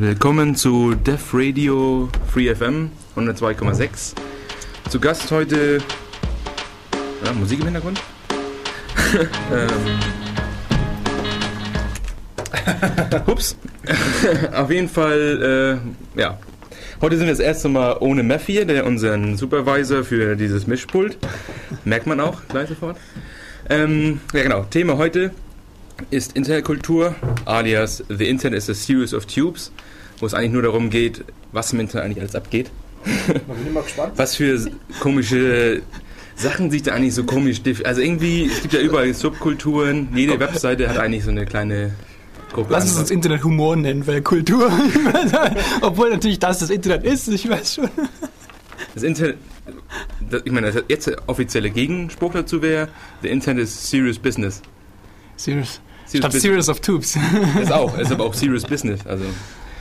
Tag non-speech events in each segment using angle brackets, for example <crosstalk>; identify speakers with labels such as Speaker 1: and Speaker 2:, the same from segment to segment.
Speaker 1: Willkommen zu Def Radio Free FM 102,6. Zu Gast heute ja, Musik im Hintergrund. <laughs> ähm. <laughs> Ups. <laughs> Auf jeden Fall, äh, ja. Heute sind wir das erste Mal ohne Meff hier, der unseren Supervisor für dieses Mischpult. Merkt man auch gleich sofort. Ähm, ja genau, Thema heute ist Internetkultur, alias The Internet is a Series of Tubes, wo es eigentlich nur darum geht, was im Internet eigentlich alles abgeht. was für komische Sachen sich da eigentlich so komisch. Also irgendwie, es gibt ja überall Subkulturen, jede Webseite hat eigentlich so eine kleine
Speaker 2: Gruppe. Lass uns das Internet Humor nennen, weil Kultur. <laughs> Obwohl natürlich das das Internet ist, ich weiß schon.
Speaker 1: Das Internet. Das, ich meine, jetzt der offizielle Gegenspruch dazu wäre: The Internet is serious business.
Speaker 2: Serious. serious Statt Series of Tubes.
Speaker 1: Ist auch, <laughs> ist aber auch serious business. Also.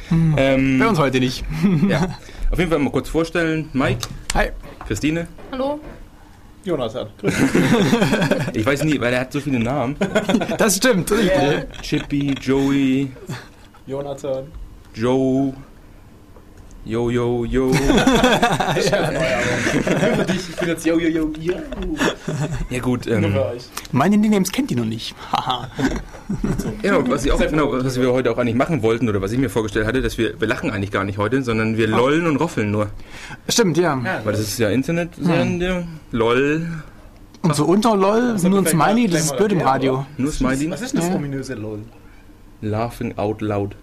Speaker 2: Hm. Ähm, Bei uns heute nicht. <laughs>
Speaker 1: ja. Auf jeden Fall mal kurz vorstellen: Mike.
Speaker 2: Hi.
Speaker 1: Christine.
Speaker 3: Hallo.
Speaker 4: Jonathan. <laughs>
Speaker 1: ich weiß nie, weil er hat so viele Namen.
Speaker 2: Das stimmt.
Speaker 1: Yeah. Chippy, Joey.
Speaker 4: Jonathan.
Speaker 1: Joe. Yo, yo, yo. <laughs>
Speaker 4: ja, für dich, ich bin jetzt yo, yo, yo, yo.
Speaker 1: Ja gut. Ähm,
Speaker 2: Meine Names kennt ihr noch nicht. <laughs>
Speaker 1: ja, was, ich auch, genau, was wir heute auch eigentlich machen wollten oder was ich mir vorgestellt hatte, dass wir, wir lachen eigentlich gar nicht heute, sondern wir oh. lollen und roffeln nur.
Speaker 2: Stimmt, ja.
Speaker 1: Weil das ist ja Internet-Sendung, hm. LOL.
Speaker 2: Und so unter LOL, nur ein Smiley, das ist blöd im Radio.
Speaker 1: Nur Smiley?
Speaker 4: Was ist das ominöse LOL?
Speaker 1: Laughing out loud.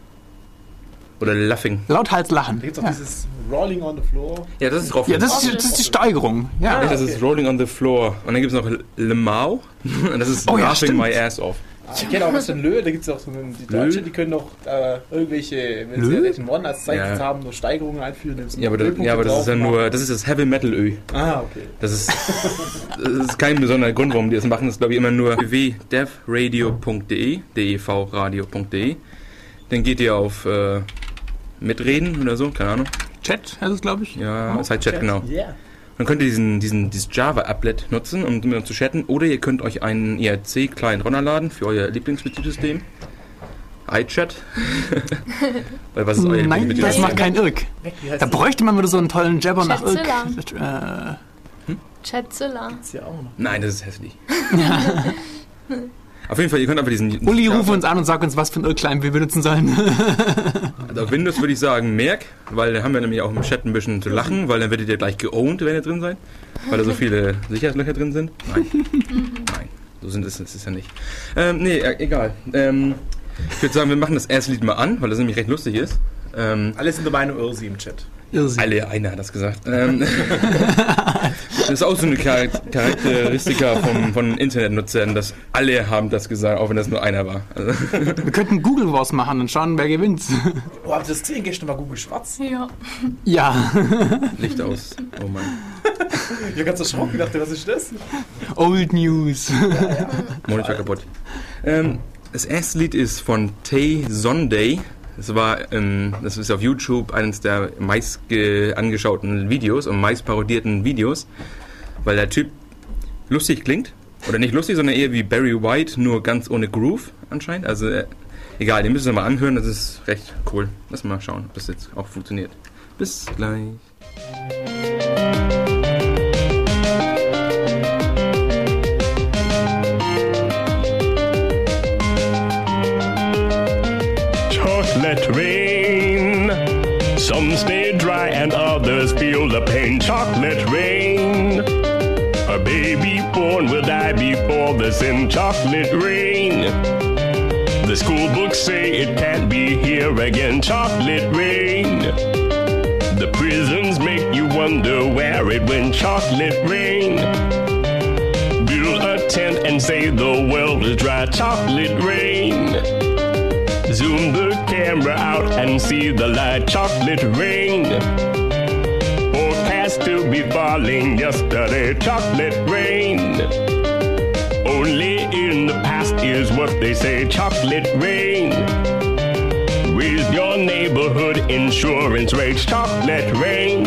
Speaker 1: Oder Laughing.
Speaker 2: Lauthals lachen.
Speaker 4: Da gibt es auch ja. dieses Rolling on the Floor.
Speaker 1: Ja, das ist Roffel.
Speaker 2: Ja, das ist, das ist die Steigerung. Ja,
Speaker 1: ja das ist Rolling on the Floor. Und dann gibt es noch Lemau. <laughs> Und das ist
Speaker 2: oh,
Speaker 1: Laughing
Speaker 2: ja,
Speaker 1: my ass off.
Speaker 4: Ah, ich kenne auch was von Lö, da gibt es auch so die Deutsche, die können noch äh, irgendwelche, wenn Lö? sie einen One als Zeichen ja. haben, nur Steigerungen einführen.
Speaker 1: Ja, aber, das, ja, aber das ist ja nur, das ist das Heavy Metal Ö.
Speaker 4: Ah, okay.
Speaker 1: Das ist, das ist kein besonderer Grund, warum die das machen. Das ist, glaube ich, immer nur www.devradio.de, devradio.de. Dann geht ihr auf äh, mitreden oder so, keine Ahnung.
Speaker 2: Chat heißt es, glaube ich.
Speaker 1: Ja, oh, es heißt Chat, Chat, genau. Yeah. Dann könnt ihr diesen, diesen, dieses Java-Applet nutzen, um mit uns zu chatten. Oder ihr könnt euch einen IRC-Client runterladen für euer Lieblingsbetriebssystem. iChat. <laughs>
Speaker 2: Weil was ist euer Nein, das macht kein Irk. Da bräuchte man wieder so einen tollen Jabber nach Irk. Äh,
Speaker 3: hm? Chatzilla.
Speaker 4: Ja auch noch.
Speaker 1: Nein, das ist hässlich. <laughs> <laughs> Auf jeden Fall, ihr könnt einfach diesen.
Speaker 2: Uli, ruf uns an und sag uns, was für ein Irrklein wir benutzen sollen.
Speaker 1: also <laughs> auf Windows würde ich sagen Merk, weil da haben wir nämlich auch im Chat ein bisschen zu lachen, weil dann werdet ihr gleich geowned, wenn ihr drin seid. Weil da so viele <laughs> Sicherheitslöcher drin sind. Nein. <laughs> Nein. So sind es, es ist ja nicht. Ähm, nee, äh, egal. Ähm, ich würde sagen, wir machen das erste Lied mal an, weil das nämlich recht lustig ist. Ähm,
Speaker 4: Alle sind der Meinung, Irsi im Chat.
Speaker 1: Irrsinn. Alle, einer hat das gesagt. Ähm, <laughs> das ist auch so eine Charakteristika von, von Internetnutzern, dass alle haben das gesagt, auch wenn das nur einer war. Also <laughs>
Speaker 2: Wir könnten Google Wars machen und schauen, wer gewinnt.
Speaker 4: Oh, habt ihr das gesehen? Gestern war Google schwarz.
Speaker 3: Ja.
Speaker 2: Ja.
Speaker 1: Licht aus. Oh Mann.
Speaker 4: Ich hab ganz erschrocken, dachte, was ist das?
Speaker 2: Old News. Ja,
Speaker 1: ja. Monitor kaputt. Ähm, das erste Lied ist von Tay Sunday. Das war, ähm, das ist auf YouTube eines der meist angeschauten Videos und meist parodierten Videos, weil der Typ lustig klingt. Oder nicht lustig, sondern eher wie Barry White, nur ganz ohne Groove anscheinend. Also äh, egal, den müssen wir mal anhören, das ist recht cool. Lass mal schauen, ob das jetzt auch funktioniert. Bis gleich.
Speaker 5: Pain. Chocolate rain. A baby born will die before the sin. Chocolate rain. The school books say it can't be here again. Chocolate rain. The prisons make you wonder where it went. Chocolate rain. Build a tent and say the world is dry. Chocolate rain. Zoom the camera out and see the light chocolate rain. To be falling yesterday, chocolate rain. Only in the past is what they say, chocolate rain. Raise your neighborhood insurance rates, chocolate rain.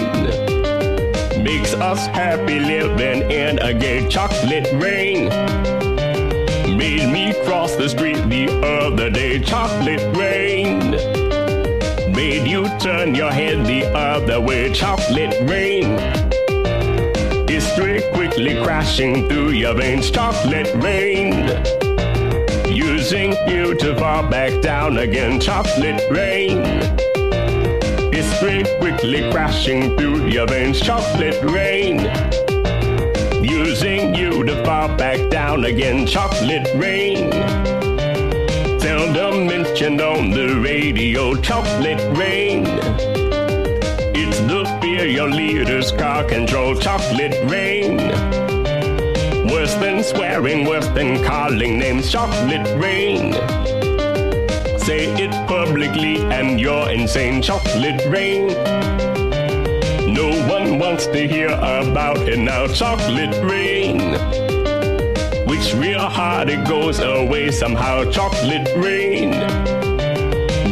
Speaker 5: Makes us happy living in a gay chocolate rain made me cross the street the other day. Chocolate rain made you turn your head the other way. Chocolate rain. History quickly crashing through your veins. Chocolate rain. Using you to fall back down again. Chocolate rain. History quickly crashing through your veins. Chocolate rain. Using you to fall back down again. Chocolate rain seldom mentioned on the radio. Chocolate rain. It's the fear your leaders car control. Chocolate rain. Worse than swearing, worse than calling names. Chocolate rain. Say it publicly and you're insane. Chocolate rain. No one wants to hear about it now. Chocolate rain which real hard it goes away somehow. Chocolate rain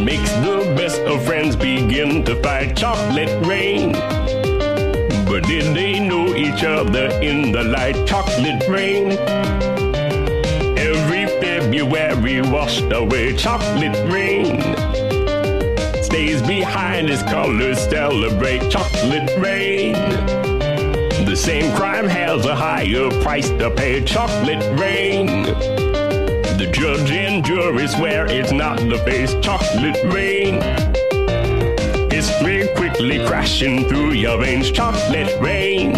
Speaker 5: makes the best of friends begin to fight. Chocolate rain. But did they know each other in the light? Chocolate rain. Every February washed away. Chocolate rain stays behind his colors celebrate. Chocolate rain. The same crime has a higher price to pay. Chocolate rain. The judge and jury swear it's not the face. Chocolate rain. History quickly crashing through your veins. Chocolate rain.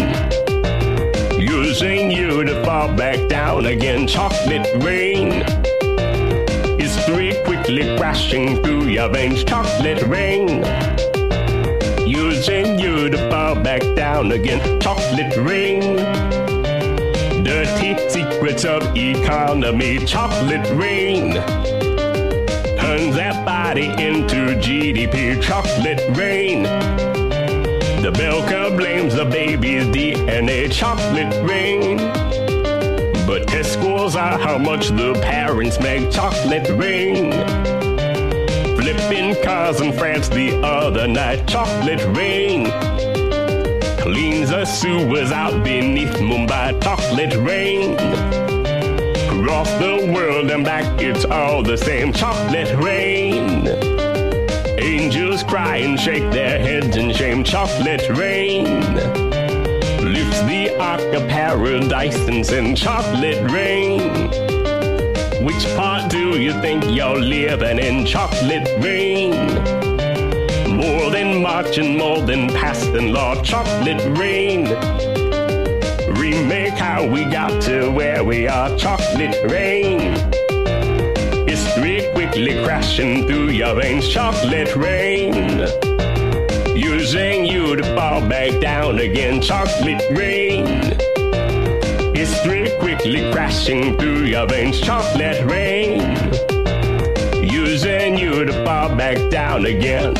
Speaker 5: Using you to fall back down again. Chocolate rain. History quickly crashing through your veins. Chocolate rain fall back down again. Chocolate rain. Dirty secrets of economy. Chocolate rain. Turns that body into GDP. Chocolate rain. The Belka blames the baby's DNA. Chocolate rain. But test scores are how much the parents make. Chocolate rain flipping cars in France the other night. Chocolate rain cleans the sewers out beneath Mumbai. Chocolate rain across the world and back, it's all the same. Chocolate rain. Angels cry and shake their heads in shame. Chocolate rain lifts the ark of paradise and sends chocolate rain. Which part do you think you're living in? Chocolate rain. More than marching, more than past passing law. Chocolate rain. Remake how we got to where we are. Chocolate rain. History quickly crashing through your veins. Chocolate rain. Using you to fall back down again. Chocolate rain history quickly crashing through your veins. Chocolate rain, using you to fall back down again.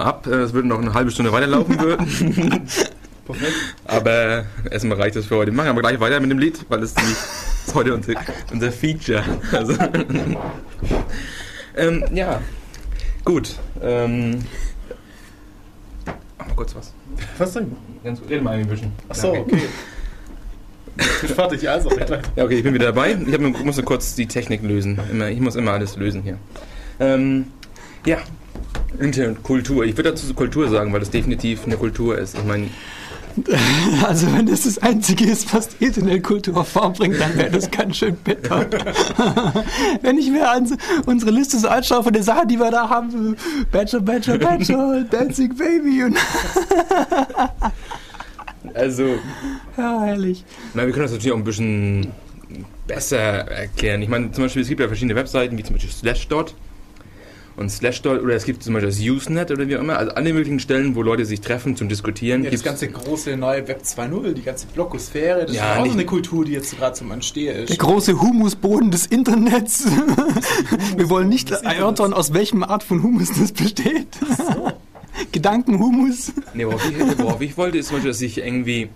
Speaker 1: Mal ab. Äh, es würde noch eine halbe Stunde weiterlaufen würden. <laughs> aber erstmal reicht das für heute. Wir machen aber gleich weiter mit dem Lied, weil es ist <laughs> heute unser, unser Feature. Also <laughs> ähm, ja, gut. Ähm, mal kurz was.
Speaker 4: Was denn?
Speaker 1: Ganz, reden mal ein bisschen.
Speaker 4: Achso, okay. Ich bin fertig, also.
Speaker 1: Ja, okay, ich bin wieder dabei. Ich hab, muss nur kurz die Technik lösen. Immer, ich muss immer alles lösen hier. Ähm, ja, Kultur. Ich würde dazu Kultur sagen, weil das definitiv eine Kultur ist. Ich meine. <laughs>
Speaker 2: Also wenn das das Einzige ist, was die Internetkultur vorbringt, dann wäre das ganz schön bitter. <laughs> wenn ich mir an unsere Liste so anschaue von den Sachen, die wir da haben, Badger, Badger, Badger, Dancing Baby und <laughs>
Speaker 1: Also...
Speaker 2: Ja, herrlich.
Speaker 1: Na, wir können das natürlich auch ein bisschen besser erklären. Ich meine, zum Beispiel, es gibt ja verschiedene Webseiten, wie zum Beispiel Slashdot und Slashdot oder es gibt zum Beispiel das Usenet oder wie auch immer, also alle möglichen Stellen, wo Leute sich treffen zum Diskutieren.
Speaker 4: Ja, das ganze große neue Web 2.0, die ganze Blogosphäre, das ja, ist auch so eine Kultur, die jetzt gerade zum Anstehen ist.
Speaker 2: Der große Humusboden des Internets. <laughs> Wir wollen nicht erörtern, aus welchem Art von Humus das besteht. So. <laughs> Gedankenhumus.
Speaker 1: Nee, worauf ich, worauf ich wollte, ist zum Beispiel, dass sich irgendwie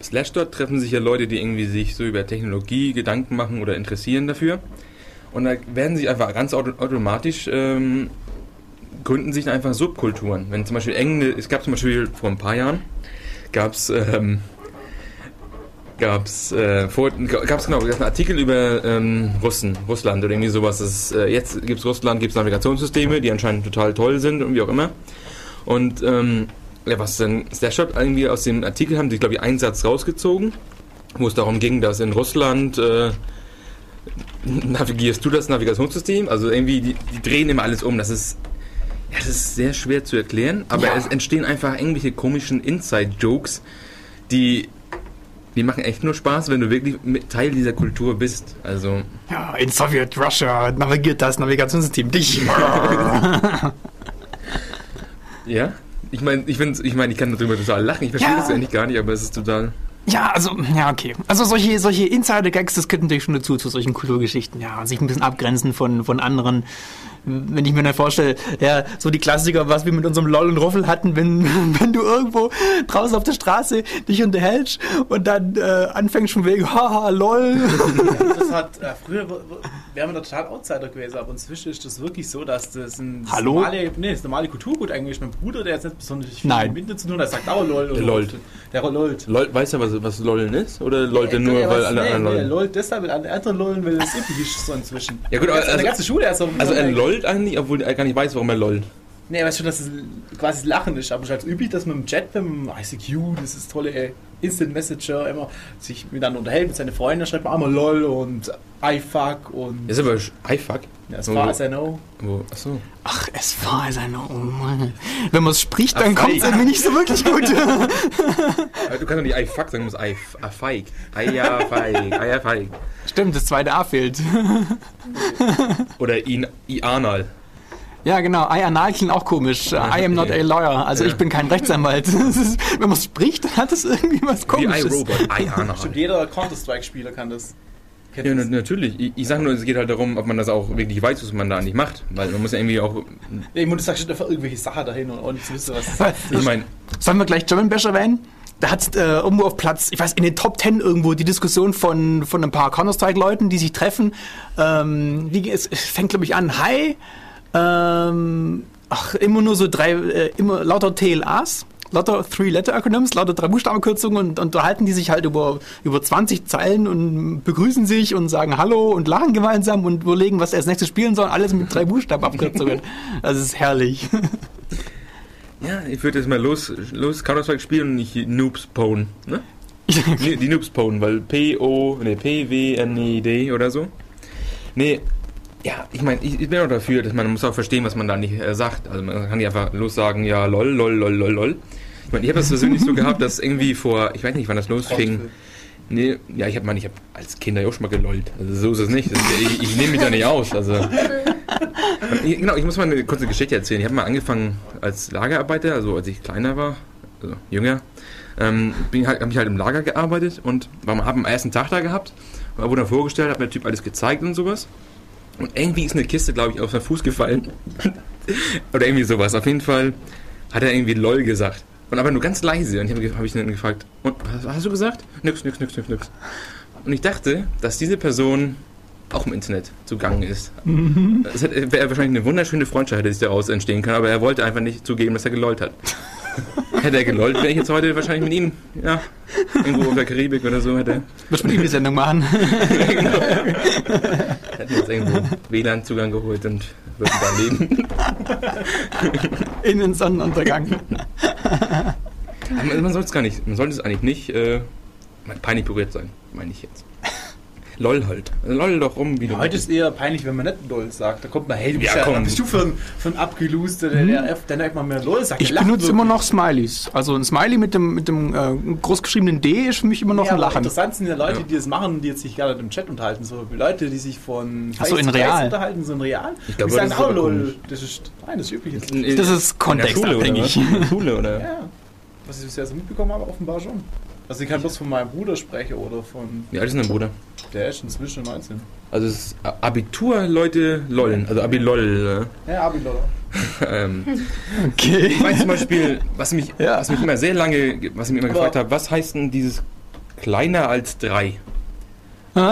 Speaker 1: Slashdot treffen sich ja Leute, die irgendwie sich so über Technologie Gedanken machen oder interessieren dafür. Und da werden sich einfach ganz auto automatisch ähm, gründen sich einfach Subkulturen. Wenn zum Beispiel Englisch, es gab zum Beispiel vor ein paar Jahren, gab es ähm, gab's, äh, vor, gab's genau, gab's einen Artikel über ähm, Russen, Russland oder irgendwie sowas. Ist, äh, jetzt gibt's Russland, gibt's Navigationssysteme, die anscheinend total toll sind und wie auch immer. Und ähm, ja, was denn? Der Shop irgendwie aus dem Artikel haben sie, glaube ich, einen Satz rausgezogen, wo es darum ging, dass in Russland äh, navigierst du das Navigationssystem? Also irgendwie, die, die drehen immer alles um. Das ist, ja, das ist sehr schwer zu erklären, aber
Speaker 2: Ja.
Speaker 1: es entstehen einfach irgendwelche komischen Inside-Jokes, die, die machen echt nur Spaß, wenn du wirklich mit Teil dieser Kultur bist. Also,
Speaker 2: Ja, in Sowjet Russia navigiert das Navigationssystem dich. <laughs>
Speaker 1: ja. Ich meine, ich, ich, mein, ich kann darüber total lachen. Ich verstehe
Speaker 2: Ja.
Speaker 1: das eigentlich gar nicht, aber es ist total.
Speaker 2: Ja, also, ja, okay. Also solche, solche Insider-Gags, das gehört natürlich schon dazu, zu solchen Kulturgeschichten. Ja, sich ein bisschen abgrenzen von, von anderen. Wenn ich mir dann vorstelle, ja, so die Klassiker, was wir mit unserem LOL und Ruffel hatten, wenn, <laughs> wenn du irgendwo draußen auf der Straße dich unterhältst und dann äh, anfängst schon wegen, haha, LOL. <laughs>
Speaker 4: Das hat, äh, früher wären wir da total Outsider gewesen, aber inzwischen ist das wirklich so, dass das ein das
Speaker 2: Hallo?
Speaker 4: normale, nee, das normale Kulturgut eigentlich ist. Mein Bruder, der jetzt nicht besonders viel
Speaker 2: Nein.
Speaker 4: mit zu tun hat, der sagt auch LOL.
Speaker 1: Der lollt.
Speaker 4: Der lollt.
Speaker 1: Lol, weißt du, was, was Lollen ist? Oder lollt er nur,
Speaker 4: Ja,
Speaker 1: weil alle anderen
Speaker 4: nee, er
Speaker 1: lollen?
Speaker 4: lollt deshalb, weil alle anderen lollen, weil es üblich ist so inzwischen.
Speaker 1: Ja, gut,
Speaker 4: aber also,
Speaker 1: also-
Speaker 4: die ganze Schule erst so
Speaker 1: Also er lollt eigentlich, obwohl er gar nicht weiß, warum er lollt.
Speaker 4: Nee, weißt du, dass es quasi das Lachen ist, aber es ist halt üblich, dass man im Chat, beim ICQ, das ist tolle Instant Messenger, immer sich miteinander unterhält mit seinen Freunden, schreibt man einmal LOL und iFuck und
Speaker 1: Das ist aber iFuck.
Speaker 4: ja, as
Speaker 1: Wo-
Speaker 4: far as I know.
Speaker 1: Wo, achso.
Speaker 2: Ach, es war seine, oh Mann. Wenn man es spricht, dann
Speaker 1: Ach,
Speaker 2: kommt es irgendwie nicht so wirklich gut. <laughs>
Speaker 1: Aber Du kannst doch nicht iFuck sagen, du musst iF- iFeig. Eierfeig, Eierfeig.
Speaker 2: Stimmt, das zweite A fehlt.
Speaker 1: Oder in, Ianal.
Speaker 2: Ja, genau. I anal klingt auch komisch. I am not a lawyer. Also
Speaker 1: Ja.
Speaker 2: ich bin kein Rechtsanwalt. <laughs> Das ist, wenn man es spricht, dann hat es irgendwie was
Speaker 1: Wie
Speaker 2: komisches.
Speaker 1: iRobot, Ianal. <laughs>
Speaker 4: Stimmt, jeder Counter-Strike-Spieler kann das.
Speaker 1: Ja,
Speaker 4: das.
Speaker 1: na, natürlich. Ich, ich sage nur, es geht halt darum, ob man das auch wirklich weiß, was man da nicht macht. Weil man muss ja irgendwie auch.
Speaker 4: Nee, ich muss sagen, steht einfach irgendwelche Sachen dahin und auch nicht wissen, was das
Speaker 1: Ich meine,
Speaker 2: Sollen wir gleich German Bash erwähnen? Da hat äh, irgendwo auf Platz, ich weiß, in den Top Ten irgendwo die Diskussion von, von ein paar Counter-Strike-Leuten, die sich treffen. Ähm, wie, es es fängt, glaube ich, an. Hi. Ähm, ach, immer nur so drei, äh, immer lauter TLAs. Lauter Three-Letter-Acronyms, lauter drei Buchstabenkürzungen und, unterhalten die sich halt über, über 20 Zeilen und begrüßen sich und sagen Hallo und lachen gemeinsam und überlegen, was sie als nächstes spielen sollen. Alles mit drei Buchstabenabkürzungen. <laughs> Das ist herrlich.
Speaker 1: ja, ich würde jetzt mal los, los Counter-Strike spielen und nicht Noobs Pwn. Ne? Die Noobs Pwn, <laughs> weil P-O, ne, P-W-N-E-D oder so. Nee, ja, ich meine, ich, ich bin auch dafür, dass man muss auch verstehen, was man da nicht äh, sagt. Also man kann nicht einfach los sagen, ja, lol, lol, lol, lol, lol. Ich meine, ich habe das persönlich so gehabt, dass irgendwie vor, ich weiß nicht, wann das losfing. Nee, ja, ich habe meine, ich habe als Kind ja auch schon mal gelollt. Also so ist es nicht. Das ich ich nehme mich da nicht aus. Also <laughs> genau, ich muss mal eine kurze Geschichte erzählen. Ich habe mal angefangen als Lagerarbeiter, also als ich kleiner war, also jünger, ähm, bin halt, habe ich halt im Lager gearbeitet und habe am ersten Tag da gehabt, wurde dann vorgestellt, habe mir der Typ alles gezeigt und sowas. Und irgendwie ist eine Kiste, glaube ich, auf seinen Fuß gefallen. <laughs> Oder irgendwie sowas. Auf jeden Fall hat er irgendwie LOL gesagt. Und aber nur ganz leise. Und ich habe ich ihn gefragt, und was hast du gesagt? Nix, nix, nix, nix, nix. Und ich dachte, dass diese Person auch im Internet zugange ist. Es hätte- wäre wahrscheinlich eine wunderschöne Freundschaft, die sich daraus entstehen kann, aber er wollte einfach nicht zugeben, dass er gelollt hat. <laughs> hätte er gelollt, wäre ich jetzt heute wahrscheinlich mit ihm, ja, irgendwo auf der Karibik oder so, hätte
Speaker 2: Wird mit ihm die Sendung machen. <laughs>
Speaker 1: genau. Hätte jetzt irgendwo <laughs> WLAN-Zugang geholt und würden da leben.
Speaker 2: In den Sonnenuntergang.
Speaker 1: Aber man sollte es gar nicht, man sollte es eigentlich nicht äh, peinlich berührt sein, meine ich jetzt. Lol halt. Lol doch rum, wie du
Speaker 4: Heute ist eher peinlich, wenn man nicht LOL sagt. Da kommt man, hey, du bist
Speaker 1: Ja,
Speaker 4: ja, bist du für ein, für ein Abgeluster, der, der, der nicht mal mehr LOL sagt.
Speaker 2: Ich benutze
Speaker 4: wirklich.
Speaker 2: immer noch Smileys. Also ein Smiley mit dem, mit dem äh, großgeschriebenen D ist für mich immer noch
Speaker 4: ja,
Speaker 2: ein Lachen.
Speaker 4: Interessant sind ja Leute,
Speaker 1: Ja.
Speaker 4: die das machen, die jetzt sich gerade im Chat unterhalten. So Leute, die sich von
Speaker 2: Ach so, in real.
Speaker 4: unterhalten, so in real.
Speaker 1: Ich glaube,
Speaker 4: die sagen
Speaker 1: das ist
Speaker 4: auch LOL. Das ist, nein, das ist üblich.
Speaker 2: Das ist
Speaker 1: der Schule, oder
Speaker 2: kontextabhängig.
Speaker 1: Schule, oder?
Speaker 4: Ja, was ich bisher so mitbekommen habe, offenbar schon. Also ich kann bloß von meinem Bruder sprechen oder von,
Speaker 1: Wie alt ist denn dein Bruder?
Speaker 4: der ist inzwischen 19.
Speaker 1: Also es ist Abitur-Leute lollen, also Abi-Loll.
Speaker 4: Ja, Abiloller.
Speaker 1: Äh, <laughs> ähm,
Speaker 2: Okay.
Speaker 1: ich weiß zum Beispiel, was mich,
Speaker 2: Ja.
Speaker 1: was mich immer sehr lange, was ich mich immer
Speaker 4: Aber-
Speaker 1: gefragt habe, was heißt denn dieses kleiner als drei?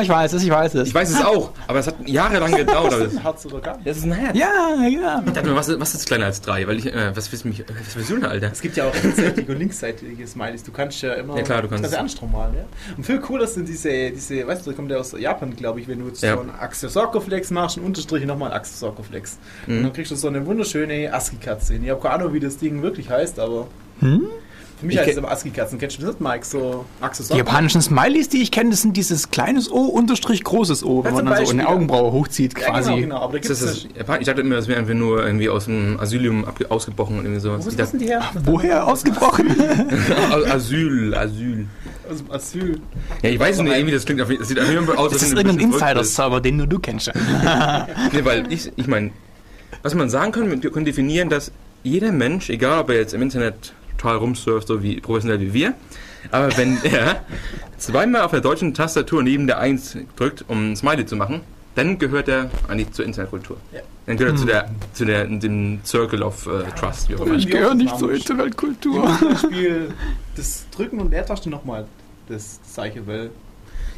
Speaker 2: Ich weiß es, ich weiß es.
Speaker 1: Ich weiß es auch, aber es hat jahrelang <laughs> gedauert. aber das,
Speaker 4: Herz oder gar nicht.
Speaker 1: das ist ein Herz.
Speaker 2: Ja, ja.
Speaker 1: Sag mal, was, ist- was ist kleiner als drei? Weil ich, äh, was willst du mich, was willst du denn, Alter?
Speaker 4: Es gibt ja auch rechtsseitige und linksseitige Smileys. Du kannst ja immer
Speaker 1: Ja, klar, du kannst-
Speaker 4: das andersrum malen. Ja? Und viel cooler sind diese, diese, weißt du, da kommt ja aus Japan, glaube ich, wenn du jetzt
Speaker 1: Ja.
Speaker 4: so einen Axel-Circuflex machst, einen Unterstrich nochmal einen Axel-Circuflex.
Speaker 1: Mhm.
Speaker 4: Und dann kriegst du so eine wunderschöne ASCII-Katze. hin. Ich habe keine Ahnung, wie das Ding wirklich heißt, aber
Speaker 2: Hm?
Speaker 4: Für mich
Speaker 1: Ich
Speaker 4: heißt es immer ASCII-Katzen. Kennst du das, Mike? So
Speaker 2: Die
Speaker 4: Axel-Circuflex?
Speaker 2: japanischen Smileys, die ich kenne, das sind dieses kleines O unterstrich großes O, wenn
Speaker 4: Ja,
Speaker 2: man dann so eine
Speaker 4: ja.
Speaker 2: Augenbraue hochzieht
Speaker 4: Ja,
Speaker 2: quasi.
Speaker 4: genau, genau. Aber da gibt
Speaker 1: Ist das Japan? Ich dachte immer, das wäre einfach nur irgendwie aus dem Asylium abge- ausgebrochen und irgendwie sowas.
Speaker 4: Wo ist das denn die her?
Speaker 2: Woher ausgebrochen? <laughs>
Speaker 1: Asyl, Asyl.
Speaker 4: Aus dem Asyl.
Speaker 1: Ja, ich weiß nicht, irgendwie, das klingt auf das sieht auf jeden Fall aus,
Speaker 2: Das ist irgendein. Insider-Server, den nur du kennst. <laughs>
Speaker 1: Nee, weil ich, ich meine, was man sagen kann, wir können definieren, dass jeder Mensch, egal ob er jetzt im Internet total rumsurft, so wie professionell wie wir, aber wenn <laughs> er zweimal auf der deutschen Tastatur neben der 1 drückt, um ein Smiley zu machen, dann gehört er eigentlich zur Internetkultur.
Speaker 4: Ja.
Speaker 1: Dann gehört er zu der, zu der, dem Circle of äh, Trust. Wie auch immer.
Speaker 4: Ich gehöre nicht zur
Speaker 2: Internetkultur. <laughs>
Speaker 4: Das Drücken und Leertaste nochmal das Zeichen, weil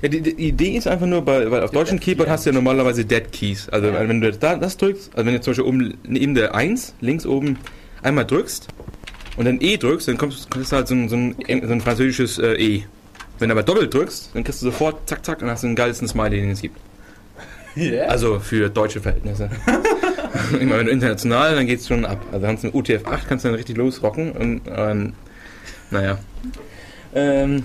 Speaker 1: Ja, die, die Idee ist einfach nur, weil, weil auf deutschen Keyboard hast du ja normalerweise Dead Keys. Also
Speaker 4: Ja.
Speaker 1: wenn du da, das drückst, also wenn du zum Beispiel oben neben der 1, links oben, einmal drückst und dann E drückst, dann kommst, kriegst du halt so ein, so ein, so ein französisches äh, E. Wenn du aber doppelt drückst, dann kriegst du sofort zack, zack und hast den geilsten Smiley, den es gibt. <laughs>
Speaker 4: Ja.
Speaker 1: Also für deutsche Verhältnisse. <laughs> ich meine, wenn du international, dann geht's schon ab. Also kannst du mit UTF-8 kannst du dann richtig losrocken und ähm, naja. Ähm,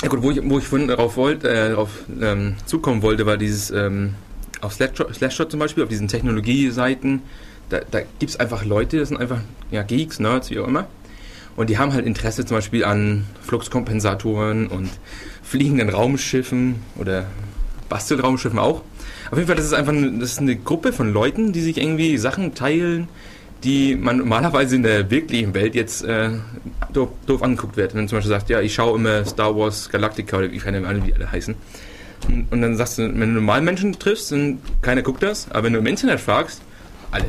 Speaker 1: ja gut, wo ich, wo ich vorhin darauf, wollte, äh, darauf ähm, zukommen wollte, war dieses ähm, auf Slashshot zum Beispiel, auf diesen Technologieseiten, da, da gibt es einfach Leute, das sind einfach ja, Geeks, Nerds, wie auch immer. Und die haben halt Interesse zum Beispiel an Fluxkompensatoren und fliegenden Raumschiffen oder Bastelraumschiffen auch. Auf jeden Fall, das ist einfach eine, das ist eine Gruppe von Leuten, die sich irgendwie Sachen teilen, die man normalerweise in der wirklichen Welt jetzt äh, doof, doof angeguckt wird. Wenn man zum Beispiel sagt, ja, ich schaue immer Star Wars Galactica oder ich keine Ahnung, wie alle heißen. Und, und dann sagst du, wenn du normalen Menschen triffst, dann keiner guckt das, aber wenn du im Internet fragst, alle.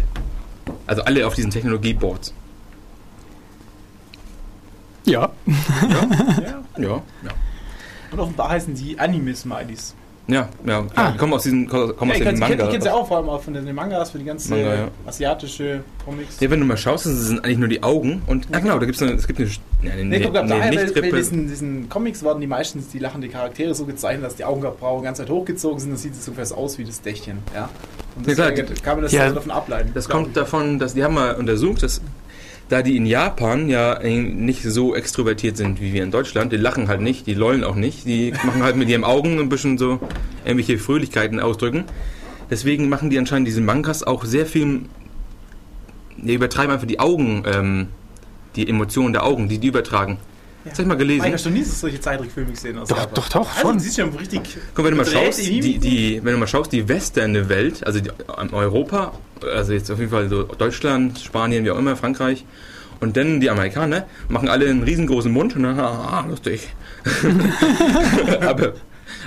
Speaker 1: Also alle auf diesen Technologieboards.
Speaker 2: Ja.
Speaker 4: ja. <laughs>
Speaker 1: Ja, ja.
Speaker 4: Und offenbar heißen die Anime-Smileys.
Speaker 1: Ja, ja.
Speaker 2: Ah.
Speaker 1: Die kommen aus diesen, kommen aus
Speaker 4: Ja, ich
Speaker 1: den
Speaker 4: kenne
Speaker 1: Manga.
Speaker 4: es ja auch vor allem auch von den Mangas, für die ganze
Speaker 1: Manga, ja.
Speaker 4: asiatische Comics.
Speaker 1: Ja, wenn du mal schaust, das sind eigentlich nur die Augen. Und, ah genau, da gibt's eine, es gibt eine, ja, eine,
Speaker 4: Nee, guck, ab daher,
Speaker 1: nicht
Speaker 4: weil, weil diesen, diesen Comics werden die meistens die lachende Charaktere so gezeichnet, dass die Augenbrauen die ganze Zeit hochgezogen sind, dann sieht es so aus wie das Dächtchen. Ja? Und
Speaker 1: Ja, klar,
Speaker 4: deswegen kann man das
Speaker 2: Ja.
Speaker 4: davon ableiten.
Speaker 1: Das kommt davon, dass die haben mal untersucht, dass da die in Japan ja nicht so extrovertiert sind wie wir in Deutschland, die lachen halt nicht, die lollen auch nicht, die machen halt mit ihren Augen ein bisschen so irgendwelche Fröhlichkeiten ausdrücken. Deswegen machen die anscheinend diese Mangas auch sehr viel, die übertreiben einfach die Augen, ähm, die Emotionen der Augen, die die übertragen. Das hab ich mal gelesen.
Speaker 4: Hast du nie solche Zeichentrickfilme gesehen aus
Speaker 2: Doch,
Speaker 4: Japan?
Speaker 2: doch, doch,
Speaker 4: Also,
Speaker 2: schon.
Speaker 4: du siehst ja richtig.
Speaker 1: Guck, wenn du mal schaust,
Speaker 4: die
Speaker 1: die, wenn du mal schaust, die westerne Welt, also die, ähm, Europa, also jetzt auf jeden Fall so Deutschland, Spanien, wie auch immer, Frankreich, und dann die Amerikaner machen alle einen riesengroßen Mund und dann, ah, lustig. <laughs> aber,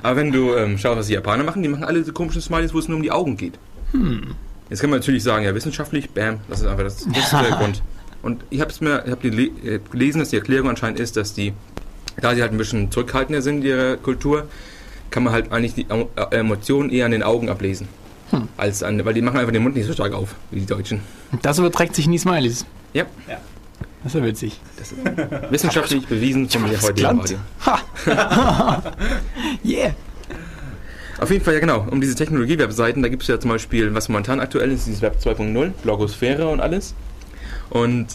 Speaker 1: aber wenn du ähm, schaust, was die Japaner machen, die machen alle so komischen Smileys, wo es nur um die Augen geht. Jetzt kann man natürlich sagen, ja, wissenschaftlich, bam, das ist einfach das, das ist der <laughs> Grund. Und ich habe es mir, ich habe äh, gelesen, dass die Erklärung anscheinend ist, dass die, da sie halt ein bisschen zurückhaltender sind in ihrer Kultur, kann man halt eigentlich die äh, Emotionen eher an den Augen ablesen. Als an, weil die machen einfach den Mund nicht so stark auf, wie die Deutschen.
Speaker 2: Das überträgt sich in die Smileys.
Speaker 1: Ja,
Speaker 2: Das ist ja witzig.
Speaker 1: das ist wissenschaftlich <laughs> bewiesen von mir heute. Radio.
Speaker 2: Ha! <laughs> yeah!
Speaker 1: Auf jeden Fall, ja genau, um diese Technologie-Webseiten, da gibt es ja zum Beispiel, was momentan aktuell ist, dieses Web 2.0, Blogosphäre und alles. Und,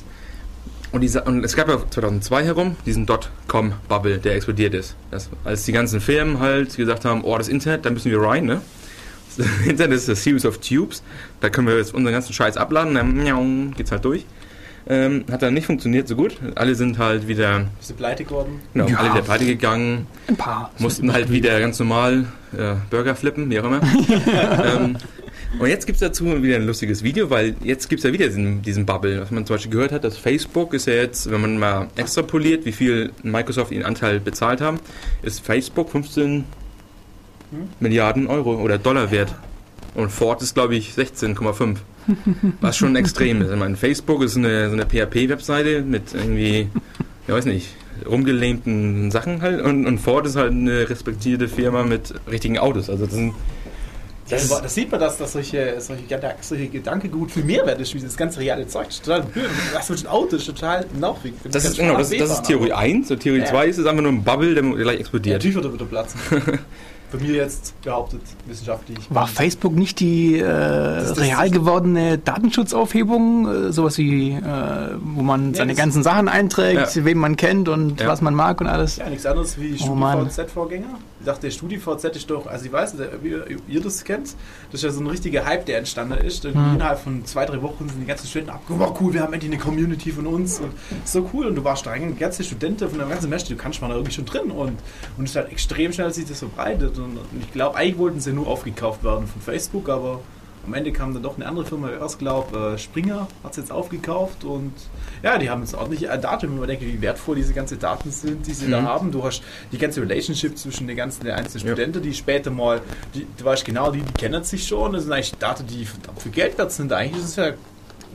Speaker 1: und, diese, und es gab ja 2002 herum diesen Dotcom-Bubble, der explodiert ist. Das, als die ganzen Firmen halt gesagt haben, oh, das Internet, da müssen wir rein, ne? Das <laughs> Internet ist a series of tubes, da können wir jetzt unseren ganzen Scheiß abladen, dann miau, geht's halt durch. Ähm, hat dann nicht funktioniert so gut. Alle sind halt wieder,
Speaker 4: Bist du pleite geworden?
Speaker 1: genau,
Speaker 2: Ja.
Speaker 1: alle wieder pleite gegangen
Speaker 2: Ein paar.
Speaker 1: mussten halt wieder ganz normal äh, Burger flippen, wie auch immer. <laughs> ähm, und jetzt gibt es dazu wieder ein lustiges Video, weil jetzt gibt es ja wieder diesen, diesen Bubble, was man zum Beispiel gehört hat, dass Facebook ist ja jetzt, wenn man mal extrapoliert, wie viel Microsoft ihren Anteil bezahlt haben, ist Facebook 15 Milliarden Euro oder Dollar wert. Und Ford ist, glaube ich, 16,5. Was schon extrem ist. Ich meine, Facebook ist eine, so eine PHP-Webseite mit irgendwie, ich weiß nicht, rumgelähmten Sachen halt und, und Ford ist halt eine respektierte Firma mit richtigen Autos. Also das sind
Speaker 4: Das, das sieht man, dass, dass solche, solche, Gedanken- solche Gedankengut viel Mehrwert ist, wie das ganze reale Zeug. Das ist total. Was für ein Auto ist total nervig.
Speaker 1: das ist, genau, das, das ist Theorie 1 und Theorie
Speaker 4: Ja.
Speaker 1: 2 ist es einfach nur ein Bubble, der gleich
Speaker 4: Ja,
Speaker 1: explodiert.
Speaker 4: natürlich wird er wieder platzen. <laughs> Bei mir jetzt behauptet, wissenschaftlich.
Speaker 2: War Facebook nicht die äh,
Speaker 4: das
Speaker 2: real gewordene Datenschutzaufhebung, äh, sowas wie, äh, wo man seine
Speaker 4: das-
Speaker 2: ganzen Sachen einträgt,
Speaker 1: Ja.
Speaker 2: wen man kennt und
Speaker 1: Ja.
Speaker 2: was man mag und alles?
Speaker 4: Ja, nichts anderes wie
Speaker 2: Oh.
Speaker 4: StudiVZ-Vorgänger. Dachte, der StudiVZ ist doch, also ich weiß nicht, ob ihr, ob ihr das kennt, das ist ja so ein richtiger Hype, der entstanden ist. Und
Speaker 2: Hm.
Speaker 4: Innerhalb von zwei, drei Wochen sind die ganzen Studenten abgekommen, oh cool, wir haben endlich eine Community von uns und so cool. Und du warst da eigentlich, ganze Studenten von der ganzen Semester, du kannst mal da irgendwie schon drin und, und es ist halt extrem schnell, dass sich das verbreitet. Und, und ich glaube, eigentlich wollten sie nur aufgekauft werden von Facebook, aber am Ende kam dann doch eine andere Firma erst, glaube äh, Springer hat es jetzt aufgekauft und ja, die haben jetzt ordentlich äh, Daten, wenn man denkt, wie wertvoll diese ganzen Daten sind, die sie da
Speaker 1: Mhm.
Speaker 4: haben. Du hast die ganze Relationship zwischen den ganzen den einzelnen
Speaker 1: Ja.
Speaker 4: Studenten, die später mal, die, du weißt genau, die, die kennen sich schon, das sind eigentlich Daten, die verdammt viel Geld wert sind. Eigentlich ist es ja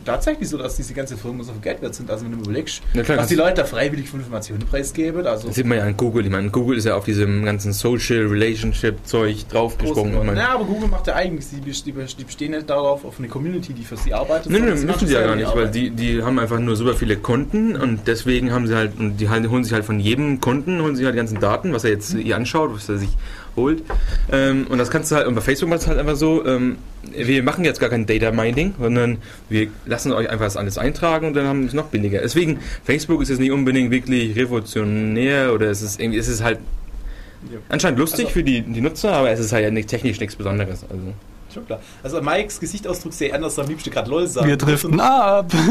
Speaker 4: tatsächlich so, dass diese ganzen Firmen so viel Geld wert sind. Also wenn du überlegst,
Speaker 1: Na klar,
Speaker 4: was die Leute da freiwillig von Informationen preisgeben, also
Speaker 1: Das sieht man ja an Google. Ich meine, Google ist ja auf diesem ganzen Social Relationship Zeug draufgesprungen.
Speaker 4: Ja, aber Google macht ja eigentlich, die, die, bestehen nicht darauf, auf eine Community, die für sie arbeitet.
Speaker 1: Nein, nein, müssen sie ja gar nicht, weil die, die haben einfach nur super viele Konten und deswegen haben sie halt, und die holen sich halt von jedem Kunden, holen sich halt die ganzen Daten, was er jetzt ihr anschaut, was er sich holt. Ähm, und das kannst du halt, und bei Facebook macht es halt einfach so, ähm, wir machen jetzt gar kein Data Mining, sondern wir lassen euch einfach das alles eintragen und dann haben wir es noch billiger. Deswegen, Facebook ist jetzt nicht unbedingt wirklich revolutionär oder es ist irgendwie, es ist halt
Speaker 4: Ja.
Speaker 1: anscheinend lustig
Speaker 4: Also-
Speaker 1: für die, die Nutzer, aber es ist halt ja nicht, technisch nichts Besonderes. Also.
Speaker 4: Schon klar. Also Mikes Gesichtsausdruck sehr anders, am liebsten gerade LOL sagen.
Speaker 2: Wir driften ab. <laughs>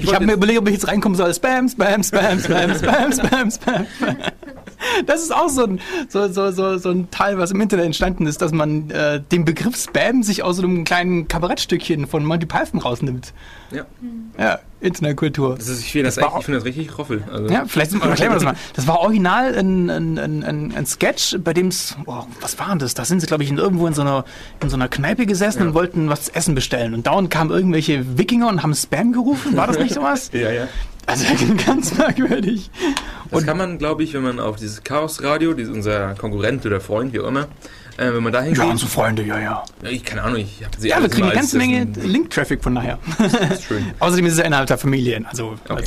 Speaker 2: Ich habe mir überlegt, ob ich jetzt reinkommen soll. Spam, Spam, Spam, Spam, Spam, Spam, Spam. <laughs> Das ist auch so ein, so, so, so, so ein Teil, was im Internet entstanden ist, dass man äh, den Begriff Spam sich aus so einem kleinen Kabarettstückchen von Monty Python rausnimmt.
Speaker 1: Ja.
Speaker 2: Ja, Internetkultur.
Speaker 1: Das ist, ich finde das,
Speaker 2: Das
Speaker 1: echt- ich finde das richtig roffel. Also.
Speaker 2: Ja, vielleicht erklären wir das mal. Das war original ein, ein, ein, ein, ein Sketch, bei dem es, oh, was war denn das? Da sind sie, glaube ich, in, irgendwo in so einer, in so einer Kneipe gesessen
Speaker 1: Ja.
Speaker 2: und wollten was zu essen bestellen. Und dauernd kamen irgendwelche Wikinger und haben Spam gerufen. War das nicht sowas? <laughs>
Speaker 1: Ja, ja.
Speaker 2: Also <laughs> ganz merkwürdig.
Speaker 1: Das
Speaker 2: Und-
Speaker 1: kann man, glaube ich, wenn man auf dieses Chaos-Radio, dieses unser Konkurrent oder Freund, wie auch immer, äh, wenn man da hingeht.
Speaker 2: Ja, unsere Freunde, ja, ja.
Speaker 1: Ja, ich keine Ahnung, ich habe sie
Speaker 2: Ja, wir kriegen eine ganze Menge Link-Traffic von daher. <laughs>
Speaker 1: Das ist schön. <laughs>
Speaker 2: Außerdem ist es innerhalb der Familien. Also,
Speaker 1: Okay.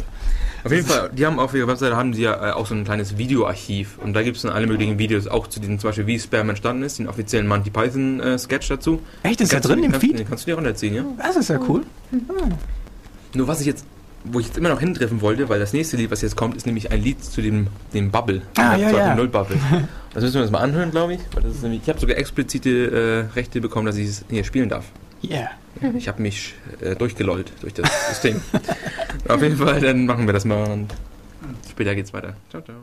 Speaker 1: Auf jeden Fall, die haben auf ihrer Webseite haben sie ja äh, auch so ein kleines Videoarchiv und da gibt es dann alle möglichen Videos, auch zu diesem zum Beispiel wie Spam entstanden ist, den offiziellen Monty Python äh, Sketch dazu.
Speaker 2: echt, ist ja
Speaker 1: Kannst du-
Speaker 2: drin im
Speaker 1: kannst,
Speaker 2: Feed?
Speaker 1: Den kannst du dir runterziehen, ja.
Speaker 2: Das ist ja cool.
Speaker 1: Nur was ich jetzt, wo ich jetzt immer noch hintreffen wollte, weil das nächste Lied, was jetzt kommt, ist nämlich ein Lied zu dem, dem Bubble.
Speaker 2: Ah, ja, ja.
Speaker 1: Null Bubble. <laughs> Das müssen wir uns mal anhören, glaube ich. Weil das ist nämlich, ich habe sogar explizite äh, Rechte bekommen, dass ich es hier spielen darf.
Speaker 2: Yeah.
Speaker 1: Ich habe mich äh, durchgelollt durch das System. <laughs> Auf jeden Fall, dann machen wir das mal und später geht's weiter. Ciao, ciao.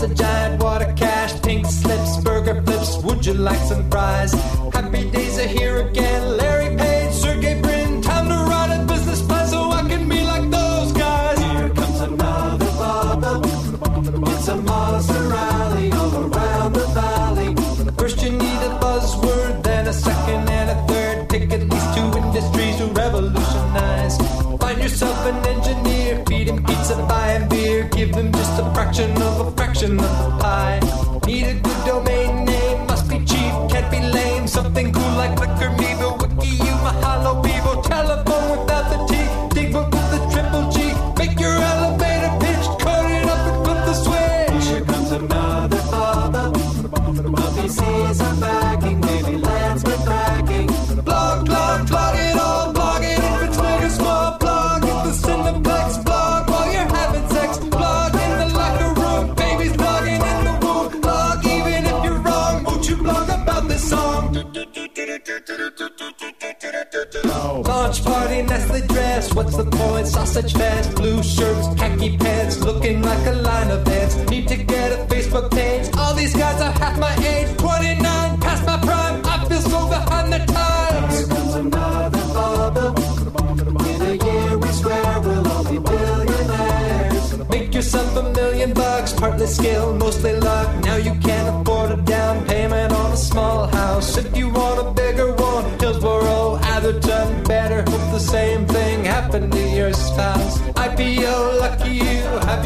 Speaker 6: Crash. A giant water cash. Pink slips, burger flips. Would you like some fries? Happy days are here again. Larry Page, Sergey Brin. Time to write a business plan so I can be like those guys. Here comes another bubble. It's a monster rally all around the valley. First you need a buzzword, then a second and a third. Pick at least two industries to revolutionize. Find yourself an engineer, feed him pizza, buy him beer. Give him just a fraction of a fraction of the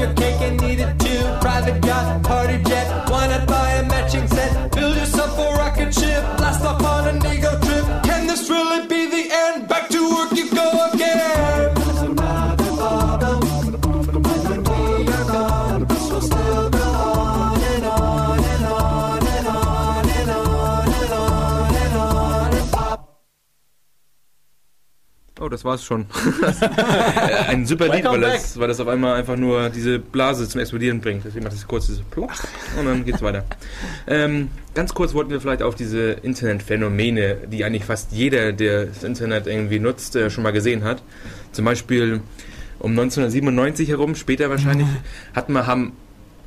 Speaker 6: your cake and eat it too. Private yacht, party jet, not buy a matching set? Build yourself a rocket ship, blast off on an ego
Speaker 1: das war's schon. <laughs> Äh, Ein super Lied, weil das, weil das auf einmal einfach nur diese Blase zum Explodieren bringt. Deswegen macht es kurz dieses Plopp und dann geht's weiter. Ähm, ganz kurz wollten wir vielleicht auf diese Internetphänomene, die eigentlich fast jeder, der das Internet irgendwie nutzt, äh, schon mal gesehen hat. Zum Beispiel um 1997 herum, später wahrscheinlich, <laughs> hat man, haben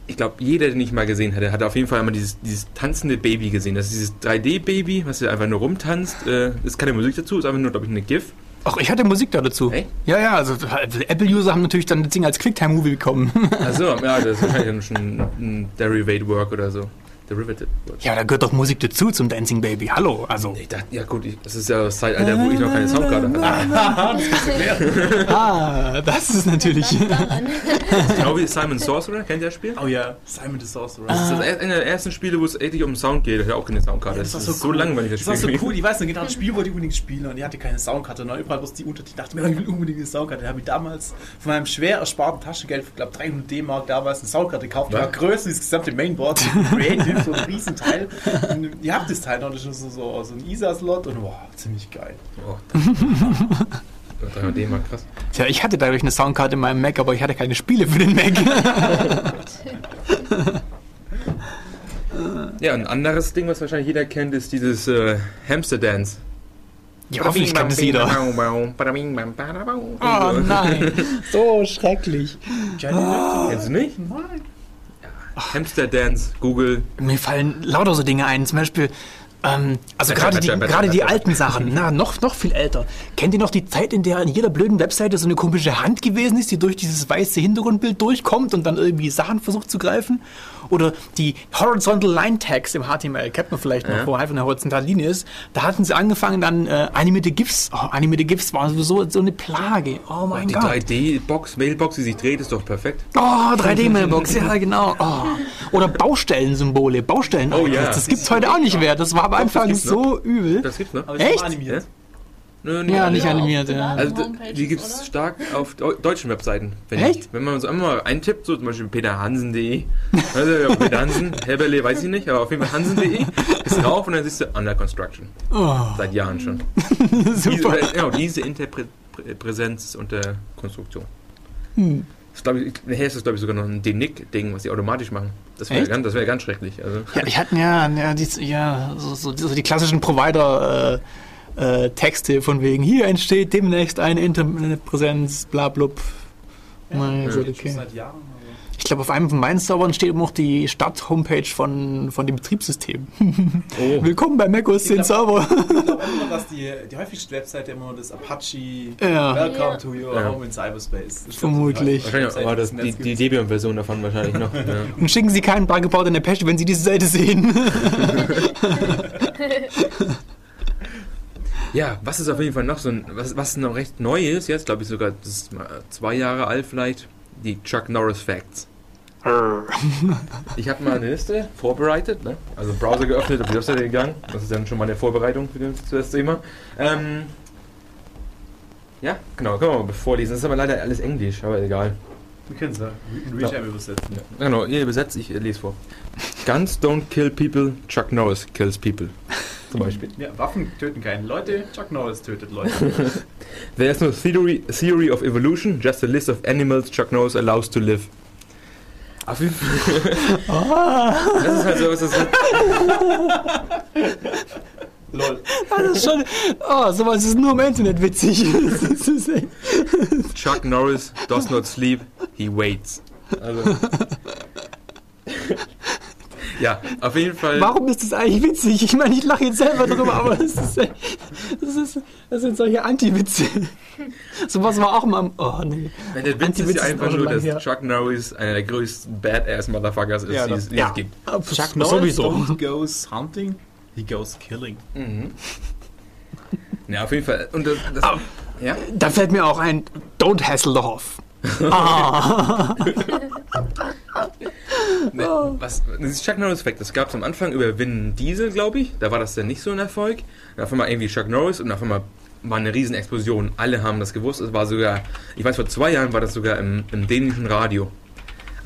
Speaker 1: ich glaube, jeder, den ich mal gesehen hatte, hat auf jeden Fall einmal dieses, dieses tanzende Baby gesehen. Das ist dieses 3D-Baby, was einfach nur rumtanzt. Äh, ist keine Musik dazu, ist einfach nur, glaube ich, eine GIF.
Speaker 2: Ach, ich hatte Musik da dazu.
Speaker 1: Echt?
Speaker 2: Ja, ja, also, Apple-User haben natürlich dann das Ding als Quicktime-Movie bekommen.
Speaker 1: Achso, ja, das ist <laughs> wahrscheinlich schon ein Derivate Work oder so. Derivative
Speaker 2: ja, da gehört doch Musik dazu zum Dancing Baby. Hallo, also.
Speaker 1: Ich dachte, ja gut, ich, das ist ja das Zeitalter, wo ich noch keine Soundkarte hatte. <laughs>
Speaker 2: Ah, das ist natürlich. <laughs>
Speaker 1: genau wie Simon Sorcerer, kennt ihr das Spiel?
Speaker 4: Oh ja, Simon the Sorcerer.
Speaker 1: Das ist das er- einer der ersten Spiele, wo es echt um Sound geht. Ich hatte auch keine Soundkarte. Das, ist so, langweilig, das
Speaker 4: Das war so
Speaker 1: Spiel.
Speaker 4: cool. Ich weiß noch genau, das <laughs> Spiel wollte ich unbedingt spielen und ich hatte keine Soundkarte. Und überall, was die Untertitel, ich dachte mir, ich will unbedingt eine Soundkarte. Da habe ich damals von meinem schwer ersparten Taschengeld, ich glaube 300 D-Mark, damals eine Soundkarte gekauft. Die war größer wie das gesamte Mainboard, Creative, so ein Riesenteil. Und ihr habt das Teil noch, das ist so, so, so ein ISA-Slot und wow, ziemlich geil.
Speaker 1: Oh, 300 D-Mark, krass.
Speaker 2: Tja, ich hatte dadurch eine Soundkarte in meinem Mac, aber ich hatte keine Spiele für den Mac. <laughs>
Speaker 1: Ja, ein anderes Ding, was wahrscheinlich jeder kennt, ist dieses äh, Hamster Dance.
Speaker 2: ja, hoffentlich kennt es jeder. Oh nein, <laughs> so schrecklich.
Speaker 1: Kennst du nicht?
Speaker 4: Nein.
Speaker 1: Hamster Dance, Google.
Speaker 2: Mir fallen lauter so Dinge ein. Zum Beispiel, ähm, also gerade die, gerade die alten Sachen, na, noch, noch viel älter. Kennt ihr noch die Zeit, in der in jeder blöden Webseite so eine komische Hand gewesen ist, die durch dieses weiße Hintergrundbild durchkommt und dann irgendwie Sachen versucht zu greifen? Oder die Horizontal Line Tags im HTML, kennt man vielleicht noch,
Speaker 1: Ja.
Speaker 2: wo einfach eine horizontale Linie ist. Da hatten sie angefangen, dann äh, animierte GIFs. Oh, animierte GIFs waren sowieso so eine Plage. Oh mein
Speaker 1: Die
Speaker 2: Gott.
Speaker 1: 3D-Box, Mailbox, die sich dreht, ist doch perfekt.
Speaker 2: Oh, 3D-Mailbox, <laughs> ja genau. Oh. Oder Baustellensymbole, Baustellen.
Speaker 1: Oh ja.
Speaker 2: Das gibt's heute auch nicht mehr. Das war am Anfang so übel.
Speaker 1: Das gibt's noch.
Speaker 4: Aber es ist
Speaker 2: Echt?
Speaker 1: Nö,
Speaker 2: Ja, nicht animiert, ja.
Speaker 1: Also die gibt es stark auf deu deutschen Webseiten. Wenn
Speaker 2: Echt?
Speaker 1: Ich, wenn man so einmal eintippt, so zum Beispiel peterhansen.de, also ja, Peter Hansen, Heberle weiß ich nicht, aber auf jeden Fall hansen.de, ist drauf und dann siehst du Under Construction.
Speaker 2: Oh,
Speaker 1: Seit Jahren schon. <laughs>
Speaker 2: super.
Speaker 1: Diese, genau, diese Interpräsenz ist unter Konstruktion.
Speaker 2: Hm.
Speaker 1: Das glaub ich, nachher ist das, glaube ich, sogar noch ein Denick-Ding, was sie automatisch machen. Das wäre ganz, das wär ganz schrecklich. Also,
Speaker 2: Ja, ich hatte ja, ja, die, ja so, so, so die klassischen Provider äh, äh, Texte von wegen, hier entsteht demnächst eine Internetpräsenz, bla blub.
Speaker 1: Ja.
Speaker 2: Gott,
Speaker 4: Schon
Speaker 2: okay.
Speaker 4: seit Jahren.
Speaker 2: Ich glaube, auf einem von meinen Servern steht immer noch die Stadt-Homepage von, von dem Betriebssystem. <laughs>
Speaker 1: oh,
Speaker 2: Willkommen bei macOS 10 Server.
Speaker 4: Ich glaube immer, <laughs> dass die, die häufigste Webseite immer das Apache
Speaker 2: Ja.
Speaker 4: Welcome
Speaker 3: Ja.
Speaker 4: to your
Speaker 1: Ja.
Speaker 4: home in Cyberspace. Das ist
Speaker 2: Vermutlich.
Speaker 4: die
Speaker 1: wahrscheinlich war das die, die Debian-Version davon wahrscheinlich noch. <laughs> Ja.
Speaker 2: Und schicken Sie keinen Bug about in Apache, wenn Sie diese Seite sehen.
Speaker 1: Ja, was ist auf jeden Fall noch so ein, was, was noch recht neu ist, jetzt glaube ich sogar, das ist zwei Jahre alt vielleicht, die Chuck Norris Facts. <laughs> Ich habe mal eine Liste vorbereitet, ne? also Browser geöffnet, auf die Webseite gegangen, das ist dann schon mal eine Vorbereitung für das, für das Thema. Ähm, ja, genau, können wir mal vorlesen, das ist aber leider alles Englisch, aber egal.
Speaker 4: Wir können es ja Realtime übersetzen.
Speaker 1: Genau, ihr übersetzt, ich äh, lese vor. Guns don't kill people, Chuck Norris kills people. Zum Beispiel.
Speaker 4: Ja, Waffen töten keine Leute, Chuck Norris tötet Leute. <laughs>
Speaker 1: There is no theory, theory of evolution, just a list of animals Chuck Norris allows to live. Auf jeden Fall. <laughs> Das ist halt so, das ist
Speaker 4: Lol.
Speaker 2: Das ist schon. Oh, sowas ist nur im Internet witzig. <laughs>
Speaker 1: Chuck Norris does not sleep, he waits. Also, Ja, auf jeden Fall.
Speaker 2: Warum ist das eigentlich witzig? Ich meine, ich lache jetzt selber drüber, aber das ist, das ist, das sind solche Anti-Witze. <laughs> Sowas war auch mal, oh nee.
Speaker 1: Nein, der Witz ist ja einfach nur, dass
Speaker 2: her.
Speaker 1: Chuck Norris einer der größten Badass-Motherfuckers ist,
Speaker 4: Ja,
Speaker 1: die es
Speaker 2: ja.
Speaker 1: gibt.
Speaker 4: Chuck
Speaker 2: Norris sowieso.
Speaker 4: don't goes hunting, he goes killing. <laughs>
Speaker 1: Ja, auf jeden Fall. Und das, das, ja?
Speaker 2: Da fällt mir auch ein, don't hassle the Hoff. Ah. <laughs>
Speaker 1: Ne, was, dieses Chuck Norris-Effekt, das gab es am Anfang über Vin Diesel, glaube ich. Da war das dann nicht so ein Erfolg. Dann auf einmal irgendwie Chuck Norris und auf einmal war eine Riesenexplosion. Alle haben das gewusst. Es war sogar, ich weiß, vor zwei Jahren war das sogar im, im dänischen Radio.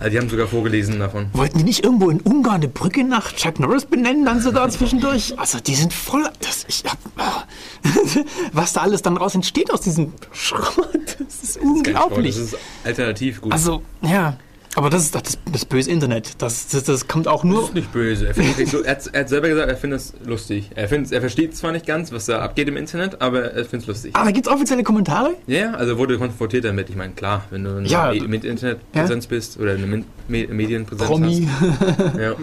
Speaker 1: Also die haben sogar vorgelesen davon.
Speaker 2: Wollten die nicht irgendwo in Ungarn eine Brücke nach Chuck Norris benennen, dann sogar zwischendurch? Also die sind voll. Das, ich hab, ah. <laughs> was da alles dann raus entsteht aus diesem Schrott, das ist
Speaker 1: Kein Schrott,
Speaker 2: unglaublich.
Speaker 1: Das ist alternativ gut.
Speaker 2: Also, ja. Aber das ist das, das böse Internet. Das, das, das kommt auch
Speaker 1: Das
Speaker 2: nur.
Speaker 1: ist nicht böse. Er, findet er, hat, er hat selber gesagt, er findet es lustig. Er, findet, er versteht zwar nicht ganz, was da abgeht im Internet, aber er findet es lustig.
Speaker 2: Ah, da gibt's offizielle Kommentare?
Speaker 1: Ja, also wurde konfrontiert damit. Ich meine, klar, wenn du
Speaker 2: Ja.
Speaker 1: ja, mit Internetpräsenz bist oder eine Min- Me Medienpräsenz
Speaker 2: Promi.
Speaker 1: hast. <laughs> Ja.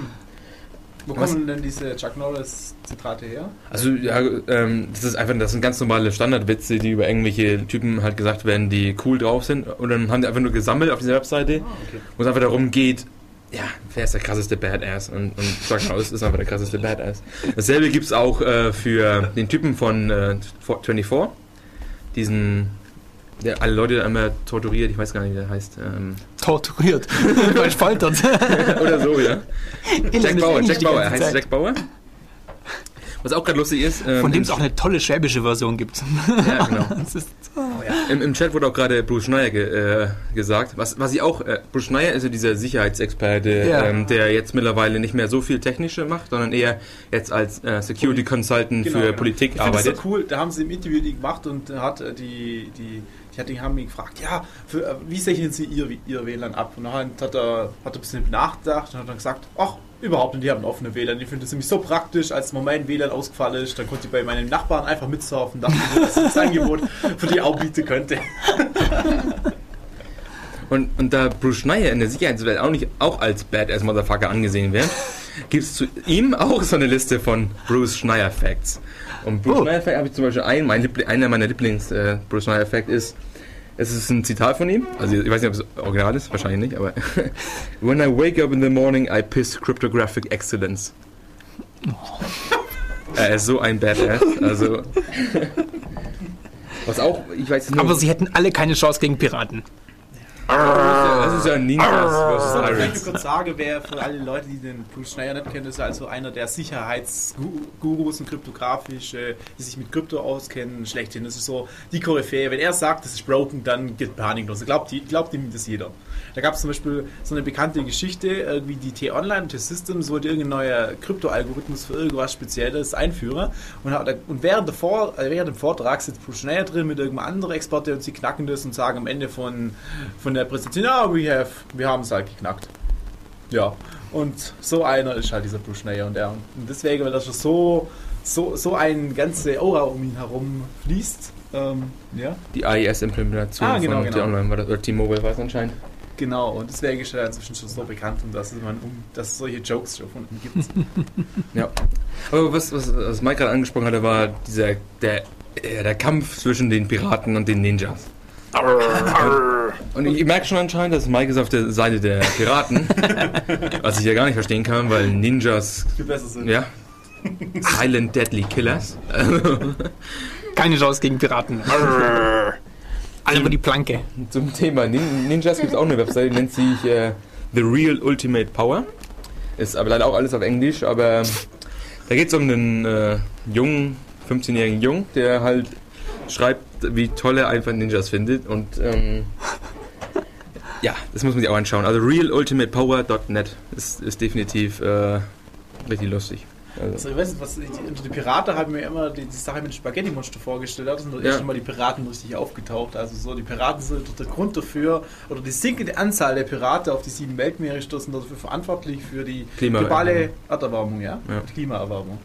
Speaker 4: Wo
Speaker 1: Was?
Speaker 4: kommen denn diese Chuck Norris-Zitate her?
Speaker 1: Also ja, ähm, das ist einfach, das sind ganz normale Standardwitze, die über irgendwelche Typen halt gesagt werden, die cool drauf sind. Und dann haben die einfach nur gesammelt auf dieser Webseite,
Speaker 4: Ah, okay.
Speaker 1: wo es einfach darum geht, ja, wer ist der krasseste Badass? Und, und Chuck Norris ist einfach der krasseste Badass. Dasselbe gibt es auch äh, für den Typen von äh, 24, diesen, der alle Leute immer torturiert, ich weiß gar nicht, wie der heißt. Ähm,
Speaker 2: Torturiert. <laughs> Weil foltert. <laughs>
Speaker 1: oder so, ja. Jack Bauer, Jack Bauer,
Speaker 2: ganze
Speaker 1: heißt
Speaker 2: Zeit.
Speaker 1: Jack Bauer. Was auch gerade lustig ist. ähm,
Speaker 2: Von dem es auch eine tolle schwäbische Version gibt.
Speaker 1: Ja, genau. <laughs>
Speaker 2: Das ist,
Speaker 1: Im, Im Chat wurde auch gerade Bruce Schneier ge, äh, gesagt. Was, was ich auch, äh, Bruce Schneier ist ja dieser Sicherheitsexperte,
Speaker 2: Ja.
Speaker 1: ähm, der jetzt mittlerweile nicht mehr so viel Technische macht, sondern eher jetzt als äh, Security Consultant
Speaker 4: Genau,
Speaker 1: für
Speaker 4: genau.
Speaker 1: Politik
Speaker 4: Ich finde das
Speaker 1: arbeitet.
Speaker 4: so cool, da haben sie im Interview die gemacht und hat äh, die, die, die, hat, die haben ihn gefragt, ja, für, äh, wie sichern sie ihr, ihr WLAN ab? Und dann hat er, hat er ein bisschen nachgedacht und hat dann gesagt, ach, überhaupt nicht, die haben offene WLAN. Ich finde das nämlich so praktisch, als mal mein WLAN ausgefallen ist, dann konnte ich bei meinem Nachbarn einfach mitsurfen, dachte ich, das Angebot, für die auch bieten könnte. <laughs>
Speaker 1: Und, und da Bruce Schneier in der Sicherheitswelt auch nicht auch als Badass Motherfucker angesehen wird, gibt es zu ihm auch so eine Liste von Bruce Schneier Facts. Und Bruce
Speaker 2: Oh.
Speaker 1: Schneier Fact habe ich zum Beispiel einen, mein einer meiner Lieblings äh, Bruce Schneier Fact ist, es ist ein Zitat von ihm, also ich weiß nicht, ob es original ist, wahrscheinlich nicht, aber <laughs> When I wake up in the morning, I piss cryptographic excellence. <laughs> er ist so ein Badass, also <laughs> was auch, ich weiß nicht,
Speaker 2: aber sie hätten alle keine Chance gegen Piraten.
Speaker 1: Das ist ja Ninjas versus
Speaker 4: möchte
Speaker 1: Pirates.
Speaker 4: kurz sagen, wer für alle Leute, die den Bruce Schneier nicht kennen, ist also einer der Sicherheitsgurus und kryptografische, die sich mit Krypto auskennen, schlechthin. Das ist so die Koryphäe. Wenn er sagt, das ist broken, dann geht Panik los. Glaubt, glaubt ihm das jeder. Da gab es zum Beispiel so eine bekannte Geschichte, irgendwie die T-Online T-Systems wollte irgendein neuer Krypto-Algorithmus für irgendwas Spezielles einführen. Und, hat- und während, der Vor, äh, während dem Vortrag sitzt Schneier drin mit irgendeinem anderen Experte und sie knacken das und sagen am Ende von, von der Präsentation, ja, we have, wir haben es halt geknackt. Ja, und so einer ist halt dieser Schneier und er. Und deswegen, weil das schon so, so, so ein ganze Aura um ihn herum fließt, ähm, ja,
Speaker 1: Die AES-Implementation
Speaker 4: Ah, genau,
Speaker 1: von
Speaker 4: genau.
Speaker 1: T-Online war das, oder T-Mobile war es anscheinend.
Speaker 4: Genau. Und deswegen ist er inzwischen schon so bekannt und dass, man um, dass es solche Jokes schon von ihm gibt. <laughs>
Speaker 1: Ja. Aber was, was, was Mike gerade angesprochen hatte, war dieser, der, der Kampf zwischen den Piraten und den Ninjas. Und ich merke schon anscheinend, dass Mike ist auf der Seite der Piraten, <laughs> was ich ja gar nicht verstehen kann, weil Ninjas,
Speaker 4: Viel besser sind.
Speaker 1: ja, Silent Deadly Killers. <laughs>
Speaker 2: Keine Chance gegen Piraten. Alle über die Planke.
Speaker 1: Zum Thema Nin Ninjas gibt es auch eine Webseite, die nennt sich äh, The Real Ultimate Power. Ist aber leider auch alles auf Englisch, aber da geht es um einen äh, jungen, 15-jährigen Jungen, der halt schreibt, wie toll er einfach Ninjas findet und ähm, ja, das muss man sich auch anschauen. Also realultimatepower.net ist, ist definitiv äh, richtig lustig. Also,
Speaker 4: Also, ich weiß nicht, was die, unter die Piraten haben mir immer die, die Sache mit dem Spaghetti-Monster vorgestellt. Da sind das
Speaker 1: Ja.
Speaker 4: erste Mal die Piraten richtig aufgetaucht. Also so, die Piraten sind der Grund dafür, oder die sinkende Anzahl der Piraten auf die sieben Weltmeere sind dafür verantwortlich für die globale Erderwärmung, ja?
Speaker 1: Ja.
Speaker 4: Klimaerwärmung.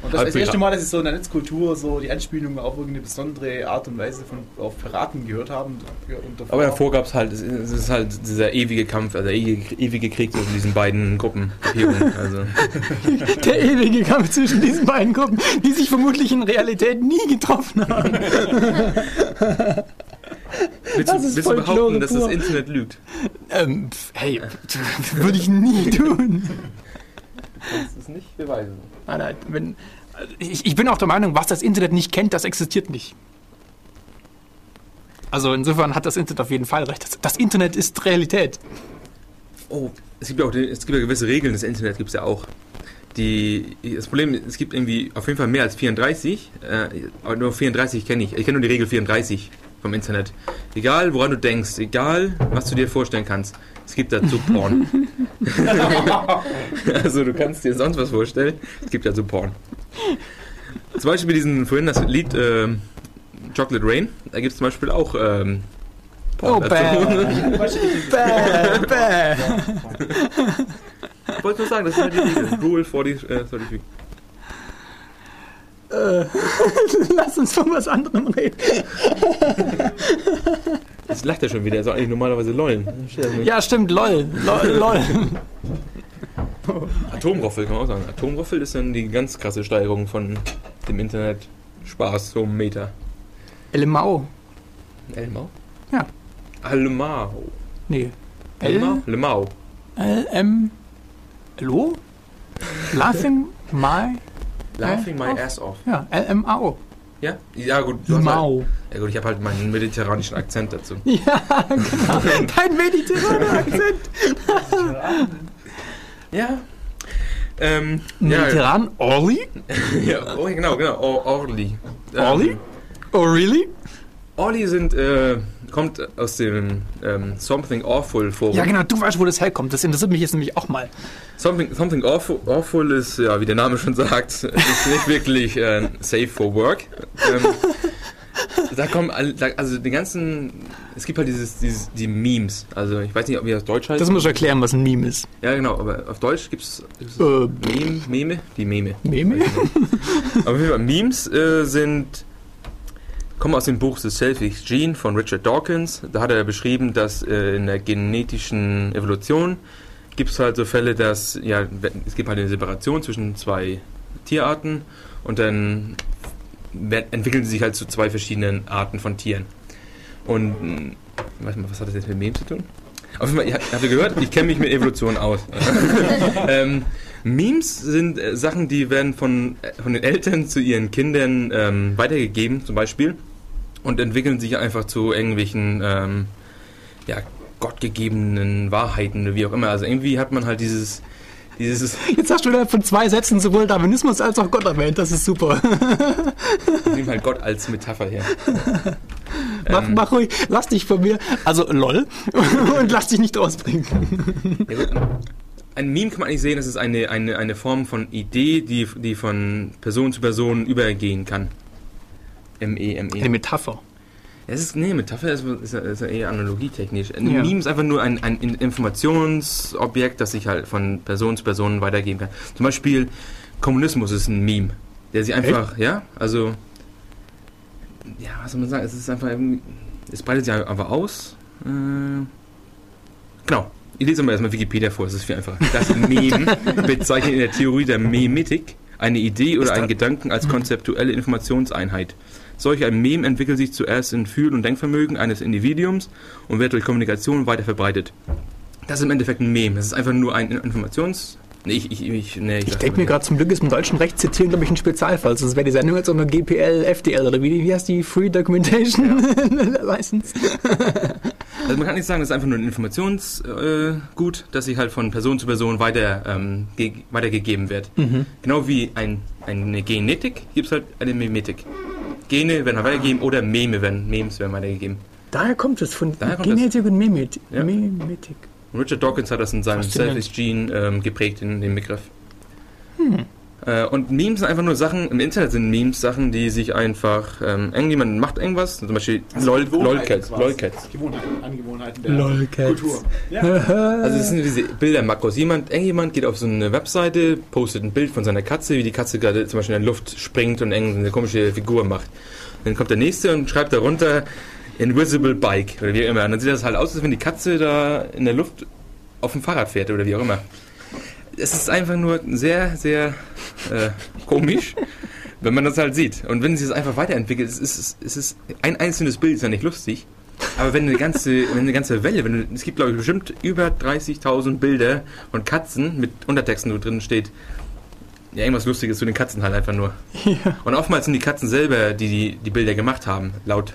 Speaker 4: Und das ist das erste Mal, dass ich so in der Netzkultur so die Anspielungen auf irgendeine besondere Art und Weise von, auf Piraten gehört haben. Und davor-
Speaker 1: Aber davor gab es halt, es ist halt dieser ewige Kampf, also der ewige, ewige Krieg zwischen diesen beiden Gruppen. Also, <laughs>
Speaker 2: Der ewige Kampf zwischen diesen beiden Gruppen, die sich vermutlich in Realität nie getroffen haben. <laughs>
Speaker 1: willst
Speaker 2: Das
Speaker 1: du,
Speaker 2: ist
Speaker 1: willst du behaupten, dass das. Internet lügt?
Speaker 2: Ähm, hey, <laughs> würde ich nie tun.
Speaker 1: Kannst du es nicht beweisen.
Speaker 2: Nein, nein, wenn, ich, ich bin auch der Meinung, was das Internet nicht kennt, das existiert nicht. Also insofern hat das Internet auf jeden Fall recht. Das, das Internet ist Realität.
Speaker 1: Oh, es gibt ja auch es gibt ja gewisse Regeln des Internet, gibt es ja auch. Die, das Problem ist, es gibt irgendwie auf jeden Fall mehr als 34, äh, aber nur 34 kenne ich. Ich kenne nur die Regel 34 vom Internet. Egal, woran du denkst, egal, was du dir vorstellen kannst, es gibt dazu Porn. <laughs> also du kannst dir sonst was vorstellen, es gibt dazu Porn. Zum Beispiel diesen, vorhin das Lied ähm, Chocolate Rain, da gibt es zum Beispiel auch ähm,
Speaker 2: Oh,
Speaker 1: dazu.
Speaker 2: bäh, <laughs> bäh, bäh.
Speaker 1: Ich wollte nur sagen, das ist halt die Regel. Rule 40, äh, 33. <laughs>
Speaker 2: Lass uns von was anderem reden.
Speaker 1: Das lacht er schon wieder, er soll eigentlich normalerweise lollen.
Speaker 2: Ja, stimmt, lol. Lol. lol.
Speaker 1: Atomroffel kann man auch sagen. Atomroffel ist dann die ganz krasse Steigerung von dem Internet Spaß so Meter.
Speaker 2: LMAO.
Speaker 1: Elmau?
Speaker 2: Ja.
Speaker 1: Almau.
Speaker 2: Nee.
Speaker 1: Elmau? Lemau.
Speaker 2: L, M, Lo? Laughing My,
Speaker 1: Laughing my ass off.
Speaker 2: ja, L, M, A, O.
Speaker 1: Ja? Ja gut. du Halt,
Speaker 2: Mau.
Speaker 1: ja gut, ich habe halt meinen mediterranischen Akzent dazu. <laughs>
Speaker 2: Ja, genau. <laughs> Dein mediterraner Akzent. <laughs>
Speaker 1: Ja. Ähm, ja,
Speaker 2: Mediterran? Orly?
Speaker 1: ja, oh, genau, genau. Or Orly. Ähm,
Speaker 2: Orly? Oh, really?
Speaker 1: Orly sind, äh, kommt aus dem ähm, Something Awful Forum.
Speaker 2: Ja, genau, du weißt, wo das herkommt. Das interessiert mich jetzt nämlich auch mal.
Speaker 1: Something, something awful, awful ist, ja, wie der Name schon sagt, <laughs> ist nicht wirklich äh, safe for work. Ähm, <laughs> da kommen, also die ganzen, es gibt halt dieses, dieses, die Memes. Also ich weiß nicht, ob wie das Deutsch heißt.
Speaker 2: Das muss ich erklären, was ein Meme ist.
Speaker 1: ja, genau, aber auf Deutsch gibt es
Speaker 2: Äh,
Speaker 1: Meme, Meme, die Meme.
Speaker 2: Meme?
Speaker 1: Aber auf jeden Fall, Memes äh, sind, kommen aus dem Buch The Selfish Gene von Richard Dawkins. Da hat er beschrieben, dass äh, in der genetischen Evolution gibt es halt so Fälle, dass, ja, es gibt halt eine Separation zwischen zwei Tierarten und dann entwickeln sie sich halt zu zwei verschiedenen Arten von Tieren. Und, warte mal, was hat das jetzt mit Memes zu tun? Auf jeden Fall, ihr habt habt ihr gehört, ich kenne mich mit Evolution aus. <laughs> ähm, Memes sind äh, Sachen, die werden von, äh, von den Eltern zu ihren Kindern ähm, weitergegeben, zum Beispiel, und entwickeln sich einfach zu irgendwelchen ähm, ja, gottgegebenen Wahrheiten wie auch immer. Also irgendwie hat man halt dieses, dieses <laughs>
Speaker 2: Jetzt hast du innerhalb von zwei Sätzen sowohl Darwinismus als auch Gott erwähnt. Das ist super. <laughs>
Speaker 1: ich nehme halt Gott als Metapher her. <laughs>
Speaker 2: Mach,
Speaker 1: Ähm,
Speaker 2: mach ruhig, lass dich von mir, also lol, und lass dich nicht ausbringen.
Speaker 1: Ein Meme kann man eigentlich sehen, das ist eine, eine, eine Form von Idee, die, die von Person zu Person übergehen kann. M-E-M-E.
Speaker 2: Eine Metapher.
Speaker 1: Es ist, nee, Metapher ist, ist, ist eher analogietechnisch. Ein
Speaker 2: Ja.
Speaker 1: Meme ist einfach nur ein, ein In- Informationsobjekt, das sich halt von Person zu Person weitergeben kann. Zum Beispiel Kommunismus ist ein Meme, der sich einfach, ja, also, ja, was soll man sagen, es ist einfach, irgendwie- es breitet sich einfach aus. Äh, genau. Ich lese mal erstmal Wikipedia vor, es ist viel einfacher. Das <laughs> Meme bezeichnet in der Theorie der Memetik eine Idee oder einen
Speaker 2: da-
Speaker 1: Gedanken als konzeptuelle Informationseinheit. Solch ein Meme entwickelt sich zuerst in Fühl- und Denkvermögen eines Individuums und wird durch Kommunikation weiter verbreitet. Das ist im Endeffekt ein Meme. Das ist einfach nur ein Informations... Nee, ich, ich, ich, nee,
Speaker 2: Ich denke mir gerade, zum Glück ist im deutschen Recht zitieren, glaube ich, ein Spezialfall. Sonst wäre die Sendung jetzt unter GPL, FDL oder wie, wie heißt die? Free Documentation License. <laughs> <laughs>
Speaker 1: Also man kann nicht sagen, das ist einfach nur ein Informationsgut, äh, das sich halt von Person zu Person weiter, ähm, ge weitergegeben wird. Genau wie ein, eine Genetik gibt es halt eine Memetik. Gene werden weitergegeben oder Meme werden, Memes werden weitergegeben.
Speaker 2: Daher kommt es von
Speaker 1: Daher kommt
Speaker 2: Genetik und Memet
Speaker 1: Ja. Äh, und Memes sind einfach nur Sachen, im Internet sind Memes Sachen, die sich einfach, ähm, irgendjemand macht irgendwas, zum Beispiel LOL, LOLcats, LOLcats.
Speaker 4: Gewohnheiten, Angewohnheiten der
Speaker 2: Lolcats.
Speaker 4: Kultur. Ja. <laughs>
Speaker 1: Also das sind diese Bilder-Makros. Jemand, irgendjemand geht auf so eine Webseite, postet ein Bild von seiner Katze, wie die Katze gerade zum Beispiel in der Luft springt und irgendeine komische Figur macht. Dann kommt der nächste und schreibt darunter Invisible Bike oder wie auch immer. Und dann sieht das halt aus, als wenn die Katze da in der Luft auf dem Fahrrad fährt oder wie auch immer. Es ist einfach nur sehr, sehr äh, komisch, wenn man das halt sieht. Und wenn sich das einfach weiterentwickelt, es ist, es ist ein einzelnes Bild, ist ja nicht lustig. Aber wenn eine ganze, wenn eine ganze Welle, wenn du, es gibt glaube ich bestimmt über 30.000 Bilder von Katzen mit Untertexten, wo drin steht, ja, irgendwas Lustiges zu den Katzen halt einfach nur. <laughs> Und oftmals sind die Katzen selber, die die, die Bilder gemacht haben, laut.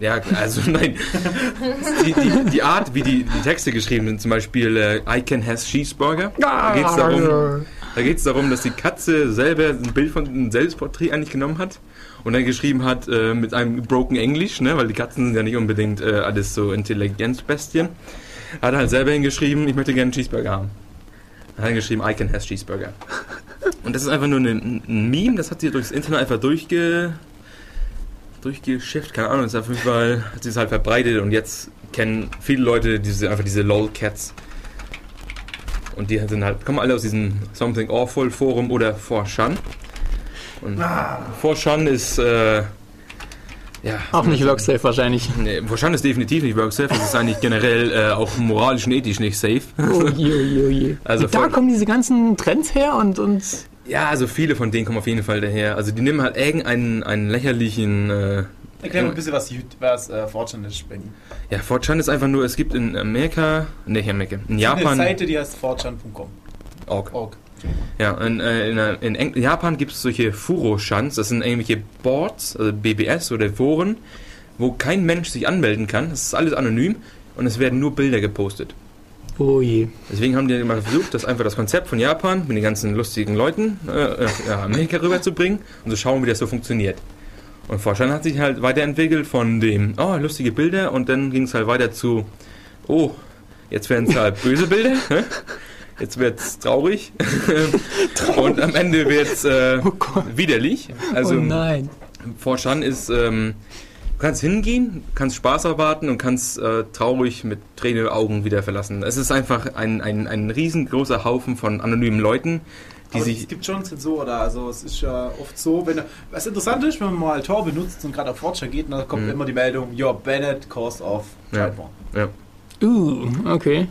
Speaker 1: Ja, also <laughs> nein. Die, die, die Art, wie die, die Texte geschrieben sind, zum Beispiel äh, I can has cheeseburger. Da geht es darum, da geht's darum, dass die Katze selber ein Bild von einem Selbstporträt eigentlich genommen hat und dann geschrieben hat äh, mit einem broken English, ne, weil die Katzen sind ja nicht unbedingt äh, alles so Intelligenzbestien. Hat halt selber hingeschrieben, ich möchte gerne einen Cheeseburger haben. Hat dann geschrieben, I can has cheeseburger. Und das ist einfach nur ein, ein Meme, das hat sie durchs Internet einfach durchge, durchgeschifft, keine Ahnung, das ist auf jeden Fall, hat sie es halt verbreitet und jetzt kennen viele Leute diese, einfach diese LOL-Cats. Und die sind halt, kommen alle aus diesem Something Awful Forum oder 4chan. Und 4chan ist, äh, ja.
Speaker 2: Auch nicht WorkSafe wahrscheinlich.
Speaker 1: Nee, 4chan ist definitiv nicht WorkSafe, das ist eigentlich generell äh, auch moralisch und ethisch nicht safe.
Speaker 2: Oh je, oh je, oh je. <laughs>
Speaker 1: Also
Speaker 2: und da kommen diese ganzen Trends her und, und
Speaker 1: Ja, also viele von denen kommen auf jeden Fall daher. Also die nehmen halt irgendeinen einen lächerlichen. Äh,
Speaker 4: Erklär mal ein bisschen, was, was äh, Fortune ist. Benny.
Speaker 1: ja, 4chan ist einfach nur, es gibt in Amerika, ne, nicht Amerika, in
Speaker 4: Eine
Speaker 1: Japan.
Speaker 4: Seite, die heißt fortune.com.
Speaker 1: Org.
Speaker 4: Org.
Speaker 1: Ja, in, äh, in, äh, in Eng Japan gibt es solche Furo-Shans, das sind irgendwelche Boards, also BBS oder Foren, wo kein Mensch sich anmelden kann. Das ist alles anonym und es werden nur Bilder gepostet.
Speaker 2: Oh je.
Speaker 1: Deswegen haben die mal versucht, das einfach das Konzept von Japan mit den ganzen lustigen Leuten äh, nach Amerika rüberzubringen und zu schauen, wie das so funktioniert. Und Forschern hat sich halt weiterentwickelt von dem, oh, lustige Bilder und dann ging es halt weiter zu, oh, jetzt werden es halt <laughs> böse Bilder, jetzt wird es traurig, <laughs> und am Ende wird es äh,
Speaker 2: Oh
Speaker 1: widerlich. Also
Speaker 2: oh nein.
Speaker 1: Forschern ist, ähm, du kannst hingehen, kannst Spaß erwarten und kannst äh, traurig mit Tränen Augen wieder verlassen. Es ist einfach ein, ein, ein riesengroßer Haufen von anonymen Leuten, die
Speaker 4: Aber
Speaker 1: sich...
Speaker 4: es gibt schon Zensoren da. Also es ist ja oft so, wenn was interessant ist, wenn man mal Tor benutzt und gerade auf Fortune geht, dann kommt
Speaker 1: Mhm.
Speaker 4: immer die Meldung, you're banned cause of
Speaker 1: Ja.
Speaker 4: child porn.
Speaker 1: Ja.
Speaker 2: Uh, okay.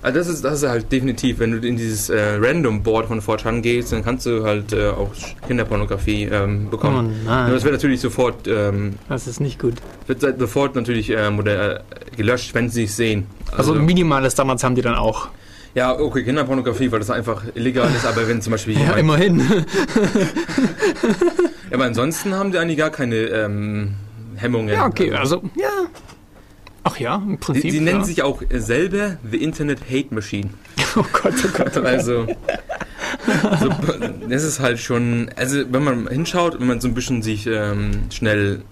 Speaker 1: Also das ist, das ist halt definitiv, wenn du in dieses äh, Random Board von 4chan gehst, dann kannst du halt äh, auch Kinderpornografie ähm,
Speaker 2: Oh
Speaker 1: bekommen. Aber
Speaker 2: nein.
Speaker 1: das wird natürlich sofort, ähm,
Speaker 2: Das ist nicht gut.
Speaker 1: wird sofort natürlich ähm, oder, äh, gelöscht, wenn sie es sehen.
Speaker 2: Also, minimale Standards haben die dann auch.
Speaker 1: ja, okay, Kinderpornografie, weil das einfach illegal ist, aber wenn zum Beispiel <laughs>
Speaker 2: Ja, immerhin. <laughs>
Speaker 1: Ja, aber ansonsten haben die eigentlich gar keine ähm, Hemmungen.
Speaker 2: ja, okay, also, ja. Ach ja, im
Speaker 1: Sie,
Speaker 2: Prinzip.
Speaker 1: sie nennen
Speaker 2: ja.
Speaker 1: sich auch äh, selber The Internet Hate Machine. <laughs>
Speaker 2: Oh Gott, oh Gott.
Speaker 1: Also, so, das ist halt schon, also wenn man hinschaut, wenn man so ein bisschen sich ähm, schnell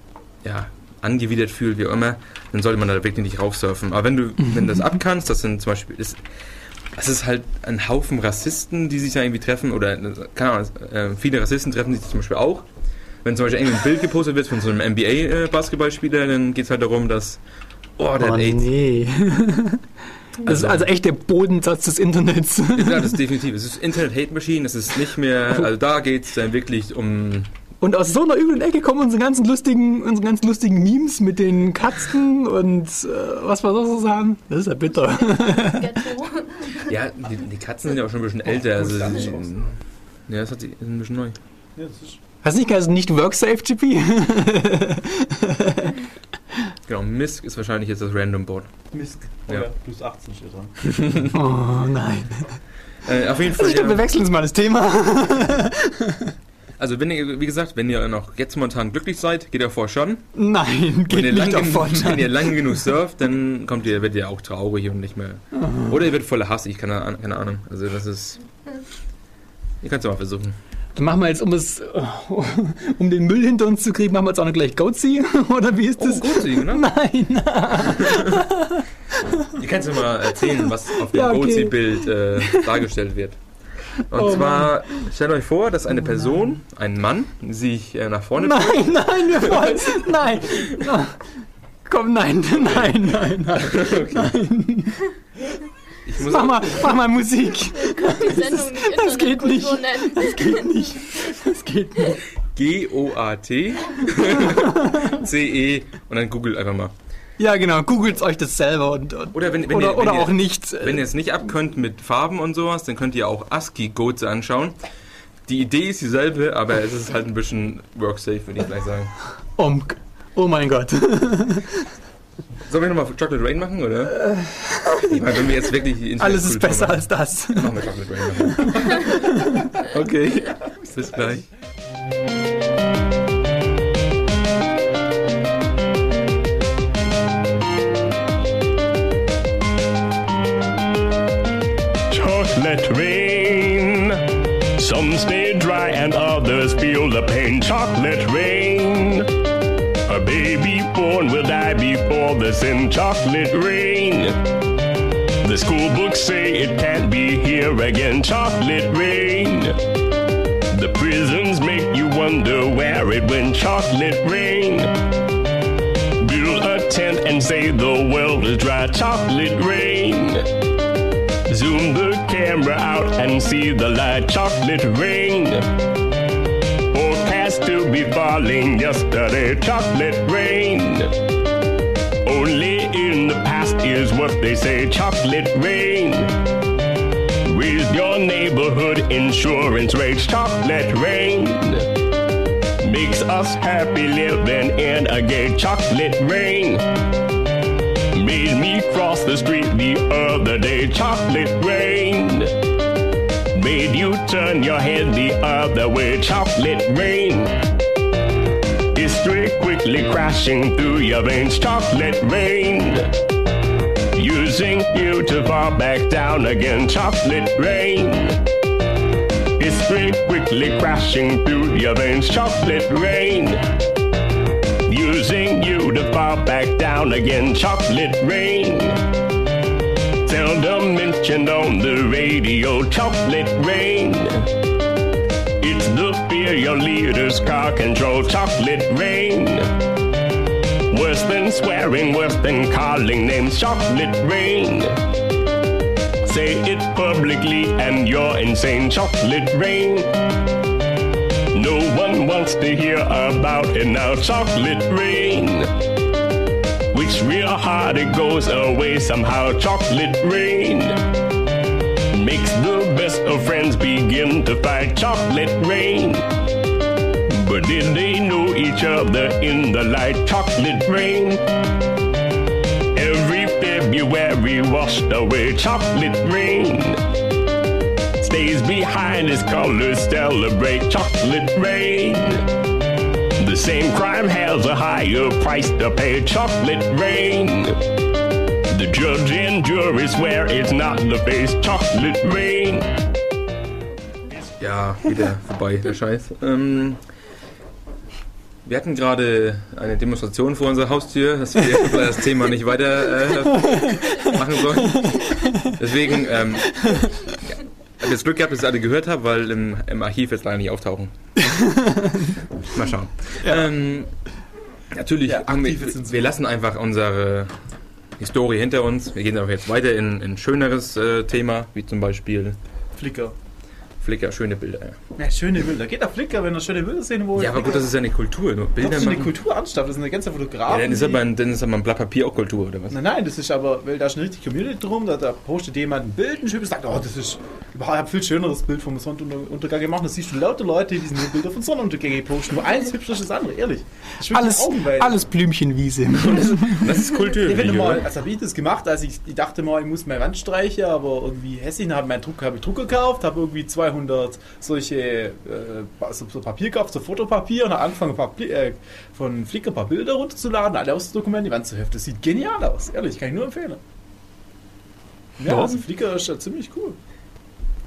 Speaker 1: ja, angewidert fühlt, wie auch immer, dann sollte man da wirklich nicht raufsurfen. Aber wenn du, wenn du das abkannst, das sind zum Beispiel, das, das ist halt ein Haufen Rassisten, die sich da irgendwie treffen, oder, keine Ahnung, äh, viele Rassisten treffen sich zum Beispiel auch. Wenn zum Beispiel irgendwie ein Bild gepostet wird von so einem NBA-Basketballspieler, dann geht es halt darum, dass, oh, der
Speaker 2: Oh
Speaker 1: AIDS.
Speaker 2: nee. Das <laughs> ist also echt der Bodensatz des Internets.
Speaker 1: Ja, das ist <laughs> definitiv. Es ist Internet Hate Machine, es ist nicht mehr, <laughs> also da geht es dann wirklich um.
Speaker 2: Und aus so einer üblen Ecke kommen unsere ganzen lustigen, unsere ganzen lustigen Memes mit den Katzen und äh, was wir sonst so haben. Das ist ja bitter.
Speaker 1: Ja, die, die Katzen sind ja auch schon ein bisschen älter. Also,
Speaker 4: das ist aus.
Speaker 1: ja, das hat sich ist ein bisschen neu.
Speaker 4: Ja, das ist
Speaker 2: Hast du nicht also nicht WorkSafe, GP?
Speaker 1: Genau, Misk ist wahrscheinlich jetzt das Random Board.
Speaker 4: Misk.
Speaker 1: Ja.
Speaker 4: Ja. Plus 18 steht dran. <laughs> <laughs>
Speaker 2: Oh nein.
Speaker 1: Äh, auf jeden Fall.
Speaker 2: Also ich glaube, wir wechseln jetzt mal das Thema. <laughs>
Speaker 1: also, wenn ihr, wie gesagt, wenn ihr noch jetzt momentan glücklich seid, geht ihr vor schon.
Speaker 2: Nein,
Speaker 1: Wenn
Speaker 2: geht
Speaker 1: ihr,
Speaker 2: nicht auf
Speaker 1: genug- wenn ihr
Speaker 2: Fortran.
Speaker 1: lang genug surft, dann kommt ihr, werdet ihr auch traurig und nicht mehr. Oder ihr werdet voller Hass, ich keine, Ahnung- keine Ahnung. Also, das ist. Ihr könnt es mal versuchen.
Speaker 2: Dann machen wir jetzt, um es, <laughs> um den Müll hinter uns zu kriegen, machen wir jetzt auch noch gleich Goatsy? <laughs> Oder wie ist
Speaker 1: Oh,
Speaker 2: das?
Speaker 1: gut, Sie, ne?
Speaker 2: Nein. <laughs>
Speaker 1: Ihr könnt ja mal erzählen, was auf dem
Speaker 2: Ja, okay.
Speaker 1: Gozi-Bild äh, dargestellt wird. Und
Speaker 2: Oh
Speaker 1: zwar, stellt euch vor, dass eine Person, ein Mann, sich äh, nach vorne
Speaker 2: Nein, nein, wir wollen. Nein. Na, Komm, nein, nein, nein, nein.
Speaker 1: Ich muss
Speaker 2: Mach mal, mach mal Musik.
Speaker 3: Nicht
Speaker 2: Das geht nicht. Das geht nicht. Das geht nicht.
Speaker 1: G-O-A-T C-E und dann googelt einfach mal.
Speaker 2: Ja, genau. Googelt euch das selber und, und
Speaker 1: Oder wenn, wenn
Speaker 2: oder,
Speaker 1: ihr,
Speaker 2: oder
Speaker 1: ihr,
Speaker 2: auch nicht. äh,
Speaker 1: Wenn ihr es nicht abkönnt mit Farben und sowas, dann könnt ihr auch ASCII-Codes anschauen. Die Idee ist dieselbe, aber es ist halt ein bisschen work-safe, würde ich gleich sagen.
Speaker 2: Um, oh mein Gott. <laughs>
Speaker 1: Sollen wir nochmal Chocolate Rain machen, oder? Ich meine, wenn wir jetzt wirklich die
Speaker 2: Alles ist
Speaker 1: Internetkultur
Speaker 2: besser
Speaker 1: machen,
Speaker 2: als das.
Speaker 1: Machen wir Chocolate Rain. <laughs> Okay, bis gleich.
Speaker 5: Before the. Chocolate rain. The school books say it can't be here again. Chocolate rain. The prisons make you wonder where it went. Chocolate rain. Build a tent and say the world is dry. Chocolate rain. Zoom the camera out and see the light. Chocolate rain. Forecast to be falling yesterday. Chocolate rain. Is what they say. Chocolate rain. With your neighborhood insurance rates. Chocolate rain. Makes us happy living in a gay chocolate rain. Made me cross the street the other day. Chocolate rain. Made you turn your head the other way. Chocolate rain. History quickly crashing through your veins. Chocolate rain. Using you to fall back down again. Chocolate rain. History quickly crashing through your veins. Chocolate rain using you to fall back down again. Chocolate rain. Seldom mentioned on the radio. Chocolate rain. It's the fear your leaders car control. Chocolate rain. Worse than swearing, worse than calling names. Chocolate rain. Say it publicly and you're insane. Chocolate rain. No one wants to hear about it now. Chocolate rain. Which real hard it goes away somehow. Chocolate rain. Makes the best of friends begin to fight. Chocolate rain. But did they know each other in the light? Chocolate rain. Every February washed away. Chocolate rain stays behind his colors celebrate chocolate rain. The same crime has a higher price to pay chocolate rain. The judge and jury swear it's not the face chocolate rain.
Speaker 1: Ja, wieder vorbei, der Scheiß. Ähm, wir hatten gerade eine Demonstration vor unserer Haustür, dass wir <laughs> das Thema nicht weiter äh, machen sollen. Deswegen, ähm, ja, ich habe das Glück gehabt, dass ich alle gehört habe, weil im, im Archiv jetzt leider nicht auftauchen. Mal schauen. Ähm, natürlich,
Speaker 4: Ja,
Speaker 1: wir, wir lassen einfach unsere Historie hinter uns. Wir gehen aber jetzt weiter in ein schöneres äh, Thema, wie zum Beispiel
Speaker 4: Flickr.
Speaker 1: Flickr, schöne Bilder. Ja,
Speaker 4: Ja, schöne Bilder. Geht auf Flickr, wenn ihr schöne Bilder sehen wollt.
Speaker 1: ja aber gut, das ist ja eine Kultur, nur Bilder
Speaker 4: das ist eine. Kultur ernsthaft. Das ist eine ganze Fotografin.
Speaker 1: Ja, dann ist, aber ein, dann ist aber ein Blatt Papier auch Kultur, oder was?
Speaker 4: Nein, nein, das ist aber, weil da ist eine richtige Community drum, da, da postet jemand ein Bild, ein schönes, sagt, oh, das ist überhaupt ein viel schöneres Bild vom Sonnenuntergang gemacht. Da siehst du lauter Leute, die diese Bilder von Sonnenuntergängen posten. Nur eins hübscher als das andere, ehrlich. Das ist
Speaker 2: Alles, alles Blümchenwiese. <laughs>
Speaker 1: Das ist Kultur. Video,
Speaker 4: mal, also habe ich das gemacht, als ich, ich dachte mal, ich muss meine Wand streichen, aber irgendwie hässlich, dann habe ich meinen Druck, habe ich Drucker gekauft, habe irgendwie 200 solche äh, so, so Papier gekauft, so Fotopapier und habe angefangen Papier, äh, von Flickr ein paar Bilder runterzuladen, alle auszudokumentieren, die Wand zu heften. Das sieht genial aus, ehrlich, kann ich nur empfehlen. Ja,
Speaker 2: Warum?
Speaker 4: also Flickr ist ja ziemlich cool.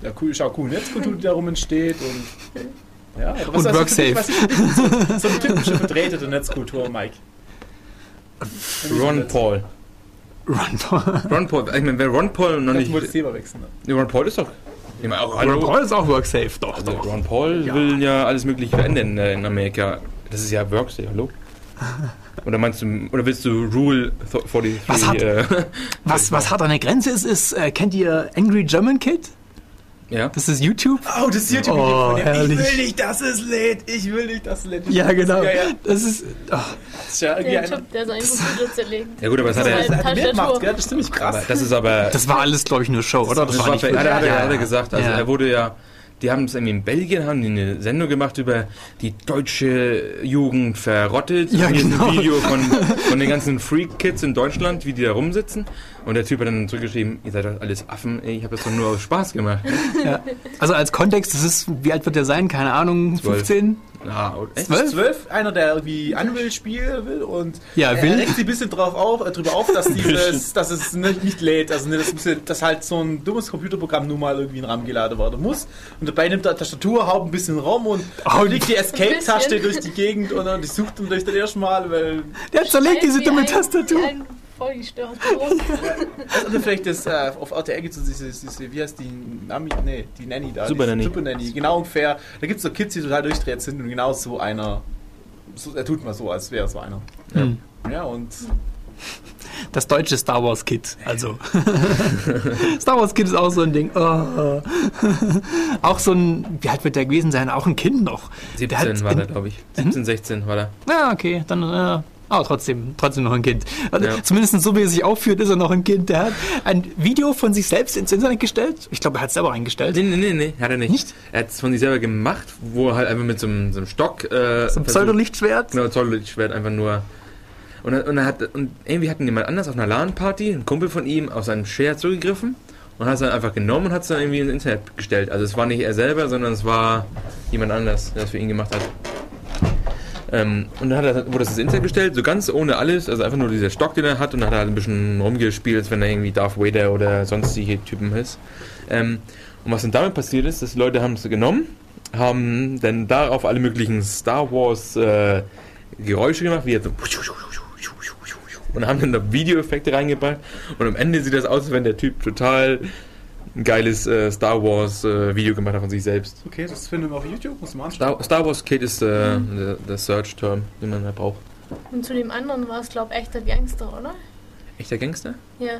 Speaker 4: Ja, cool, ist auch cool Netzkultur, die darum entsteht und ja, aber
Speaker 2: Und
Speaker 4: also
Speaker 2: WorkSafe.
Speaker 4: was ist so, so eine typische Vertreter der Netzkultur, Mike.
Speaker 1: Ron Paul.
Speaker 2: Run.
Speaker 1: Ron Paul, ich meine, wer Ron Paul noch
Speaker 4: Ich
Speaker 1: nicht.
Speaker 4: wollte das Thema wechseln. Ne?
Speaker 1: Nee, Ron Paul ist doch Ich meine, auch,
Speaker 2: Ron Paul ist auch WorkSafe, doch,
Speaker 1: also
Speaker 2: doch.
Speaker 1: Ron Paul
Speaker 2: Ja.
Speaker 1: will ja alles Mögliche verändern äh, in Amerika. Das ist ja Worksafe, hallo? <laughs> Oder meinst du, oder willst du Rule 43?
Speaker 2: Was hat-
Speaker 1: äh,
Speaker 2: Was, was hart an der Grenze ist, ist, äh, kennt ihr Angry German Kid?
Speaker 1: Ja?
Speaker 2: Das ist YouTube.
Speaker 4: Oh, das ist YouTube
Speaker 2: Oh,
Speaker 4: von dem.
Speaker 2: herrlich.
Speaker 4: Ich will nicht, dass es lädt. Ich will nicht, dass es lädt.
Speaker 2: Ja, genau.
Speaker 4: Ja, ja.
Speaker 2: Das ist. Oh,
Speaker 4: Das ist ja irgendwie
Speaker 3: Der
Speaker 4: ein,
Speaker 3: Typ, der seinen Computer zerlegt.
Speaker 1: Ja gut, aber das hat
Speaker 3: Das
Speaker 1: er,
Speaker 4: das hat er
Speaker 3: Tastatur.
Speaker 4: mitgemacht, gell? Das ist ziemlich krass.
Speaker 1: aber das ist aber,
Speaker 2: das war alles, glaube ich, nur Show, oder?
Speaker 1: das war,
Speaker 2: nicht
Speaker 1: hat, er, hat, er,
Speaker 2: Ja.
Speaker 1: gesagt, also
Speaker 2: Ja.
Speaker 1: er wurde ja, die haben es irgendwie in Belgien, haben die eine Sendung gemacht über die deutsche Jugend verrottet.
Speaker 2: Ja,
Speaker 1: Und hier ist
Speaker 2: genau.
Speaker 1: ein Video von, von den ganzen Freak-Kids in Deutschland, wie die da rumsitzen. Und der Typ hat dann zurückgeschrieben, ihr seid doch alles Affen, ey, ich habe das doch nur aus Spaß gemacht.
Speaker 2: Ja. Also als Kontext, das ist, wie alt wird der sein? Keine Ahnung,
Speaker 1: Zwölf.
Speaker 2: 15?
Speaker 1: Ah, echt?
Speaker 2: Zwölf?
Speaker 4: Zwölf, einer, der irgendwie Unreal spielen will und
Speaker 2: Ja,
Speaker 4: er
Speaker 2: will.
Speaker 4: regt sich ein bisschen drauf auf, äh, drüber auf, dass, <laughs> dieses, dass es nicht, nicht lädt. Also nicht, dass, ein bisschen, dass halt so ein dummes Computerprogramm nun mal irgendwie in RAM geladen werden muss. Und dabei nimmt er Tastatur, haut ein bisschen rum und
Speaker 2: Oh,
Speaker 4: fliegt die Escape-Taste durch die Gegend und, und die sucht ihn durch das erste Mal, weil
Speaker 2: Der zerlegt diese dumme
Speaker 3: ein-
Speaker 2: Tastatur.
Speaker 3: wie ein Vollgestörter rum. <laughs>
Speaker 4: Also vielleicht das äh, auf RTL gibt es diese, diese, wie heißt die Nami, nee, die Nanny da.
Speaker 1: Super Nanny.
Speaker 4: Super Nanny, genau ungefähr. Da gibt es so Kids, die total durchdreht sind und genau so einer, so, er tut mal so, als wäre so einer.
Speaker 2: Hm.
Speaker 4: Ja, und
Speaker 2: Das deutsche Star Wars Kid. Also. <laughs> Star Wars Kid ist auch so ein Ding. Oh. Auch so ein, wie alt wird der gewesen sein? Auch ein Kind noch.
Speaker 1: 17
Speaker 2: hat
Speaker 1: war der, glaube ich. 17, 16 war der.
Speaker 2: Ja, okay, dann. Äh, aber trotzdem, trotzdem noch ein Kind. Also,
Speaker 1: Ja.
Speaker 2: Zumindest so wie er sich aufführt, ist er noch ein Kind. Der hat ein Video von sich selbst ins Internet gestellt. Ich glaube, er hat es selber eingestellt.
Speaker 1: Nee, nee, nee, nee, hat er nicht.
Speaker 2: Nicht?
Speaker 1: Er hat es von sich selber gemacht, wo er halt einfach mit so einem, so einem Stock. Äh,
Speaker 2: So ein Pseudolichtschwert.
Speaker 1: Genau, Zolllichtschwert einfach nur. Und, er- und, er hat, und irgendwie hat ihn jemand anders auf einer LAN-Party, ein Kumpel von ihm, aus seinem Share zugegriffen und hat es dann einfach genommen und hat es dann irgendwie ins Internet gestellt. Also es war nicht er selber, sondern es war jemand anders, der das für ihn gemacht hat. Ähm, und dann hat er, wurde das ins Internet gestellt, so ganz ohne alles, also einfach nur dieser Stock, den er hat und dann hat er halt ein bisschen rumgespielt, als wenn er irgendwie Darth Vader oder sonstige Typen ist. Ähm, und was dann damit passiert ist, dass die Leute haben es genommen, haben dann darauf alle möglichen Star Wars äh, Geräusche gemacht, wie so und haben dann da Videoeffekte reingebracht und am Ende sieht das aus, als wenn der Typ total ein geiles äh, Star Wars äh, Video gemacht hat von sich selbst.
Speaker 4: okay, das finden wir auf YouTube, muss man anschauen.
Speaker 1: Star, Star Wars Kid ist äh, der, der Search-Term, den man da braucht.
Speaker 3: Und zu dem anderen war es, glaube ich, echter Gangster, oder?
Speaker 1: Echter Gangster?
Speaker 3: Ja.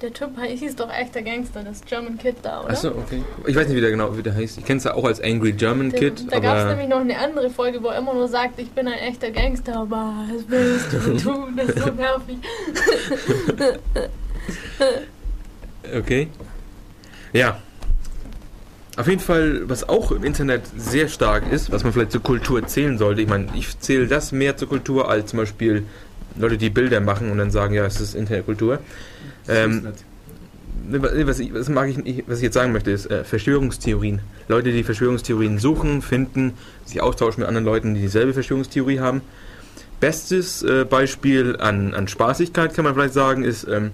Speaker 3: Der Typ hieß doch echter Gangster, das German Kid da, oder?
Speaker 1: Achso, okay. Ich weiß nicht, wie der genau wie der heißt. Ich kenne es ja auch als Angry German
Speaker 3: Der-
Speaker 1: Kid,
Speaker 3: da gab es nämlich noch eine andere Folge, wo er immer nur sagt, ich bin ein echter Gangster, aber was willst du <laughs> tun? Das ist so nervig.
Speaker 1: okay. Ja. Auf jeden Fall, was auch im Internet sehr stark ist, was man vielleicht zur Kultur zählen sollte. Ich meine, ich zähle das mehr zur Kultur als zum Beispiel Leute, die Bilder machen und dann sagen, ja, es ist Internetkultur. Ähm, Nee, wa- nee, was, ich, was, mag ich, was ich jetzt sagen möchte, ist äh, Verschwörungstheorien. Leute, die Verschwörungstheorien suchen, finden, sich austauschen mit anderen Leuten, die dieselbe Verschwörungstheorie haben. Bestes äh, Beispiel an, an Spaßigkeit, kann man vielleicht sagen, ist, ähm,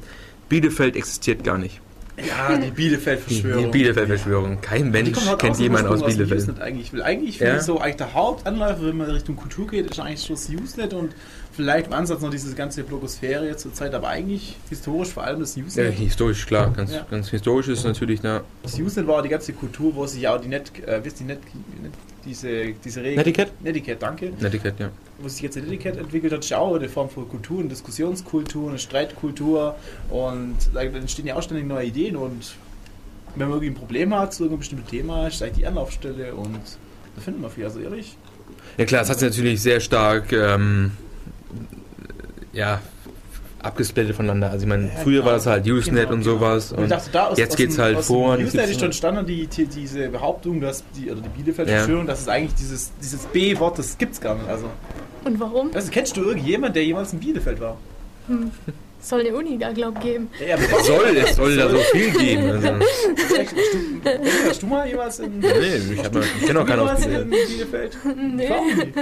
Speaker 1: Bielefeld existiert gar nicht.
Speaker 4: Ja, die Bielefeld-Verschwörung.
Speaker 1: Die Bielefeld-Verschwörung. Kein
Speaker 4: Die
Speaker 1: Mensch
Speaker 4: halt
Speaker 1: kennt jemanden aus Bielefeld.
Speaker 4: Usenet eigentlich. Weil eigentlich
Speaker 1: Ja.
Speaker 4: finde ich so, eigentlich der Hauptanläufer, wenn man Richtung Kultur geht, ist eigentlich schon das Usenet und vielleicht im Ansatz noch diese ganze Blogosphäre jetzt zur Zeit, aber eigentlich historisch vor allem das
Speaker 1: Ja,
Speaker 4: Usenet.
Speaker 1: historisch, klar. Ganz,
Speaker 4: Ja.
Speaker 1: ganz historisch ist natürlich da.
Speaker 4: Das Usenet war die ganze Kultur, wo sich auch die Net, äh, ihr, Net, Net, diese, diese Regeln.
Speaker 1: Netiquette?
Speaker 4: Netiquette, danke.
Speaker 1: Netiquette, ja.
Speaker 4: Wo sich jetzt die Netiquette entwickelt hat, ist ja auch eine Form von Kultur, eine Diskussionskultur, eine Streitkultur und da entstehen ja auch ständig neue Ideen und wenn man irgendwie ein Problem hat zu irgendeinem bestimmten Thema, ist eigentlich die Anlaufstelle und da findet man viel. Also ehrlich,
Speaker 1: Ja klar, es hat sich natürlich sehr stark ähm, ja, abgesplittet voneinander. Also ich meine,
Speaker 4: Ja,
Speaker 1: früher
Speaker 4: genau.
Speaker 1: war das halt Usenet
Speaker 4: Genau,
Speaker 1: und
Speaker 4: genau.
Speaker 1: sowas.
Speaker 4: Und
Speaker 1: Und
Speaker 4: ich dachte, da aus,
Speaker 1: jetzt
Speaker 4: aus
Speaker 1: geht's
Speaker 4: dem,
Speaker 1: halt vor und
Speaker 4: Usenet ist schon entstanden die, die, diese Behauptung, dass die, oder die Bielefeld-Verschwörung, dass es eigentlich dieses, dieses B-Wort, das gibt's gar nicht. Also,
Speaker 3: Und warum?
Speaker 4: du, kennst du irgendjemand, der jemals in Bielefeld war?
Speaker 3: Hm. Soll eine Uni da, glaub geben.
Speaker 4: Ja, aber
Speaker 1: es soll, es soll da so viel geben. <laughs> Also,
Speaker 4: Hast du, hast du mal jemals in,
Speaker 1: nee, ich, hab mal- ich kenne auch keinen aus
Speaker 4: jemals in
Speaker 1: Bielefeld.
Speaker 4: Bielefeld?
Speaker 3: Nee.
Speaker 4: Nicht.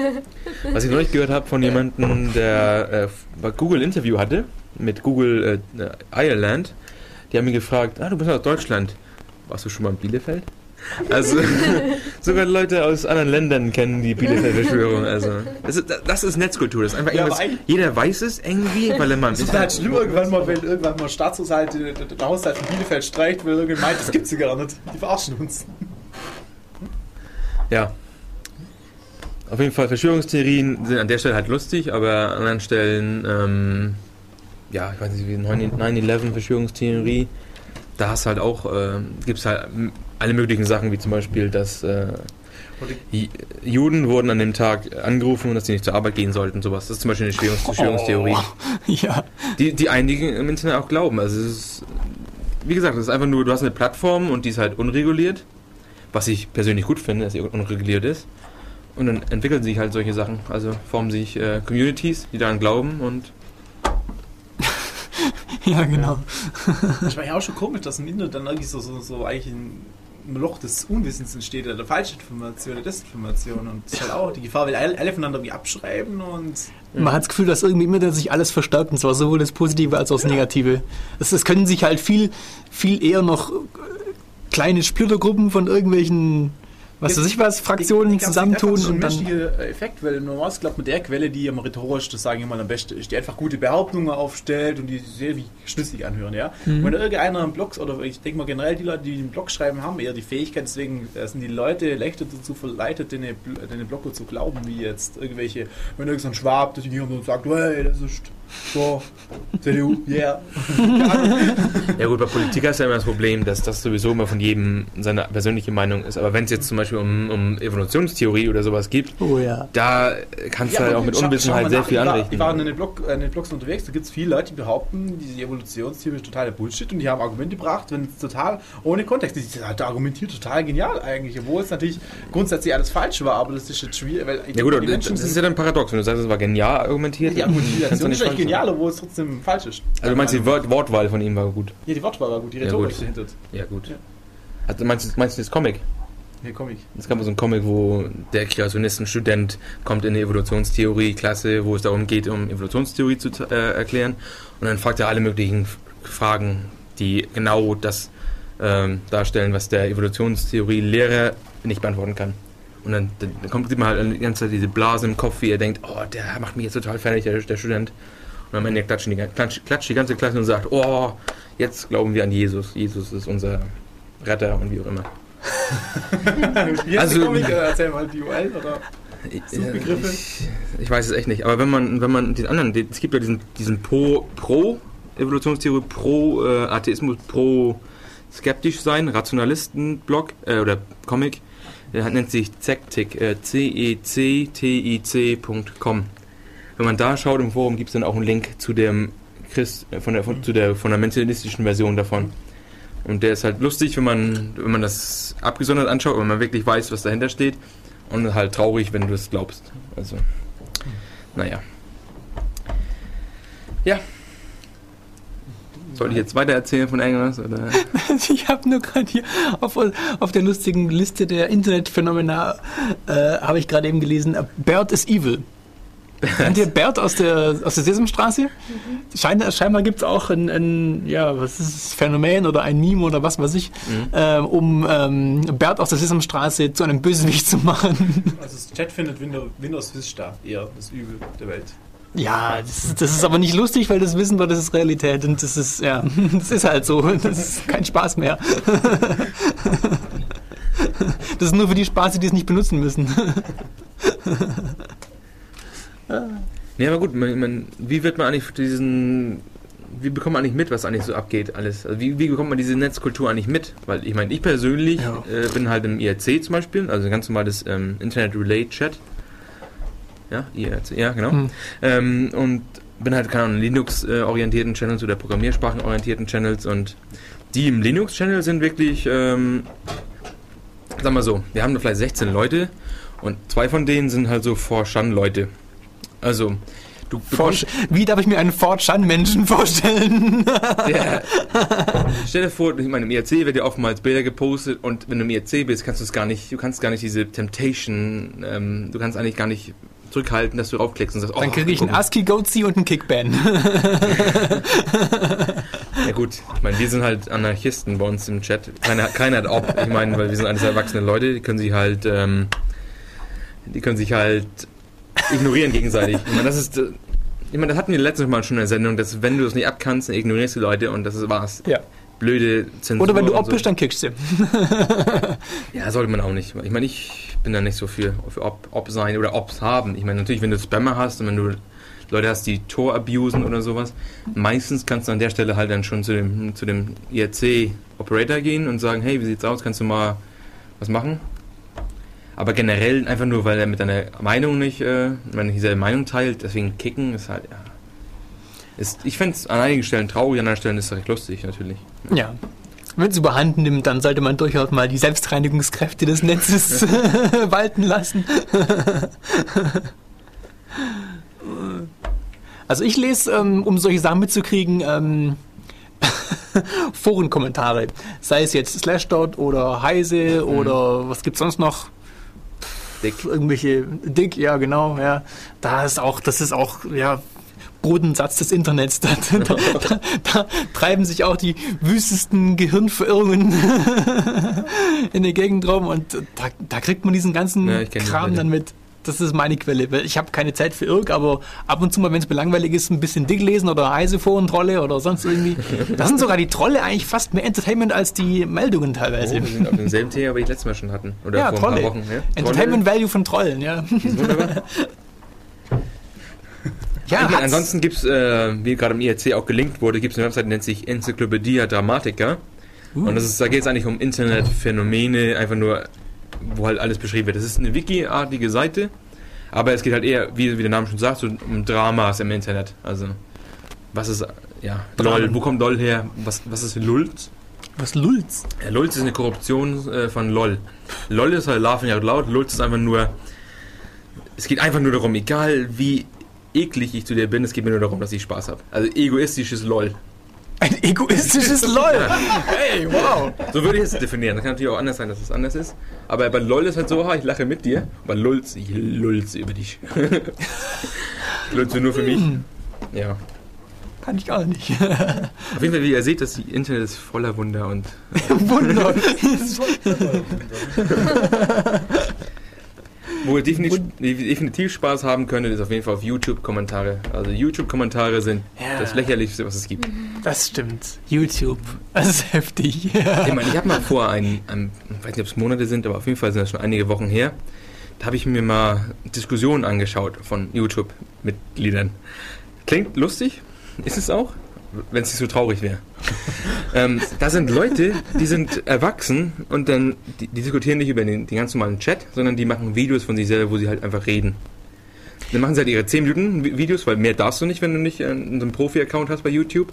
Speaker 1: Was ich neulich gehört habe von jemandem, der äh, Google Interview hatte mit Google äh, Ireland, die haben mich gefragt, ah, du bist aus Deutschland. Warst du schon mal in Bielefeld? Also <laughs> sogar Leute aus anderen Ländern kennen die Bielefeld-Verschwörung. <laughs> Also das ist, das ist Netzkultur. Das ist einfach
Speaker 4: Ja,
Speaker 1: irgendwas, jeder weiß es irgendwie, weil er mal
Speaker 4: Es ist halt schlimm irgendwann mal, wenn irgendwann mal Staatshaushalt, der, Haushalt von Bielefeld streicht, weil irgendjemand meint, das gibt's ja gar nicht. Die verarschen uns.
Speaker 1: Ja. Auf jeden Fall, Verschwörungstheorien sind an der Stelle halt lustig, aber an anderen Stellen, ähm, ja, ich weiß nicht, wie 9-11 Verschwörungstheorie, da hast halt auch, äh, gibt es halt alle möglichen Sachen, wie zum Beispiel, dass äh, Juden wurden an dem Tag angerufen, dass sie nicht zur Arbeit gehen sollten, sowas. Das ist zum Beispiel eine Verschwörungs Verschwörungstheorie,
Speaker 2: Oh, ja.
Speaker 1: die, die einige im Internet auch glauben. Also es ist, wie gesagt, es ist einfach nur, du hast eine Plattform und die ist halt unreguliert, was ich persönlich gut finde, dass sie unreguliert ist. Und dann entwickeln sich halt solche Sachen. Also formen sich äh, Communities, die daran glauben und <laughs>
Speaker 2: Ja, genau.
Speaker 4: Ich war ja auch schon komisch, dass im Internet dann irgendwie so, so, so eigentlich ein, ein Loch des Unwissens entsteht, oder der Falschinformation, der Desinformation. Und das ist halt auch die Gefahr, weil alle, voneinander irgendwie abschreiben und.
Speaker 2: Man hat das Gefühl, dass irgendwie immer sich alles verstärkt, und zwar sowohl das Positive als auch das Negative. Es, es können sich halt viel, viel eher noch kleine Splittergruppen von irgendwelchen, was weiß ich was, Fraktionen
Speaker 4: Die- die-
Speaker 2: zusammentun
Speaker 4: ist
Speaker 2: und
Speaker 4: ein
Speaker 2: dann.
Speaker 4: menschlicher Effekt, weil normalerweise glaubt man der Quelle, die am rhetorisch, das sage ich mal am besten ist, die einfach gute Behauptungen aufstellt und die sehr wie schlüssig anhören, ja.
Speaker 2: Mhm.
Speaker 4: Wenn irgendeiner im Blog, oder ich denke mal generell die Leute, die den Blog schreiben, haben eher die Fähigkeit, deswegen äh, sind die Leute leichter dazu verleitet, den, Bl- den Blogger zu glauben, wie jetzt irgendwelche, wenn irgendein Schwab durch die hier und sagt, hey, das ist so, CDU, yeah. <laughs>
Speaker 1: Ja gut, bei Politikern ist ja immer das Problem, dass das sowieso immer von jedem seine persönliche Meinung ist. Aber wenn es jetzt zum Beispiel um, um Evolutionstheorie oder sowas geht,
Speaker 2: Oh ja.
Speaker 1: da kannst du halt auch mit Unwissenheit sehr
Speaker 4: nach.
Speaker 1: viel
Speaker 4: ich war,
Speaker 1: anrichten.
Speaker 4: Ich war in den, Blog, in den Blogs unterwegs, da gibt es viele Leute, die behaupten, diese Evolutionstheorie ist totaler Bullshit und die haben Argumente gebracht, wenn es total ohne Kontext ist. Die hat argumentiert total genial eigentlich, obwohl es natürlich grundsätzlich alles falsch war, aber das ist jetzt schwierig, weil
Speaker 1: ja gut,
Speaker 4: die Menschen
Speaker 1: das ist ja dann paradox, wenn du sagst, es war genial argumentiert.
Speaker 4: die
Speaker 1: kannst du
Speaker 4: Argumentation
Speaker 1: nicht
Speaker 4: ist
Speaker 1: falsch
Speaker 4: genial, obwohl es trotzdem falsch ist.
Speaker 1: Also du meinst, die Wort Wortwahl von ihm war gut.
Speaker 4: Ja, die Wortwahl war gut, die
Speaker 1: Ja,
Speaker 4: Rhetorik
Speaker 1: gut.
Speaker 4: dahinter.
Speaker 1: Ja gut.
Speaker 4: Ja.
Speaker 1: Also meinst, du- meinst du das Comic?
Speaker 4: Komme ich.
Speaker 1: Es gab so einen Comic, wo der Kreationistenstudent kommt in eine Evolutionstheorie-Klasse, wo es darum geht, um Evolutionstheorie zu äh, erklären. Und dann fragt er alle möglichen Fragen, die genau das ähm, darstellen, was der Evolutionstheorie-Lehrer nicht beantworten kann. Und dann, dann kommt sieht man halt die ganze Zeit diese Blase im Kopf, wie er denkt, oh, der macht mich jetzt total fertig, der, der Student. Und am Ende klatschen die, klatscht, klatscht die ganze Klasse und sagt, oh, jetzt glauben wir an Jesus. Jesus ist unser Retter und wie auch immer. <laughs> Also-
Speaker 4: Comic? Äh, Erzähl mal die UL oder? Suchbegriffe?
Speaker 1: Ich, ich weiß es echt nicht. Aber wenn man, wenn man den anderen, es gibt ja diesen, diesen Pro, Pro Evolutionstheorie, Pro äh, Atheismus, Pro skeptisch sein, Rationalisten-Blog äh, oder Comic, der hat- nennt sich Zektic, äh, C-E-C-T-I-C.com. Wenn man da schaut im Forum, gibt es dann auch einen Link zu dem Christ, äh, von der, von, zu der fundamentalistischen Version davon. Und der ist halt lustig, wenn man, wenn man das abgesondert anschaut, wenn man wirklich weiß, was dahinter steht. Und halt traurig, wenn du es glaubst. Also, naja. Ja. Soll ich jetzt weiter erzählen von irgendwas? Oder? <laughs>
Speaker 2: Ich habe nur gerade hier auf, auf der lustigen Liste der Internetphänomena äh, habe ich gerade eben gelesen, Bert is evil. Kennt ihr Bert aus der, aus der Sesamstraße? Schein, scheinbar gibt es auch ein, ein, ja, was ist das, Phänomen oder ein Meme oder was weiß ich, ähm, um ähm, Bert aus der Sesamstraße zu einem Bösewicht zu machen.
Speaker 4: Also das Chat findet Windows, Windows Vista eher das Übel der Welt.
Speaker 2: Ja, das, ist- das ist aber nicht lustig, weil das wissen wir, das ist Realität und das ist, ja, <laughs> das ist halt so. Das ist kein Spaß mehr. <laughs> Das ist nur für die Spaße, die es nicht benutzen müssen. <laughs>
Speaker 1: Nee, aber gut, man, man, wie wird man eigentlich diesen. Wie bekommt man eigentlich mit, was eigentlich so abgeht, alles? Also wie, wie bekommt man diese Netzkultur eigentlich mit? Weil ich meine, ich persönlich
Speaker 2: Ja.
Speaker 1: äh, bin halt im IRC zum Beispiel, also ein ganz normales ähm, Internet Relay Chat. Ja, IRC, ja, genau.
Speaker 2: Hm.
Speaker 1: Ähm, und bin halt, keine Ahnung, Linux-orientierten Channels oder Programmiersprachen-orientierten Channels und die im Linux-Channel sind wirklich, ähm, sag mal so, wir haben da vielleicht 16 Leute und zwei von denen sind halt so For-Shun-Leute. Also, du bekommst,
Speaker 2: Wie darf ich mir einen Ford Chan-Menschen <laughs> vorstellen?
Speaker 1: der, stell dir vor, ich meine, im IRC wird ja oftmals Bilder gepostet und wenn du im IRC bist, kannst du es gar nicht, du kannst gar nicht diese Temptation, ähm, du kannst eigentlich gar nicht zurückhalten, dass du raufklickst und sagst,
Speaker 2: Dann
Speaker 1: oh,
Speaker 2: kriege ich einen. ASCII Goatse und einen Kickban.
Speaker 1: Ja gut, ich meine, wir sind halt Anarchisten bei uns im Chat. Keiner, keiner hat ob. Ich meine, weil wir sind alles erwachsene Leute, die können sich halt, ähm, die können sich halt ignorieren gegenseitig. Ich meine, das ist, äh, ich meine, das hatten wir letztes Mal schon in der Sendung, dass wenn du das nicht abkannst, dann ignorierst du Leute und das ist war's.
Speaker 2: Ja.
Speaker 1: Blöde Zensur.
Speaker 2: Oder wenn du ob bist, dann kickst du. <laughs>
Speaker 1: Ja, sollte man auch nicht. Ich meine, ich bin da nicht so für, für ob, ob sein oder obs haben. Ich meine, natürlich, wenn du Spammer hast und wenn du Leute hast, die Tor abusen oder sowas, meistens kannst du an der Stelle halt dann schon zu dem, zu dem IRC-Operator gehen und sagen, hey, wie sieht's aus, kannst du mal was machen? Aber generell einfach nur, weil er mit deiner Meinung nicht, äh, wenn er dieselbe Meinung teilt, deswegen kicken ist halt, ja. Ist, ich fände es an einigen Stellen traurig, an anderen Stellen ist es recht lustig, natürlich.
Speaker 2: Ja. Wenn es überhand nimmt, dann sollte man durchaus mal die Selbstreinigungskräfte des Netzes <laughs> walten lassen. <laughs> Also ich lese, ähm, um solche Sachen mitzukriegen, ähm, <laughs> Forenkommentare. Sei es jetzt Slashdot oder Heise
Speaker 1: Mhm.
Speaker 2: oder was gibt's sonst noch?
Speaker 1: Dick.
Speaker 2: Irgendwelche Dick, ja genau, ja. Da ist auch, das ist auch, ja, Bodensatz des Internets. <laughs> Da, da, da, da treiben sich auch die wüstesten Gehirnverirrungen <laughs> in der Gegend rum und da, kriegt man diesen ganzen
Speaker 1: Ja,
Speaker 2: Kram dann mit. Das ist meine Quelle. weil Ich habe keine Zeit für Irk, aber ab und zu mal, wenn es mir langweilig ist, ein bisschen Dick lesen oder Eiseforen-Trolle oder sonst irgendwie. Da sind sogar die Trolle eigentlich fast mehr Entertainment als die Meldungen
Speaker 1: Oh,
Speaker 2: teilweise.
Speaker 1: wir sind auf demselben Thema, wie ich letztes Mal schon hatten. Oder
Speaker 2: ja,
Speaker 1: vor
Speaker 2: Trolle.
Speaker 1: ein paar Wochen. Ja?
Speaker 2: Entertainment Value von Trollen, ja.
Speaker 1: Wunderbar. <laughs>
Speaker 2: Ja,
Speaker 1: meine, ansonsten gibt es, äh, wie gerade im IRC auch gelinkt wurde, gibt es eine Website, die nennt sich Enzyklopädie Dramatica. Und das ist, da geht es eigentlich um Internetphänomene, einfach nur, wo halt alles beschrieben wird. Das ist eine Wiki-artige Seite, aber es geht halt eher, wie, wie der Name schon sagt, so um Dramas im Internet. Also, was ist, ja, LOL,
Speaker 2: Dramen.
Speaker 1: wo kommt LOL her? Was, was ist Lulz?
Speaker 2: Was Lulz?
Speaker 1: Ja, Lulz ist eine Korruption äh, von LOL. LOL ist halt Laughing Out Loud, Lulz ist einfach nur. Es geht einfach nur darum, egal wie eklig ich zu dir bin, es geht mir nur darum, dass ich Spaß habe. Also egoistisches LOL.
Speaker 2: Ein egoistisches <laughs> LOL. Hey, wow.
Speaker 1: So würde ich es definieren. Das kann natürlich auch anders sein, dass es anders ist. Aber bei LOL ist halt so, ich lache mit dir. Bei Lulz, ich lulze über dich. <laughs> ich lulze nur für mich. Ja.
Speaker 2: Kann ich gar nicht.
Speaker 1: Auf jeden Fall, wie ihr seht, das Internet ist voller Wunder und <laughs>
Speaker 2: Wunder.
Speaker 1: Wo ihr definitiv, definitiv Spaß haben könntet, ist auf jeden Fall auf YouTube-Kommentare. Also YouTube-Kommentare sind
Speaker 2: Ja.
Speaker 1: das Lächerlichste, was es gibt.
Speaker 2: Das stimmt. YouTube. Das ist heftig.
Speaker 1: Ich meine, ich habe mal vor, ein, ein, ich weiß nicht, ob es Monate sind, aber auf jeden Fall sind das schon einige Wochen her, da habe ich mir mal Diskussionen angeschaut von YouTube-Mitgliedern. Klingt lustig, ist es auch, wenn es nicht so traurig wäre. ähm, da sind Leute, die sind erwachsen und dann, die, die diskutieren nicht über den, den ganz normalen Chat, sondern die machen Videos von sich selber, wo sie halt einfach reden. Dann machen sie halt ihre 10 Minuten Vi- Videos, weil mehr darfst du nicht, wenn du nicht äh, einen Profi-Account hast bei YouTube.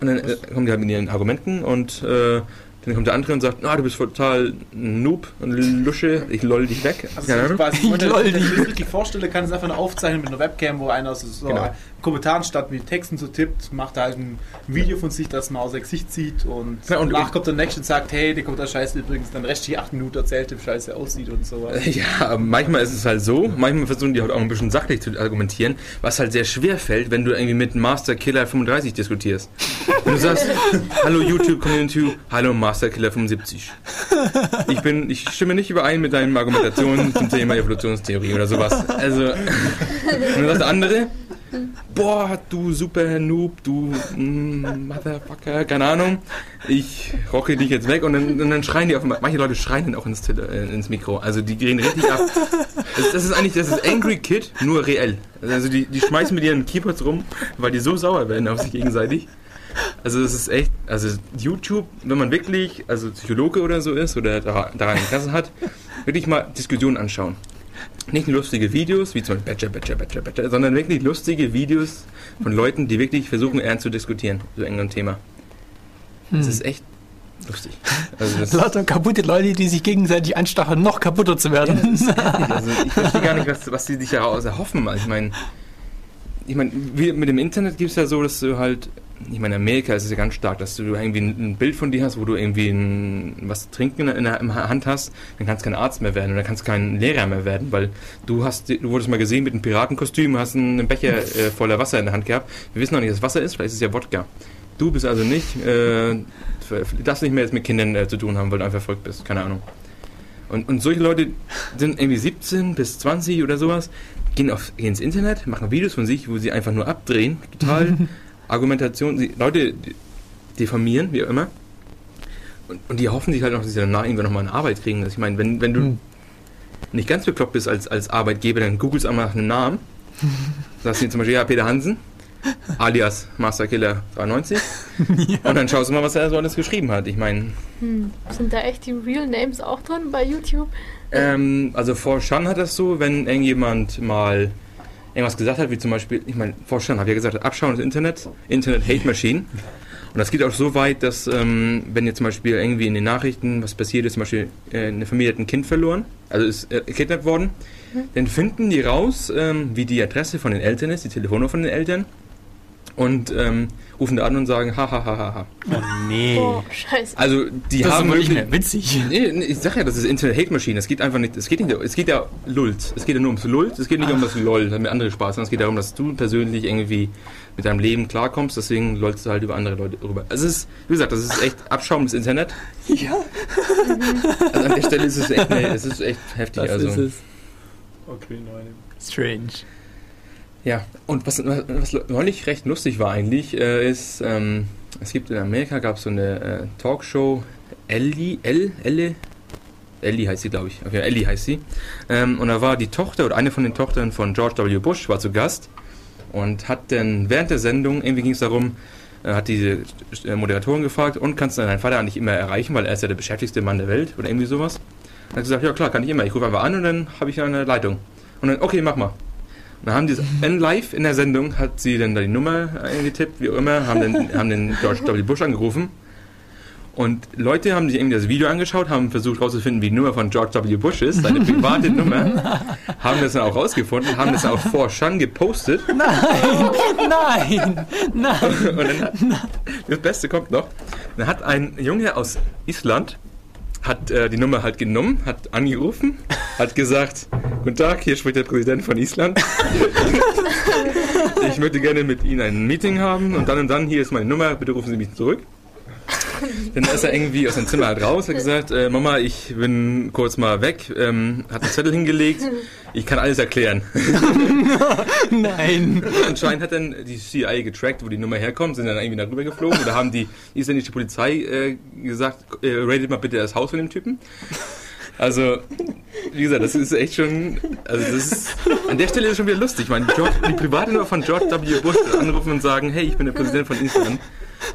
Speaker 1: Und dann äh, kommen die halt mit ihren Argumenten und äh, dann kommt der andere und sagt, ah, du bist total ein Noob und Lusche, ich loll dich weg.
Speaker 4: Also
Speaker 1: Keine Ahnung.
Speaker 4: quasi,
Speaker 2: Ich
Speaker 4: wenn man
Speaker 2: lol
Speaker 4: sich
Speaker 2: dich.
Speaker 4: das richtig vorstellen kann, ist einfach eine Aufzeichnung mit einer Webcam, wo einer so, so
Speaker 1: Genau.
Speaker 4: Kommentaren statt mit Texten so tippt, macht er halt ein Video von sich, das man aus sein Gesicht sieht und,
Speaker 1: Ja, und-
Speaker 4: danach kommt der Nächste und sagt, hey, der kommt der Scheiße übrigens, dann restliche acht Minuten erzählt, wie scheiße aussieht und so. <laughs>
Speaker 1: Ja, aber manchmal ist es halt so, manchmal versuchen die halt auch ein bisschen sachlich zu argumentieren, was halt sehr schwer fällt, wenn du irgendwie mit Master Killer 35 diskutierst. Und du sagst, <laughs> hallo YouTube Community, hallo Master Killer 75. Ich bin, ich stimme nicht überein mit deinen Argumentationen zum Thema Evolutionstheorie oder sowas. Also, <laughs> und dann sagt der andere, boah, du super Noob, du mm, Motherfucker, keine Ahnung, ich rocke dich jetzt weg und dann, und dann schreien die auf manche Leute schreien dann auch ins, äh, ins Mikro, also die gehen richtig ab. Das, das ist eigentlich, das ist Angry Kid, nur reell. Also die, die schmeißen mit ihren Keyboards rum, weil die so sauer werden auf sich gegenseitig. Also es ist echt, also YouTube, wenn man wirklich, also Psychologe oder so ist oder da- daran Interesse hat, wirklich mal Diskussionen anschauen. Nicht lustige Videos, wie zum Beispiel Badger, Badger, Badger, Badger, sondern wirklich lustige Videos von Leuten, die wirklich versuchen, ernst zu diskutieren, zu irgendeinem Thema. Das ist echt lustig. Also das, <laughs>
Speaker 2: Lauter kaputte Leute, die sich gegenseitig anstacheln, noch kaputter zu werden. <laughs>
Speaker 1: also ich verstehe gar nicht, was, was die sich daraus erhoffen. Also ich meine, ich meine, mit dem Internet gibt es ja so, dass du halt, ich meine, in Amerika ist es ja ganz stark, dass du irgendwie ein, Bild von dir hast, wo du irgendwie ein, was trinken in der, in Hand hast, dann kannst du kein Arzt mehr werden oder kannst kein Lehrer mehr werden, weil du hast, du wurdest mal gesehen mit einem Piratenkostüm, hast einen Becher <laughs> äh, voller Wasser in der Hand gehabt. Wir wissen noch nicht, was Wasser ist, vielleicht ist es ja Wodka. Du bist also nicht, äh, das nicht mehr jetzt mit Kindern äh, zu tun haben, weil du einfach verrückt bist. Keine Ahnung. Und, und solche Leute sind irgendwie 17 bis 20 oder sowas, gehen, auf, gehen ins Internet, machen Videos von sich, wo sie einfach nur abdrehen, total <laughs> Argumentation, sie, Leute diffamieren, wie auch immer. Und, und die hoffen sich halt noch, dass sie danach irgendwann nochmal eine Arbeit kriegen. Also ich meine, wenn, wenn du
Speaker 2: Hm.
Speaker 1: nicht ganz bekloppt bist als, als Arbeitgeber, dann googelst einmal nach einem Namen. <laughs> Sagst du zum Beispiel, ja, Peter Hansen, alias Masterkiller 93. <laughs> Und dann schaust du mal, was er so alles geschrieben hat. Ich meine,
Speaker 3: Hm. Sind da echt die Real Names auch drin bei YouTube?
Speaker 1: ähm, also vor Shan hat das so, wenn irgendjemand mal irgendwas gesagt hat, wie zum Beispiel, ich meine, vor Shan habe ich ja gesagt, Abschauen des Internet, Internet Hate Machine. Und das geht auch so weit, dass ähm, wenn jetzt zum Beispiel irgendwie in den Nachrichten was passiert ist, zum Beispiel äh, eine Familie hat ein Kind verloren, also ist äh, kidnappt worden, dann finden die raus, ähm, wie die Adresse von den Eltern ist, die Telefonnummer von den Eltern und ähm, rufen da an und sagen, ha, ha, ha, ha, ha.
Speaker 2: Oh nee.
Speaker 3: Boah, scheiße.
Speaker 1: Also die
Speaker 2: das ist
Speaker 1: haben
Speaker 2: nicht
Speaker 1: wirklich-
Speaker 2: mehr witzig. <laughs>
Speaker 1: Nee, nee, ich sag ja, das ist Internet Hate Machine. Es geht einfach nicht, es geht nicht, es geht ja Lult. Es geht ja nur ums Lult, es geht nicht um das LOL, damit andere Spaß haben. Es geht darum, dass du persönlich irgendwie mit deinem Leben klarkommst, deswegen lollst du halt über andere Leute rüber. Also es ist, wie gesagt, das ist echt Abschaum des Internet. <laughs>
Speaker 2: Ja, <laughs>
Speaker 1: Also an der Stelle ist es echt, nee, es ist echt heftig.
Speaker 2: das
Speaker 1: also.
Speaker 2: ist es.
Speaker 4: Okay, nein.
Speaker 2: Strange.
Speaker 1: Ja, und was, was neulich recht lustig war eigentlich, äh, ist, ähm, es gibt in Amerika gab es so eine äh, Talkshow, Ellie, Elle, Elle, Ellie heißt sie, glaube ich. Okay, Ellie heißt sie. Ähm, und da war die Tochter oder eine von den Tochtern von George W. Bush war zu Gast und hat dann während der Sendung, irgendwie ging es darum, äh, hat diese äh, Moderatorin gefragt, und kannst du deinen Vater eigentlich immer erreichen, weil er ist ja der beschäftigste Mann der Welt oder irgendwie sowas. Und hat gesagt, ja klar, kann ich immer. Ich rufe einfach an und dann habe ich eine Leitung. Und dann, okay, mach mal. Dann haben die in live in der Sendung hat sie dann da die Nummer eingetippt, wie auch immer, haben den, <laughs> haben den George W. Bush angerufen. Und Leute haben sich irgendwie das Video angeschaut, haben versucht herauszufinden, wie die Nummer von George W. Bush ist, seine <laughs> private Nummer, haben das dann auch rausgefunden, haben das dann auch vor Shan gepostet.
Speaker 2: Nein, nein.
Speaker 1: Und dann, das Beste kommt noch. Dann hat ein Junge aus Island hat äh, die Nummer halt genommen, hat angerufen, hat gesagt, guten Tag, hier spricht der Präsident von Island. <laughs> ich möchte gerne mit Ihnen ein Meeting haben und dann und dann, hier ist meine Nummer, bitte rufen Sie mich zurück. <laughs> Dann ist er irgendwie aus dem Zimmer halt raus, hat gesagt, äh, Mama, ich bin kurz mal weg, ähm, hat einen Zettel hingelegt, ich kann alles erklären. <laughs>
Speaker 2: Nein.
Speaker 1: Anscheinend hat dann die CIA getrackt, wo die Nummer herkommt, sind dann irgendwie darüber geflogen oder haben die isländische Polizei äh, gesagt, äh, rated mal bitte das Haus von dem Typen. Also, wie gesagt, das ist echt schon, also das ist, an der Stelle ist es schon wieder lustig. Ich meine, George, die private Nummer von George W. Bush anrufen und sagen, hey, ich bin der Präsident von Island.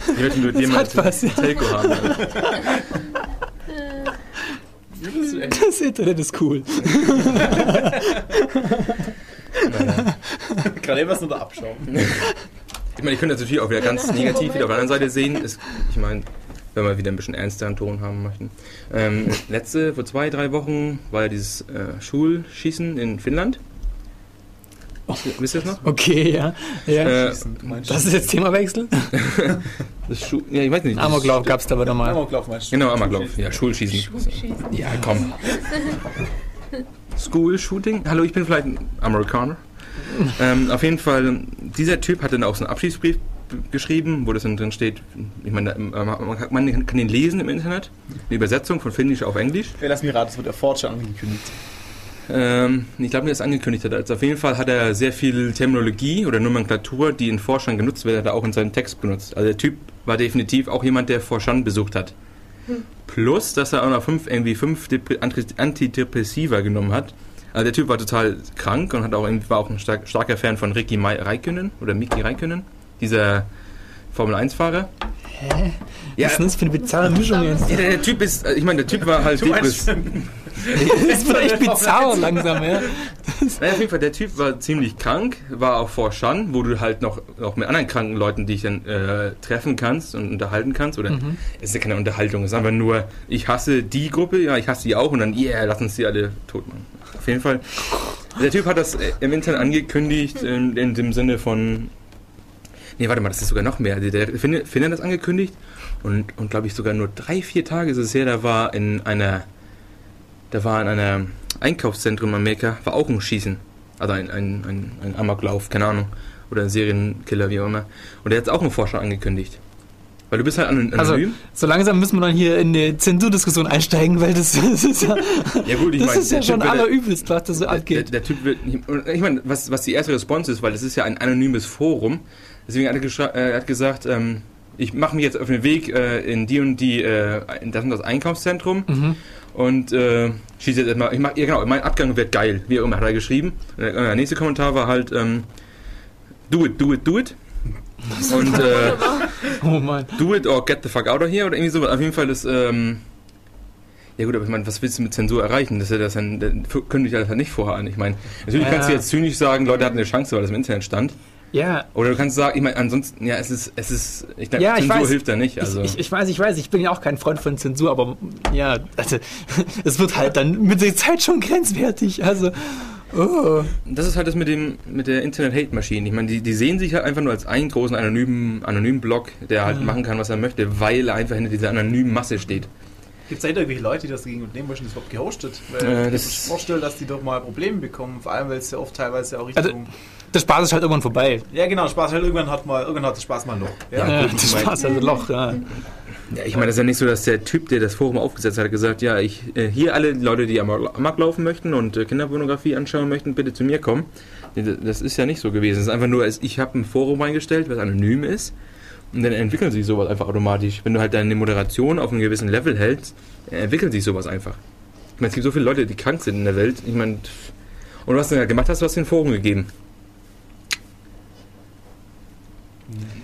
Speaker 1: Ich möchte dir mal
Speaker 2: hat was, ja.
Speaker 1: Telco haben.
Speaker 2: Das Internet ist cool.
Speaker 4: Gerade eben was nur der Abschaum.
Speaker 1: Ich meine, ich könnte das natürlich auch wieder ganz negativ wieder auf der anderen Seite sehen. Es, ich meine, wenn wir wieder ein bisschen ernsteren Ton haben möchten. Ähm, letzte, vor zwei, drei Wochen war ja dieses äh, Schulschießen in Finnland. Wisst ihr das noch?
Speaker 2: Okay, ja. ja.
Speaker 1: Äh,
Speaker 2: das ist jetzt Themawechsel? <laughs>
Speaker 1: das Schu ja, ich weiß nicht.
Speaker 2: Amoklauf gab es da aber nochmal.
Speaker 4: Amoklauf meinst du?
Speaker 1: Genau, Amoklauf. Ja, Schulschießen.
Speaker 3: Schießen.
Speaker 1: Ja, komm. School Shooting. Hallo, ich bin vielleicht ein Amerikaner. ähm, auf jeden Fall, dieser Typ hat dann auch so einen Abschiedsbrief geschrieben, wo das dann drin steht, ich meine, äh, man kann, den lesen im Internet, eine Übersetzung von Finnisch auf Englisch.
Speaker 4: Ey, lass mich raten, das wird der Fortschritt angekündigt.
Speaker 1: Ähm, ich glaube, er angekündigt hat. Also auf jeden Fall hat er sehr viel Terminologie oder Nomenklatur, die in Forschern genutzt wird, hat er auch in seinem Text benutzt. Also der Typ war definitiv auch jemand, der Forschern besucht hat. Plus, dass er auch noch fünf, irgendwie fünf Dep- Anti- Antidepressiva genommen hat. Also der Typ war total krank und hat auch irgendwie, war auch ein stark, starker Fan von Ricky Räikkönen oder Miki Räikkönen, dieser Formel-1-Fahrer.
Speaker 2: Hä?
Speaker 1: Ja,
Speaker 2: Was ist denn das für eine bizarre Mischung jetzt?
Speaker 1: ja, der, der Typ ist, ich meine, der Typ war halt depressiv. <laughs>
Speaker 2: Das wird echt bizarr langsam, ja. <laughs>
Speaker 1: Naja, auf jeden Fall, der Typ war ziemlich krank, war auch vor Shan, wo du halt noch, auch mit anderen kranken Leuten dich dann äh, treffen kannst und unterhalten kannst. Oder es ist ja keine Unterhaltung, es ist einfach nur, ich hasse die Gruppe, ja, ich hasse die auch und dann, yeah, lass uns die alle tot machen. Auf jeden Fall. Der Typ hat das äh, im Internet angekündigt, in, in dem Sinne von. Nee, warte mal, das ist sogar noch mehr. Der der Finn, Finn hat das angekündigt und, und glaube ich sogar nur drei, vier Tage ist es her, da war in einer. Da war in einer Einkaufszentrum in Amerika, war auch ein Schießen. Also ein, ein, ein, ein Amoklauf, keine Ahnung. Oder ein Serienkiller, wie auch immer. Und der hat auch einen Forscher angekündigt. Weil du bist halt anon-
Speaker 2: Also,
Speaker 1: anonym.
Speaker 2: so langsam müssen wir dann hier in eine Zensurdiskussion einsteigen, weil das, <laughs> das ist ja,
Speaker 1: ja gut, ich
Speaker 2: das
Speaker 1: meine,
Speaker 2: ist ja
Speaker 1: der
Speaker 2: schon
Speaker 1: Typ
Speaker 2: allerübelst, was da so
Speaker 1: der, der,
Speaker 2: abgeht.
Speaker 1: der Typ wird nicht, ich meine, was, was die erste Response ist, weil das ist ja ein anonymes Forum. Deswegen hat er, äh, hat gesagt, ähm, ich mache mich jetzt auf den Weg äh, in die und die, äh, in das und das Einkaufszentrum
Speaker 2: Mhm.
Speaker 1: und äh, schieße jetzt erstmal, ich mach, ja genau, mein Abgang wird geil, wie auch immer, hat er geschrieben. Und der, der nächste Kommentar war halt, ähm, do it, do it, do it. Und äh, <laughs>
Speaker 2: Oh Mann.
Speaker 1: do it or get the fuck out of here oder irgendwie so. Auf jeden Fall ist, ähm, ja gut, aber ich meine, was willst du mit Zensur erreichen? Das ist ja das dann, dann kündigt das halt nicht vorher an. Ich meine, natürlich
Speaker 2: Ja.
Speaker 1: kannst du jetzt zynisch sagen, Leute hatten eine Chance, weil das im Internet stand.
Speaker 2: Ja,
Speaker 1: Oder du kannst sagen, ich meine, ansonsten, ja, es ist, es ist, ich glaube,
Speaker 2: Ja, ich
Speaker 1: Zensur
Speaker 2: weiß.
Speaker 1: hilft da nicht. Also,
Speaker 2: ich, ich, ich weiß, ich weiß, ich bin ja auch kein Freund von Zensur, aber ja, also, <laughs> es wird halt dann mit der Zeit schon grenzwertig. Also, oh.
Speaker 1: das ist halt das mit dem, mit der Internet-Hate-Maschine. Ich meine, die, die sehen sich halt einfach nur als einen großen anonymen, anonymen Blog, der halt
Speaker 2: Mhm.
Speaker 1: machen kann, was er möchte, weil er einfach hinter dieser anonymen Masse steht.
Speaker 4: Gibt es da irgendwelche Leute, die das dagegen unternehmen möchten, das überhaupt gehostet? Weil
Speaker 1: Äh,
Speaker 4: ich
Speaker 1: das-
Speaker 4: mir vorstelle, dass die doch mal Probleme bekommen, vor allem weil es ja oft teilweise auch
Speaker 2: Also-
Speaker 4: Richtung...
Speaker 2: Der Spaß ist halt irgendwann vorbei.
Speaker 4: ja genau, Spaß halt irgendwann hat mal, irgendwann hat der Spaß mal ein Loch. Ja?
Speaker 1: Ja,
Speaker 2: Ja, der Spaß, also Loch, ja.
Speaker 1: Ja, ich meine, das ist ja nicht so, dass der Typ, der das Forum aufgesetzt hat, gesagt, ja, ich äh, hier alle Leute, die Amok Amok laufen möchten und äh, Kinderpornografie anschauen möchten, bitte zu mir kommen. Das- ist ja nicht so gewesen. Es ist einfach nur, ich habe ein Forum eingestellt, was anonym ist. Und dann entwickelt sich sowas einfach automatisch. Wenn du halt deine Moderation auf einem gewissen Level hältst, entwickelt sich sowas einfach. Ich meine, es gibt so viele Leute, die krank sind in der Welt. Ich meine, und was du ja gemacht hast, du hast den Forum gegeben.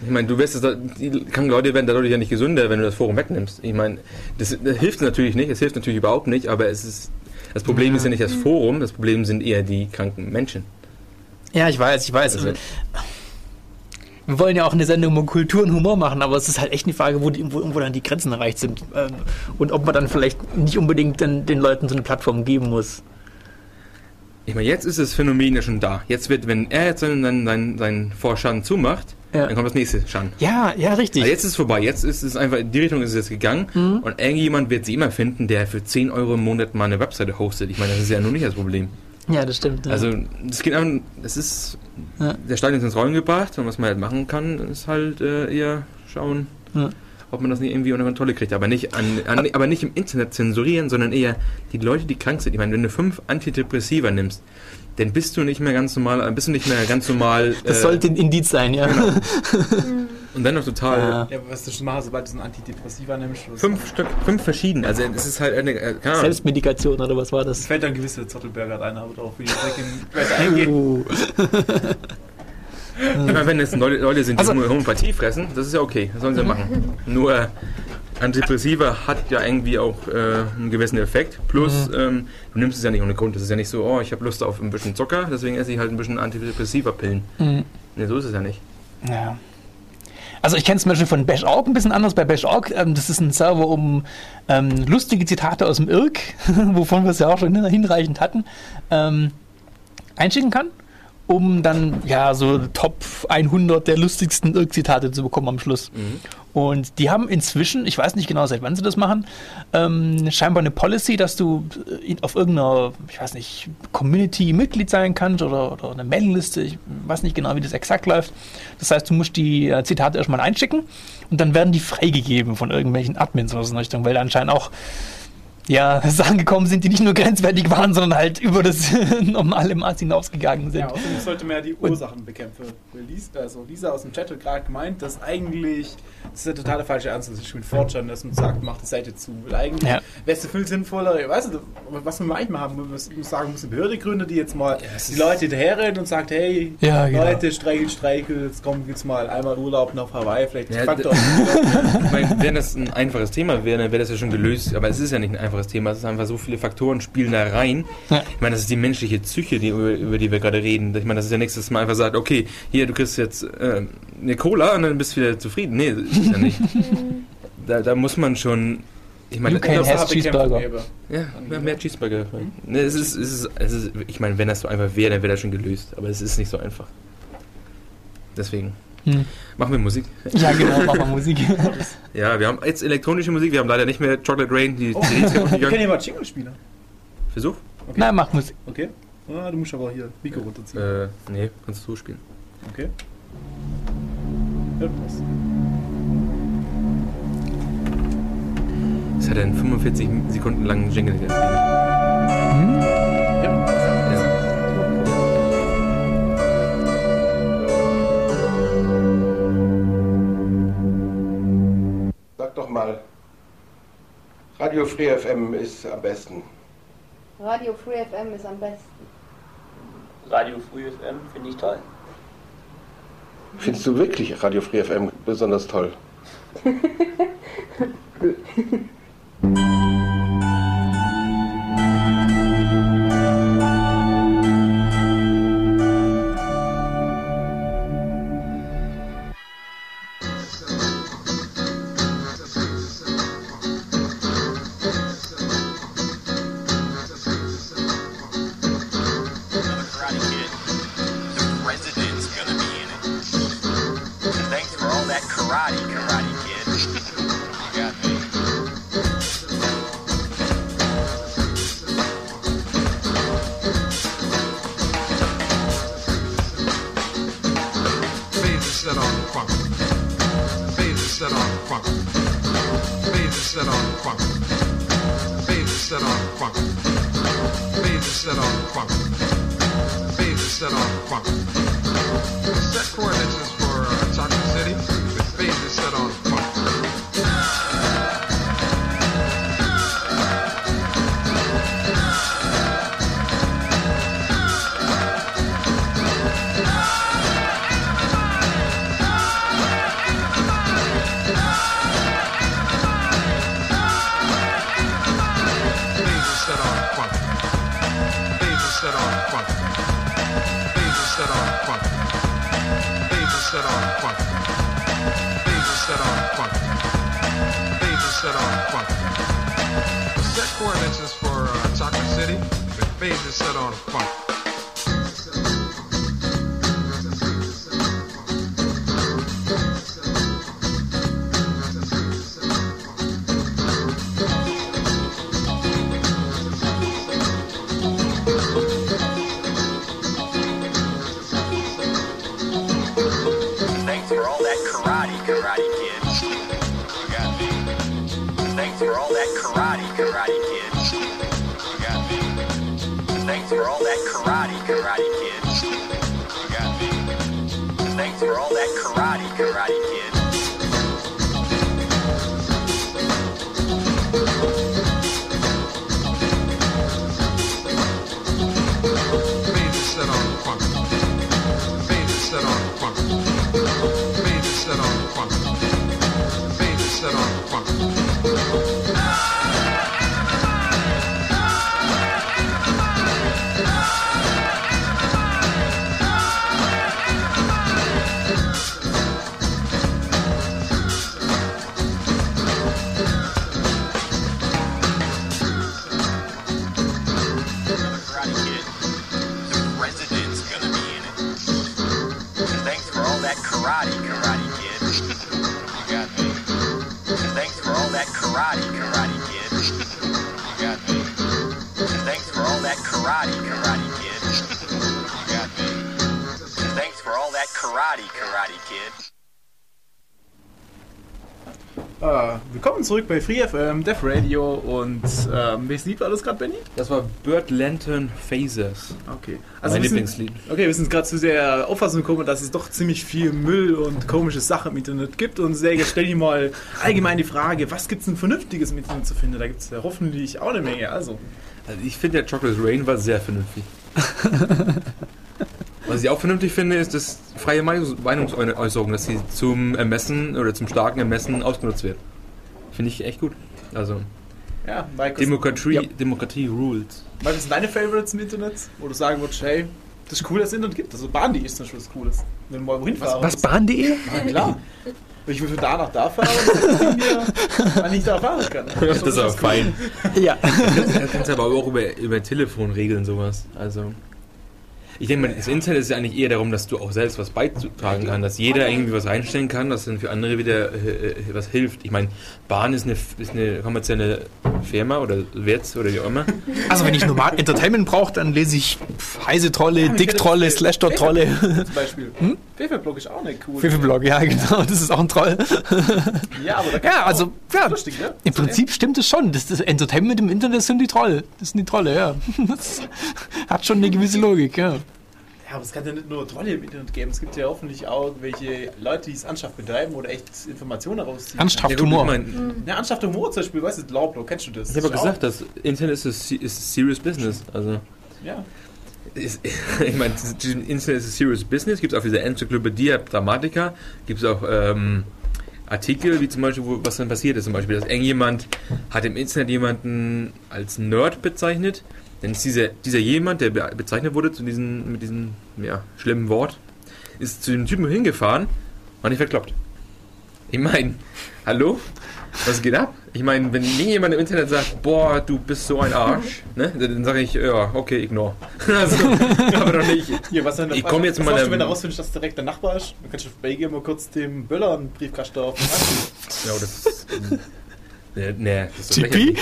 Speaker 1: Ich meine, du wirst es, die kranken Leute werden dadurch ja nicht gesünder, wenn du das Forum wegnimmst. Ich meine, das, das hilft natürlich nicht, es hilft natürlich überhaupt nicht, aber es ist, das Problem
Speaker 2: Ja.
Speaker 1: ist ja nicht das Forum, das Problem sind eher die kranken Menschen.
Speaker 2: Ja, ich weiß, ich weiß. Also, wir wollen ja auch eine Sendung über Kultur und Humor machen, aber es ist halt echt eine Frage, wo, die, wo irgendwo dann die Grenzen erreicht sind. Ähm, und ob man dann vielleicht nicht unbedingt dann den Leuten so eine Plattform geben muss.
Speaker 1: Ich meine, jetzt ist das Phänomen ja schon da. Jetzt wird, wenn er jetzt seinen, seinen, seinen, seinen Vorschaden zumacht,
Speaker 2: Ja.
Speaker 1: dann kommt das nächste Schaden.
Speaker 2: Ja, ja, richtig.
Speaker 1: Also jetzt ist es vorbei, jetzt ist es einfach, in die Richtung ist es jetzt gegangen
Speaker 2: Mhm.
Speaker 1: und irgendjemand wird sie immer finden, der für 10 Euro im Monat mal eine Webseite hostet. Ich meine, das ist ja nur nicht das Problem.
Speaker 2: ja, das stimmt. Ja.
Speaker 1: Also, das geht einfach, das ist,
Speaker 2: Ja.
Speaker 1: der Stein ist ins Rollen gebracht und was man halt machen kann, ist halt äh, eher schauen,
Speaker 2: Ja.
Speaker 1: ob man das nicht irgendwie unter Kontrolle kriegt. Aber nicht, an, an, aber nicht im Internet zensurieren, sondern eher die Leute, die krank sind. Ich meine, wenn du fünf Antidepressiva nimmst, dann bist du nicht mehr ganz normal, äh, bist du nicht mehr ganz normal. <laughs>
Speaker 2: das
Speaker 1: äh,
Speaker 2: sollte ein Indiz sein, ja. <laughs>
Speaker 1: Und dann noch total.
Speaker 2: Ja.
Speaker 4: Ja, was du schon machst, sobald du so ein Antidepressiva nimmst.
Speaker 1: Fünf Stück, fünf verschieden. Also es ist halt eine, äh.
Speaker 2: Selbstmedikation oder was war
Speaker 4: Es
Speaker 2: das?
Speaker 4: fällt dann gewisse Zottelberger ein, aber auch für die eingehen.
Speaker 2: Oh.
Speaker 1: Ich meine, wenn es Leute, Leute sind, die
Speaker 2: Also-
Speaker 1: nur Homöopathie fressen, das ist ja okay, das sollen sie machen. <laughs> Nur Antidepressiva hat ja irgendwie auch äh, einen gewissen Effekt. Plus,
Speaker 2: Mhm.
Speaker 1: ähm, du nimmst es ja nicht ohne Grund. Das ist ja nicht so, oh, ich habe Lust auf ein bisschen Zucker, deswegen esse ich halt ein bisschen Antidepressiva-Pillen.
Speaker 2: Mhm.
Speaker 1: Nee, so ist es ja nicht.
Speaker 2: Ja. Also ich kenne es zum Beispiel von Bash.org ein bisschen anders. Bei Bash.org, ähm, das ist ein Server, um ähm, lustige Zitate aus dem Irk, <laughs> wovon wir es ja auch schon hinreichend hatten, ähm, einschicken kann, um dann ja so Top 100 der lustigsten Irk-Zitate zu bekommen am Schluss. Und die haben inzwischen, ich weiß nicht genau, seit wann sie das machen, ähm, scheinbar eine Policy, dass du äh, auf irgendeiner, ich weiß nicht, Community Mitglied sein kannst oder, oder eine Mailingliste, ich weiß nicht genau, wie das exakt läuft. Das heißt, du musst die äh, Zitate erstmal einschicken und dann werden die freigegeben von irgendwelchen Admins oder so in Richtung, weil anscheinend auch ja, <laughs> Sachen gekommen sind, die nicht nur grenzwertig waren, sondern halt über das <laughs> normale Maß hinausgegangen sind.
Speaker 4: Ja, außerdem sollte man ja die Ursachen bekämpfen. Lisa, also Lisa aus dem Chat hat gerade gemeint, dass eigentlich, das ist der totale falsche Ansatz, ich mit Fortran, dass man sagt, mach die Seite zu. Weil eigentlich
Speaker 2: Ja.
Speaker 4: wäre es viel sinnvoller, weißt du, was wir eigentlich machen, wir müssen sagen, muss eine Behörde gründen, die jetzt mal
Speaker 1: es
Speaker 4: die Leute hinterherrennen und sagt, hey,
Speaker 2: Ja, genau.
Speaker 4: Leute, Streichel, Streichel, jetzt kommen jetzt mal einmal Urlaub nach Hawaii, vielleicht
Speaker 1: Ja, <laughs> Ich meine, wenn das ein einfaches Thema wäre, dann wäre das ja schon gelöst. Aber es ist ja nicht ein einfaches Thema. Es ist einfach so viele Faktoren spielen da rein.
Speaker 2: Ja.
Speaker 1: Ich meine, das ist die menschliche Psyche, die, über, über die wir gerade reden. Ich meine, das ist ja nichts, dass man einfach sagt, okay, hier, du kriegst jetzt äh, eine Cola und dann bist du wieder zufrieden. Nee, das ist ja nicht. <laughs> da, da muss man schon. Ich meine, das-
Speaker 2: has cheeseburger.
Speaker 1: ja, mehr, mehr Cheeseburger. Nee, es ist, es ist, es ist, ich meine, wenn das so einfach wäre, dann wäre das schon gelöst. Aber es ist nicht so einfach. Deswegen.
Speaker 2: Hm.
Speaker 1: Machen wir Musik.
Speaker 2: Ja, genau, mach mal Musik. <laughs>
Speaker 1: Ja, wir haben jetzt elektronische Musik, wir haben leider nicht mehr Chocolate Rain, die
Speaker 4: Oh,
Speaker 1: CD ist kaputt
Speaker 4: wir können ja mal Jingle spielen.
Speaker 1: Versuch?
Speaker 2: Na, mach Musik.
Speaker 4: Okay? Ah, du musst aber hier Mikro runterziehen.
Speaker 1: Äh, nee, kannst du spielen.
Speaker 4: Okay. Hört was.
Speaker 1: hat er einen 45 Sekunden langen Jingle gespielt.
Speaker 7: Sag doch mal, Radio Free FM ist am besten.
Speaker 8: Radio Free FM ist am besten.
Speaker 9: Radio Früh FM finde ich toll.
Speaker 7: Findest du wirklich Radio Free FM besonders toll? <laughs> <laughs>
Speaker 4: zurück bei Free FM, Def Radio und ähm, welches Lied war das gerade, Benny?
Speaker 1: Das war Bird Lantern Phasers.
Speaker 4: Okay.
Speaker 1: mein
Speaker 4: wir sind-
Speaker 1: Lieblingslied.
Speaker 4: Okay, wir sind gerade zu der Auffassung gekommen, dass es doch ziemlich viel Müll und komische Sachen im Internet gibt. Und Säge, stell dir mal allgemein die Frage, was gibt es denn Vernünftiges im Internet zu finden? Da gibt es ja hoffentlich auch eine Menge. Also,
Speaker 1: Also ich finde, der Chocolate Rain war sehr vernünftig. <laughs> Was ich auch vernünftig finde, ist das freie Meinungs- Meinungsäußerung, dass sie zum Ermessen oder zum starken Ermessen ausgenutzt wird. Finde ich echt gut. Also
Speaker 4: ja, Mike, was-
Speaker 1: Demokratie,
Speaker 4: Ja.
Speaker 1: Demokratie rules.
Speaker 4: Mike, was sind deine Favorites im Internet, wo du sagen würdest, hey, das ist cool, dass es Internet gibt. Also Bahn.de ist zum Beispiel das Cooles. Wenn du mal wohin fahren
Speaker 2: Was, Bahn.de?
Speaker 4: Ja, klar. Ich würde da nach da fahren, das weil ich da fahren kann. <laughs>
Speaker 1: Das ist aber fein.
Speaker 2: Ja.
Speaker 1: Du kannst aber auch über, über Telefon regeln sowas. Also ich denke mal, das Internet ist ja eigentlich eher darum, dass du auch selbst was beitragen kannst, dass jeder irgendwie was einstellen kann, dass dann für andere wieder äh, äh, was hilft. Ich meine, Bahn ist eine, ist eine kommerzielle Firma oder Wert oder wie auch immer.
Speaker 2: Also wenn ich normal Entertainment brauche, dann lese ich Heise Trolle, Dick Trolle, Slash Trolle.
Speaker 4: Zum <laughs> Beispiel.
Speaker 2: Hm?
Speaker 4: Fefelblog ist auch nicht cool.
Speaker 2: Fefelblog, ja, genau, das ist auch ein Troll. <laughs>
Speaker 4: Ja, aber da <laughs>
Speaker 2: Ja, also,
Speaker 4: auch-
Speaker 2: ja,
Speaker 4: lustig, ne?
Speaker 2: im Prinzip stimmt es schon. Das, das Entertainment im Internet sind die Trolle. Das sind die Trolle, ja. Das hat schon eine gewisse Logik, ja.
Speaker 4: Ja, aber es kann ja nicht nur Trolle im Internet geben. Es gibt ja hoffentlich auch welche Leute, die es ernsthaft betreiben oder echt Informationen rausziehen.
Speaker 2: Ernsthaft
Speaker 1: Ja,
Speaker 2: Humor.
Speaker 1: ich mein,
Speaker 4: Ja, ernsthaft Humor zum Beispiel, weißt du, Lawblow, kennst du das?
Speaker 1: ich habe ja gesagt, das Internet ist, ist serious business. Also,
Speaker 4: auch- Ja.
Speaker 1: ist, <laughs> ich meine, das Internet ist a serious business. Gibt es auf dieser Enzyklopädie Dramatica, gibt es auch ähm, Artikel, wie zum Beispiel, wo, was dann passiert ist. Zum Beispiel, dass irgendjemand hat im Internet jemanden als Nerd bezeichnet. Ist dieser, dieser jemand, der be bezeichnet wurde zu diesen, mit diesem ja, schlimmen Wort, ist zu dem Typen hingefahren und nicht verkloppt. Ich meine, hallo? Was geht ab? Ich meine, wenn mir jemand im Internet sagt, boah, du bist so ein Arsch, ne, dann sage ich, ja, okay, ignore. <laughs> also, aber doch nicht.
Speaker 4: Hier, was denn
Speaker 1: Ich komm jetzt mal
Speaker 4: wenn du rausfindest, dass direkt der Nachbar ist? Dann kannst du bei Belgien mal kurz dem Böller einen Briefkasten auf.
Speaker 1: Ja, das ist. Nee, nee, das ist doch
Speaker 2: GP?
Speaker 1: lächerlich.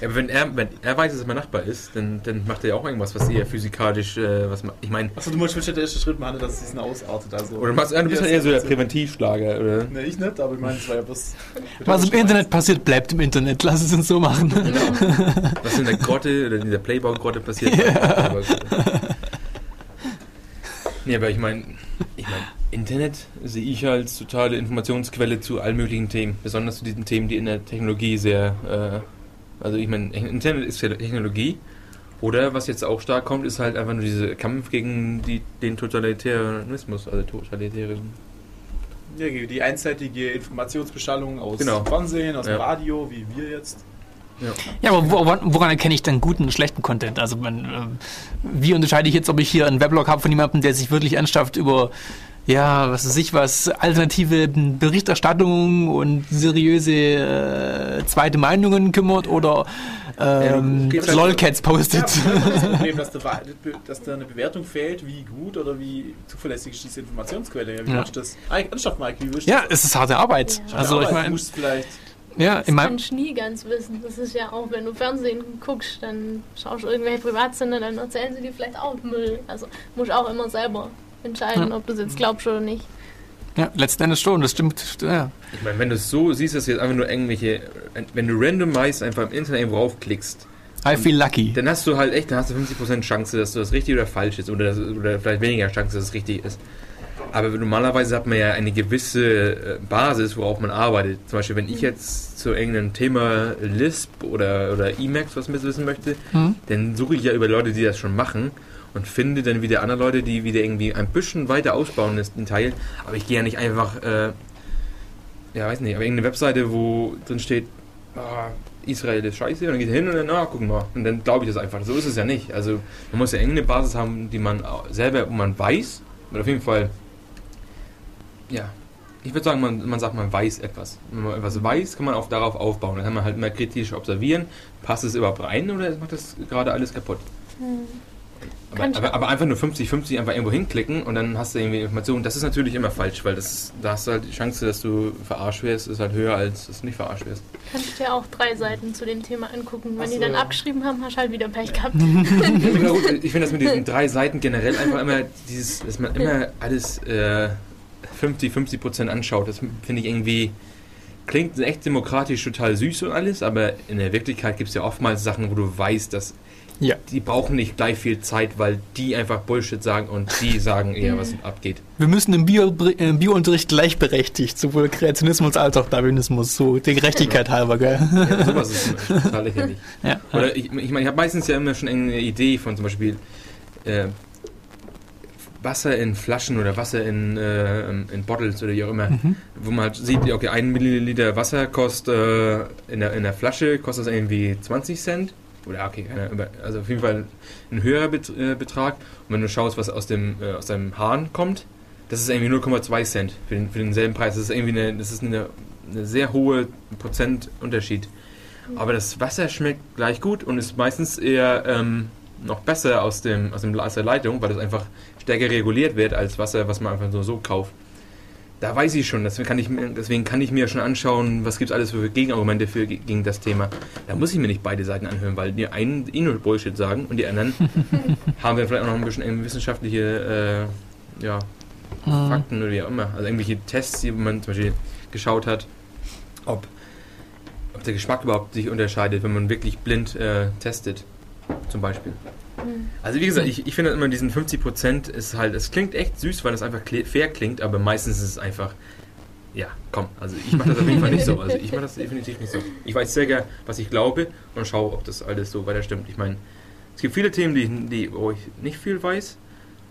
Speaker 1: ja, aber wenn er, wenn er weiß, dass er mein Nachbar ist, dann, dann macht er ja auch irgendwas, was eher physikalisch, äh, was ma- ich meine,
Speaker 4: Achso, du musst der erste Schritt machen, dass es diesen ausartet. Also.
Speaker 1: oder machst, ja, du bist ja eher so der Präventivschlager, oder?
Speaker 4: Ne, ich nicht, aber ich meine, es war ja bloß.
Speaker 2: Was im Internet passiert, bleibt im Internet. Lass es uns so machen.
Speaker 1: Was in der Grotte oder in der Playboy-Grotte passiert. Aber, nee, aber ich meine, ich mein, Internet sehe ich als totale Informationsquelle zu allen möglichen Themen, besonders zu diesen Themen, die in der Technologie sehr, äh, also ich meine, Internet ist ja Technologie. Oder was jetzt auch stark kommt, ist halt einfach nur dieser Kampf gegen die, den Totalitärismus, also totalitären.
Speaker 4: Ja, die einseitige Informationsbeschallung aus
Speaker 1: Genau.
Speaker 4: dem Fernsehen, aus dem
Speaker 1: Ja.
Speaker 4: Radio, wie wir jetzt.
Speaker 2: Ja, aber woran, woran erkenne ich dann guten und schlechten Content? Also, man, äh, wie unterscheide ich jetzt, ob ich hier einen Weblog habe von jemandem, der sich wirklich ernsthaft über, ja, was weiß ich was, alternative Berichterstattung und seriöse äh, zweite Meinungen kümmert oder ähm,
Speaker 1: halt-
Speaker 2: Lolcats postet?
Speaker 4: Ja, das ist das <laughs> Problem, dass da, dass da eine Bewertung fehlt, wie gut oder wie zuverlässig ist diese Informationsquelle. Ja, wie
Speaker 2: Ja.
Speaker 4: machst du das? Ah, ernsthaft, Mike, wie willst du
Speaker 2: Ja,
Speaker 4: das?
Speaker 2: es ist harte Arbeit.
Speaker 3: Ja.
Speaker 2: Also, ich meine,
Speaker 4: du musst vielleicht.
Speaker 2: ja,
Speaker 3: Das kannst du nie ganz wissen. Das ist ja auch, wenn du Fernsehen guckst, dann schaust du irgendwelche Privatsender, dann erzählen sie dir vielleicht auch Müll. Also musst auch immer selber entscheiden,
Speaker 2: Ja.
Speaker 3: ob du es jetzt glaubst oder nicht.
Speaker 2: ja, letzten Endes schon, das stimmt. Ja.
Speaker 1: Ich meine, wenn du es so siehst, dass jetzt einfach nur irgendwelche, wenn du randomized einfach im Internet irgendwo raufklickst,
Speaker 2: I feel lucky.
Speaker 1: dann hast du halt echt, dann hast du 50% Chance, dass du das richtig oder falsch ist. Oder, das, oder vielleicht weniger Chance, dass es richtig ist. Aber normalerweise hat man ja eine gewisse äh, Basis, worauf man arbeitet. Zum Beispiel, wenn ich jetzt zu irgendeinem Thema Lisp oder, oder Emacs was mit wissen möchte,
Speaker 2: Hm?
Speaker 1: dann suche ich ja über Leute, die das schon machen und finde dann wieder andere Leute, die wieder irgendwie ein bisschen weiter ausbauen, den Teil. Aber ich gehe ja nicht einfach, äh, ja, weiß nicht, aber irgendeine Webseite, wo drin steht, ah, Israel ist scheiße, und dann geht hin und dann, na, gucken wir. Und dann glaube ich das einfach. So ist es ja nicht. Also, man muss ja irgendeine Basis haben, die man selber, wo man weiß, oder auf jeden Fall, ja, ich würde sagen, man, man sagt, man weiß etwas. Wenn man etwas weiß, kann man auch darauf aufbauen. Dann kann man halt immer kritisch observieren, passt es überhaupt rein oder macht das gerade alles kaputt? Aber, aber, aber einfach nur 50-50 einfach irgendwo hinklicken und dann hast du irgendwie Informationen. Das ist natürlich immer falsch, weil das, da hast du halt die Chance, dass du verarscht wirst, ist halt höher, als dass du nicht verarscht wirst.
Speaker 3: Kannst dir auch drei Seiten zu dem Thema angucken. Wenn
Speaker 4: Ach
Speaker 3: die
Speaker 4: so,
Speaker 3: dann
Speaker 4: ja.
Speaker 3: abgeschrieben haben, hast du halt wieder Pech gehabt.
Speaker 1: Ja, gut, ich finde das mit diesen drei Seiten generell einfach immer dieses, dass man immer alles äh, 50-50 Prozent anschaut. Das finde ich irgendwie klingt echt demokratisch total süß und alles, aber in der Wirklichkeit gibt es ja oftmals Sachen, wo du weißt, dass
Speaker 2: Ja.
Speaker 1: die brauchen nicht gleich viel Zeit, weil die einfach Bullshit sagen und die sagen eher, was <laughs> abgeht.
Speaker 2: Wir müssen im Bio, äh, im Biounterricht gleichberechtigt, sowohl Kreationismus als auch Darwinismus, so der Gerechtigkeit halber, gell?
Speaker 1: Ja, sowas ist <laughs> total lächerlich.
Speaker 2: Ja.
Speaker 1: Oder ich, ich meine, ich habe meistens ja immer schon eine Idee von zum Beispiel äh, Wasser in Flaschen oder Wasser in, äh, in Bottles oder wie auch immer,
Speaker 2: Mhm.
Speaker 1: wo man halt sieht, okay, ein Milliliter Wasser kostet äh, in, der, in der Flasche kostet das irgendwie 20 Cent. Oder okay, Ahnung, also auf jeden Fall ein höherer äh, Betrag. Und wenn du schaust, was aus dem, äh, aus dem Hahn kommt, das ist irgendwie 0,2 Cent für, den, für denselben Preis. Das ist irgendwie eine, das ist eine, eine sehr hohe Prozentunterschied. Aber das Wasser schmeckt gleich gut und ist meistens eher ähm, noch besser aus, dem, aus, dem, aus der Leitung, weil das einfach stärker reguliert wird als Wasser, was man einfach so, so kauft. Da weiß ich schon, deswegen kann ich, mir- deswegen kann ich mir schon anschauen, was gibt es alles für Gegenargumente für, gegen das Thema. Da muss ich mir nicht beide Seiten anhören, weil die einen eh nur Bullshit sagen und die anderen <laughs> haben wir vielleicht auch noch ein bisschen ähm, wissenschaftliche äh, ja,
Speaker 2: Mhm.
Speaker 1: Fakten oder wie auch immer. Also irgendwelche Tests, die man zum Beispiel geschaut hat, ob, ob der Geschmack überhaupt sich unterscheidet, wenn man wirklich blind äh, testet, zum Beispiel. Also wie gesagt, ich, ich finde immer diesen 50% ist halt, es klingt echt süß, weil es einfach fair klingt, aber meistens ist es einfach, ja, komm, also ich mache das auf jeden Fall nicht so. Also ich mache das definitiv nicht so. Ich weiß sehr gerne, was ich glaube und schaue, ob das alles so weiter stimmt. Ich meine, es gibt viele Themen, die, die, wo ich nicht viel weiß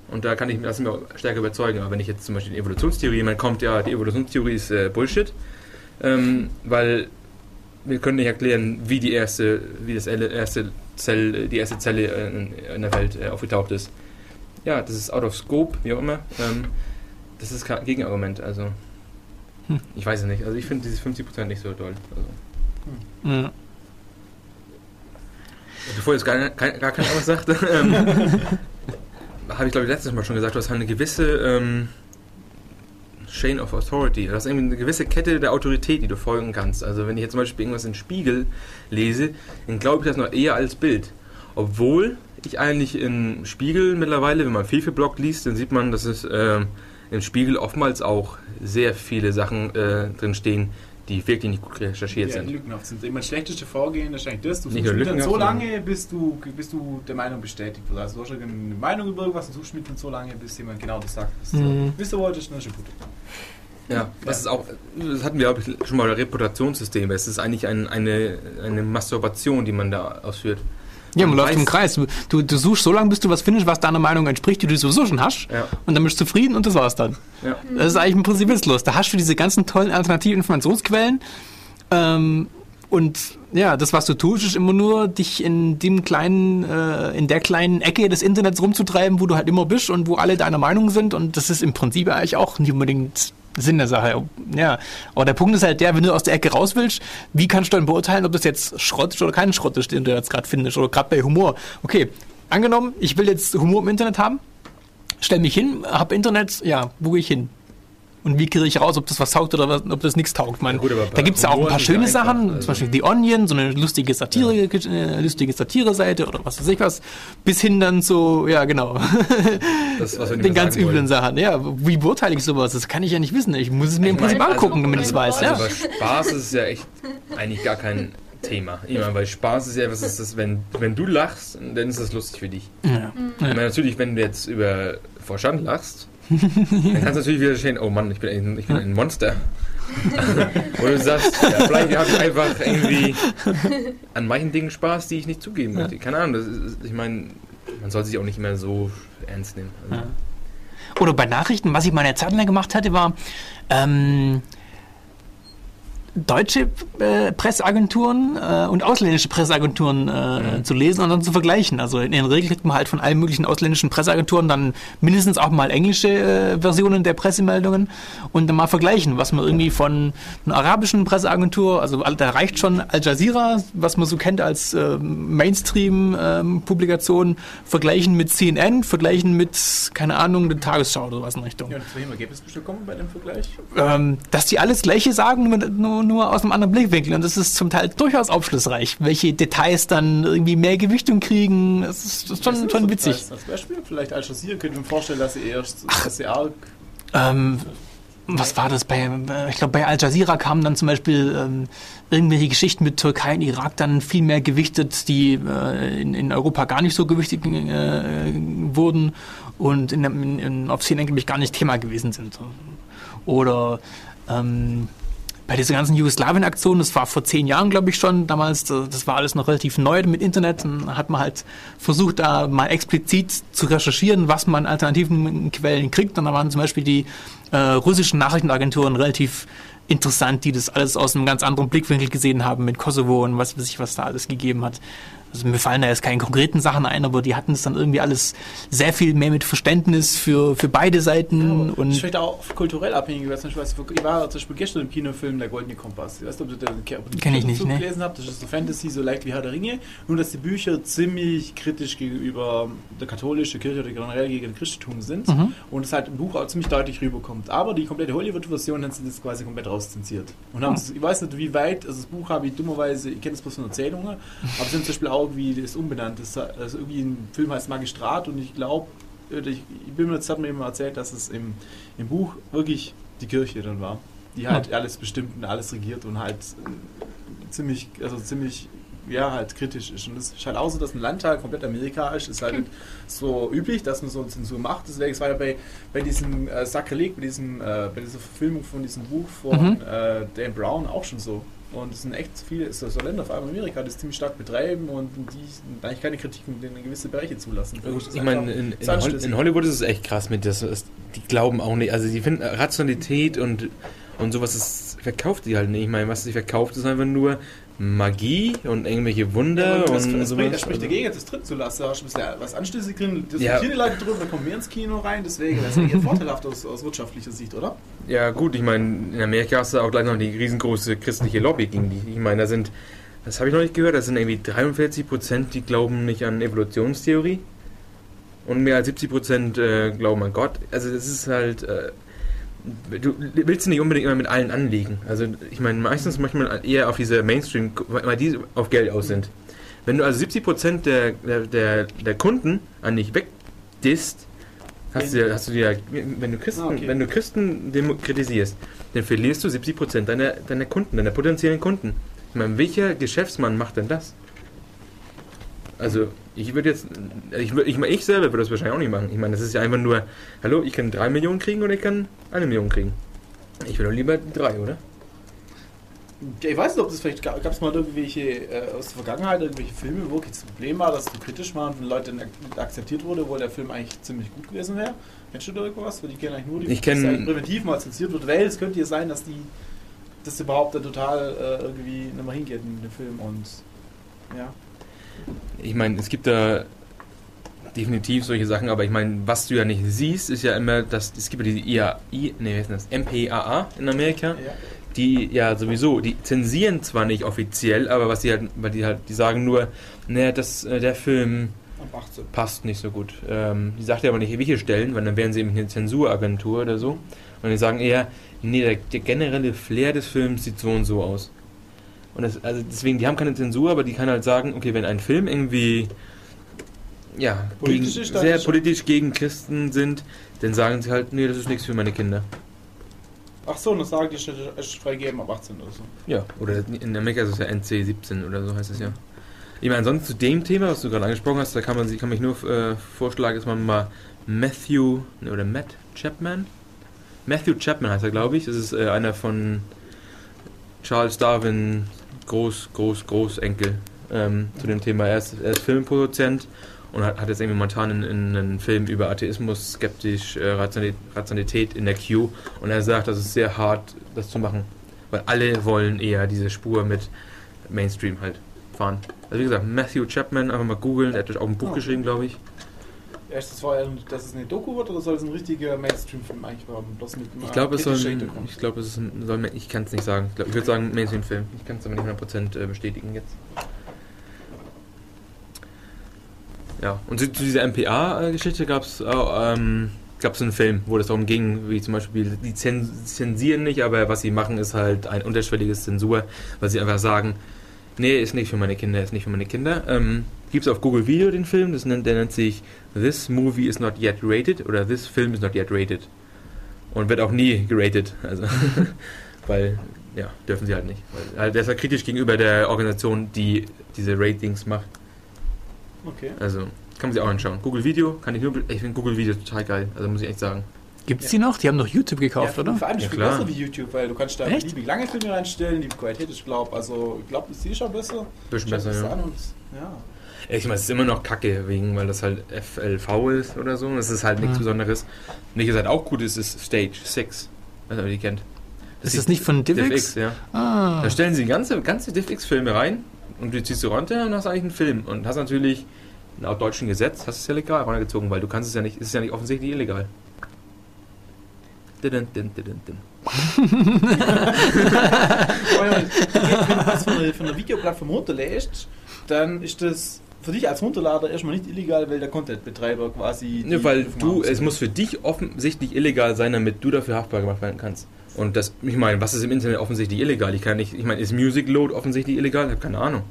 Speaker 1: und da kann ich das mir auch stärker überzeugen. Aber wenn ich jetzt zum Beispiel die Evolutionstheorie, jemand kommt, ja, die Evolutionstheorie ist äh, Bullshit, ähm, weil wir können nicht erklären, wie die erste, wie das erste Zell, die erste Zelle in, in der Welt äh, aufgetaucht ist. Ja, das ist out of scope, wie auch immer. Ähm, das ist kein Gegenargument, also
Speaker 2: Hm.
Speaker 1: ich weiß es nicht. Also ich finde dieses 50% nicht so toll. Also.
Speaker 2: Ja.
Speaker 1: Bevor jetzt gar, kein, gar keiner was sagt, <laughs> ähm, <laughs> habe ich glaube ich letztes Mal schon gesagt, du hast halt eine gewisse ähm, Chain of Authority. Du hast irgendwie eine gewisse Kette der Autorität, die du folgen kannst. Also wenn ich jetzt zum Beispiel irgendwas in Spiegel lese, dann glaube ich das noch eher als Bild. Obwohl ich eigentlich in Spiegel mittlerweile, wenn man viel für Blog liest, dann sieht man, dass es ähm, im Spiegel oftmals auch sehr viele Sachen äh, drin stehen, die wirklich nicht gut recherchiert
Speaker 4: Ja,
Speaker 1: sind.
Speaker 4: lückenhaft sind. Immer das schlechteste Vorgehen ist eigentlich das. Du
Speaker 1: Nicht
Speaker 4: suchst dann so lange, bis du, bis du der Meinung bestätigt wirst. Also du hast irgendeine Meinung über irgendwas und suchst mit dann so lange, bis jemand genau das sagt, was
Speaker 2: Mhm.
Speaker 4: du wissen wolltest, dann ist schon gut.
Speaker 1: Ja, das ist auch, das hatten wir, glaube ich, schon mal Reputationssysteme. Es ist eigentlich ein, eine, eine Masturbation, die man da ausführt.
Speaker 2: Ja, man
Speaker 1: Man
Speaker 2: läuft im Kreis. Du, du, du suchst so lange, bis du was findest, was deiner Meinung entspricht, die du sowieso schon hast.
Speaker 1: Ja.
Speaker 2: Und dann bist du zufrieden und das war's dann.
Speaker 1: Ja.
Speaker 2: Das ist eigentlich im Prinzip witzlos. Da hast du diese ganzen tollen alternativen Informationsquellen. Ähm, und ja, das, was du tust, ist immer nur, dich in dem kleinen, äh, in der kleinen Ecke des Internets rumzutreiben, wo du halt immer bist und wo alle deiner Meinung sind. Und das ist im Prinzip eigentlich auch nicht unbedingt Sinn der Sache. Ja. Aber der Punkt ist halt der, wenn du aus der Ecke raus willst, wie kannst du dann beurteilen, ob das jetzt Schrott ist oder kein Schrott ist, den du jetzt gerade findest? Oder gerade bei Humor. Okay, angenommen, ich will jetzt Humor im Internet haben, stell mich hin, hab Internet, ja, wo gehe ich hin? Und wie kriege ich raus, ob das was taugt oder was, ob das nichts taugt? Man,
Speaker 1: gut, aber
Speaker 2: da gibt es ja auch ein paar schöne
Speaker 1: ja
Speaker 2: Sachen,
Speaker 1: also-
Speaker 2: zum Beispiel The Onion, so eine lustige Satire, äh, lustige Satire-Seite oder was weiß ich was, bis hin dann zu, ja genau,
Speaker 1: Das, <laughs>
Speaker 2: den ganz üblen
Speaker 1: wollen.
Speaker 2: Sachen. Ja, wie beurteile ich sowas? Das kann ich ja nicht wissen. Ich muss es mir im Prinzip
Speaker 1: meine,
Speaker 2: angucken,
Speaker 3: also-
Speaker 2: damit ich es weiß.
Speaker 1: Also
Speaker 2: Ja.
Speaker 1: bei Spaß ist ja echt eigentlich gar kein Thema. Ich meine, weil Spaß ist ja, was ist das, wenn, wenn du lachst, dann ist das lustig für dich.
Speaker 2: Ja.
Speaker 1: Ich meine, natürlich, wenn du jetzt über Vorstand lachst, <laughs> dann kannst du natürlich wieder stehen, oh Mann, ich bin ein, ich bin ein Monster. <laughs> Oder du sagst, ja, vielleicht habe ich einfach irgendwie an manchen Dingen Spaß, die ich nicht zugeben möchte. Keine Ahnung, das ist, ich meine, man soll sich auch nicht immer so ernst nehmen. Also,
Speaker 2: Oder bei Nachrichten, was ich mal eine Zeit lang gemacht hatte, war ähm, deutsche äh, Presseagenturen äh, und ausländische Presseagenturen äh, zu lesen und dann zu vergleichen. Also in der Regel kriegt man halt von allen möglichen ausländischen Presseagenturen dann mindestens auch mal englische äh, Versionen der Pressemeldungen und dann mal vergleichen, was man irgendwie von einer arabischen Presseagentur, also da reicht schon Al Jazeera, was man so kennt als äh, Mainstream-Publikation, vergleichen mit CNN, vergleichen mit, keine Ahnung, der Tagesschau oder was in Richtung.
Speaker 4: Ja, und zu welchem Ergebnis bist du gekommen bei dem Vergleich?
Speaker 2: Ähm, dass die alles Gleiche sagen, nur, nur, aus einem anderen Blickwinkel. Und das ist zum Teil durchaus aufschlussreich, welche Details dann irgendwie mehr Gewichtung kriegen. Das ist, das ist schon, schon witzig.
Speaker 4: Als, Beispiel, vielleicht Al Jazeera, könnte mir vorstellen, dass sie erst dass sie arg
Speaker 2: Ähm, was war das bei, äh, ich glaube bei Al Jazeera kamen dann zum Beispiel ähm, irgendwelche Geschichten mit Türkei und Irak dann viel mehr gewichtet, die äh, in, in Europa gar nicht so gewichtet äh, wurden und in, in, in, auf CNN glaube ich gar nicht Thema gewesen sind. Oder ähm, bei dieser ganzen Jugoslawien-Aktion, das war vor zehn Jahren, glaube ich schon, damals, das war alles noch relativ neu mit Internet, dann hat man halt versucht, da mal explizit zu recherchieren, was man an alternativen Quellen kriegt. Und da waren zum Beispiel die äh, russischen Nachrichtenagenturen relativ interessant, die das alles aus einem ganz anderen Blickwinkel gesehen haben mit Kosovo und was weiß ich, was da alles gegeben hat. Also mir fallen da jetzt keine konkreten Sachen ein, aber die hatten es dann irgendwie alles sehr viel mehr mit Verständnis für, für beide Seiten
Speaker 4: Das
Speaker 2: und
Speaker 4: ist vielleicht auch kulturell abhängig. weil zum Beispiel, Ich war zum Beispiel gestern im Kinofilm Der Goldene Kompass. Ich weiß nicht, ob du den ob du
Speaker 2: Kenn ich
Speaker 4: den
Speaker 2: nicht, ne.
Speaker 4: gelesen habt. Das ist so Fantasy, so leicht wie Herr der Ringe. Nur, dass die Bücher ziemlich kritisch gegenüber der katholischen Kirche oder generell gegen das Christentum sind.
Speaker 2: Mhm.
Speaker 4: Und es halt im Buch auch ziemlich deutlich rüberkommt. Aber die komplette Hollywood-Version haben sie das quasi komplett rauszensiert. Und haben
Speaker 2: Mhm.
Speaker 4: es- ich weiß nicht, wie weit, also das Buch habe ich dummerweise, ich kenne das bloß von Erzählungen, aber sie haben zum Beispiel auch irgendwie das umbenannt. Das, also irgendwie ein Film heißt Magistrat und ich glaube, ich, bin mir, das hat mir immer erzählt, dass es im, im Buch wirklich die Kirche dann war, die halt alles bestimmt und alles regiert und halt äh, ziemlich, also ziemlich, ja, halt kritisch ist. Und es ist halt auch so, dass ein Landtag komplett Amerika ist, ist halt nicht so üblich, dass man so eine Zensur macht. Deswegen es war ja bei, bei diesem äh, Sakrileg, bei, diesem, äh, bei dieser Verfilmung von diesem Buch von
Speaker 2: Mhm.
Speaker 4: äh, Dan Brown auch schon so. Und es sind echt viele, so Länder, vor allem Amerika, die es ziemlich stark betreiben und die eigentlich keine Kritik in gewisse Bereiche zulassen. Das
Speaker 1: Ich meine, in, in. Hol- in Hollywood ist es echt krass mit das. das- Die glauben auch nicht. Also, die finden Rationalität und, und sowas ist, verkauft die halt nicht. Ich meine, was sie verkauft, ist einfach nur Magie und irgendwelche Wunder
Speaker 4: Ja, und das,
Speaker 1: und
Speaker 4: das,
Speaker 1: sowas.
Speaker 4: das spricht dagegen, das drin zu lassen. Da hast du ein bisschen was anstößig drin. Diskutieren
Speaker 1: Ja.
Speaker 4: die Leute drüber, da kommen mehr ins Kino rein. Deswegen, das ist eigentlich <laughs> vorteilhaft aus, aus wirtschaftlicher Sicht, oder?
Speaker 1: Ja, gut, ich meine, in Amerika hast du auch gleich noch die riesengroße christliche Lobby gegen die. Ich meine, da sind, das habe ich noch nicht gehört, das sind irgendwie 43 Prozent, die glauben nicht an Evolutionstheorie. Und mehr als 70 Prozent äh, glauben an Gott. Also, das ist halt. Äh, du willst nicht unbedingt immer mit allen anlegen. Also, ich meine, meistens manchmal eher auf diese Mainstream, weil die auf Geld aus sind. Wenn du also 70 Prozent der, der, der, der Kunden an dich wegdisst, hast du, hast du dir, wenn du Christen,
Speaker 4: Ah, okay.
Speaker 1: wenn du Christen demo- kritisierst, dann verlierst du 70 Prozent deiner, deiner Kunden, deiner potenziellen Kunden. Ich meine, welcher Geschäftsmann macht denn das? Also, ich würde jetzt, ich, würd, ich, meine, ich selber würde das wahrscheinlich auch nicht machen. Ich meine, das ist ja einfach nur, hallo, ich kann 3 Millionen kriegen oder ich kann eine Million kriegen. Ich will doch lieber drei, oder?
Speaker 4: Ich weiß nicht, ob das vielleicht gab es mal irgendwelche äh, aus der Vergangenheit, irgendwelche Filme, wo das Problem war, dass du kritisch war und von Leuten ak- akzeptiert wurde, wo der Film eigentlich ziemlich gut gewesen wäre. Kennst du da irgendwas? Weil die kennen eigentlich nur die
Speaker 1: Ich kenn-
Speaker 4: präventiv mal zensiert wird, weil es könnte ja sein, dass die das überhaupt da total äh, irgendwie nicht mehr hingeht in den Film und ja.
Speaker 1: Ich meine, es gibt da definitiv solche Sachen, aber ich meine, was du ja nicht siehst, ist ja immer, dass es gibt ja diese IAI, nee, wie heißt das? MPAA in Amerika,
Speaker 4: ja.
Speaker 1: Die ja sowieso, die zensieren zwar nicht offiziell, aber was die halt, weil die halt, die sagen nur, naja, das, äh, der Film
Speaker 4: Ab 18.
Speaker 1: passt nicht so gut. Ähm, die sagt ja aber nicht, welche Stellen, weil dann wären sie eben eine Zensuragentur oder so. Und die sagen eher, nee, der, der generelle Flair des Films sieht so und so aus. Und das, also deswegen, die haben keine Zensur, aber die kann halt sagen, okay, wenn ein Film irgendwie ja,
Speaker 4: Politisch
Speaker 1: gegen, sehr politisch gegen Christen sind, dann sagen sie halt, nee, das ist nichts für meine Kinder.
Speaker 4: Ach so, und das sagen die ist freigegeben ab 18 oder so.
Speaker 1: Ja, oder in Amerika ist es ja NC 17 oder so heißt es ja. Ich meine, ansonsten zu dem Thema, was du gerade angesprochen hast, da kann man sich kann mich nur äh, vorschlagen, dass man mal Matthew ne, oder Matt Chapman, Matthew Chapman heißt er, glaube ich. Das ist äh, einer von Charles Darwin Groß, Groß, Großenkel ähm, zu dem Thema. Er ist, er ist Filmproduzent und hat, hat jetzt irgendwie momentan in, in einen Film über Atheismus, skeptisch, äh, Rationalität, in der Q und er sagt, das ist sehr hart, das zu machen, weil alle wollen eher diese Spur mit Mainstream halt fahren. Also wie gesagt, Matthew Chapman, einfach mal googeln, er hat auch ein Buch
Speaker 4: Oh.
Speaker 1: geschrieben, glaube ich.
Speaker 4: Erst das war ja, dass es eine Doku wird oder soll es ein richtiger Mainstream-Film eigentlich werden?
Speaker 1: Ich glaube, es soll, ein- ich glaube, es ist, ein- soll, ich kann es nicht sagen. Ich, glaub, ich würde sagen Mainstream-Film. Ich kann es aber nicht 100% äh, bestätigen jetzt. Ja, und zu, dieser MPA-Geschichte gab es ähm, gab's einen Film, wo das darum ging, wie zum Beispiel, die zen zensieren nicht, aber was sie machen, ist halt ein unterschwelliges Zensur, weil sie einfach sagen, nee, ist nicht für meine Kinder, ist nicht für meine Kinder. Ähm, Gibt es auf Google Video den Film, das nennt, der nennt sich This Movie is not yet rated oder This Film is not yet rated. Und wird auch nie geratet, also, <laughs> weil, ja, dürfen sie halt nicht. Weil, halt, der ist halt kritisch gegenüber der Organisation, die diese Ratings macht.
Speaker 4: Okay.
Speaker 1: Also, kann man sich auch anschauen. Google Video, kann ich nur, ich finde Google Video total geil, also muss ich echt sagen.
Speaker 2: Gibt's die noch? Die haben doch YouTube gekauft,
Speaker 4: ja,
Speaker 2: oder?
Speaker 4: Vor allem
Speaker 1: Ja,
Speaker 4: viel
Speaker 1: klar.
Speaker 4: besser wie YouTube, weil du kannst da
Speaker 2: Echt?
Speaker 4: beliebig lange Filme reinstellen, die Qualität ist, glaub, also ich glaube, das ist schon besser.
Speaker 1: Bisschen besser,
Speaker 4: das
Speaker 1: ja.
Speaker 4: an und, ja.
Speaker 1: Ich meine, es ist immer noch kacke, wegen, weil das halt FLV ist oder so. Das ist halt nichts
Speaker 2: Mhm.
Speaker 1: Besonderes. Nicht, was halt auch gut ist, ist Stage 6. Also, ihr die kennt.
Speaker 2: Ist das nicht von DivX?
Speaker 1: DivX, ja.
Speaker 2: Ah.
Speaker 1: Da stellen sie ganze, ganze DivX-Filme rein. Und du ziehst du runter und hast eigentlich einen Film. Und hast natürlich, laut deutschem Gesetz, hast du es ja legal runtergezogen, weil du kannst es ja nicht, es ist ja nicht offensichtlich illegal. Didin, din, didin, din.
Speaker 4: Wenn du was von einer Videoplattform runterlädst, dann ist das für dich als Runterlader erstmal nicht illegal, weil der Contentbetreiber quasi. die
Speaker 1: Ja, weil du, es muss für dich offensichtlich illegal sein, damit du dafür haftbar gemacht werden kannst. Und das, ich meine, was ist im Internet offensichtlich illegal? Ich kann nicht, ich meine, ist Music Load offensichtlich illegal? Ich habe keine Ahnung.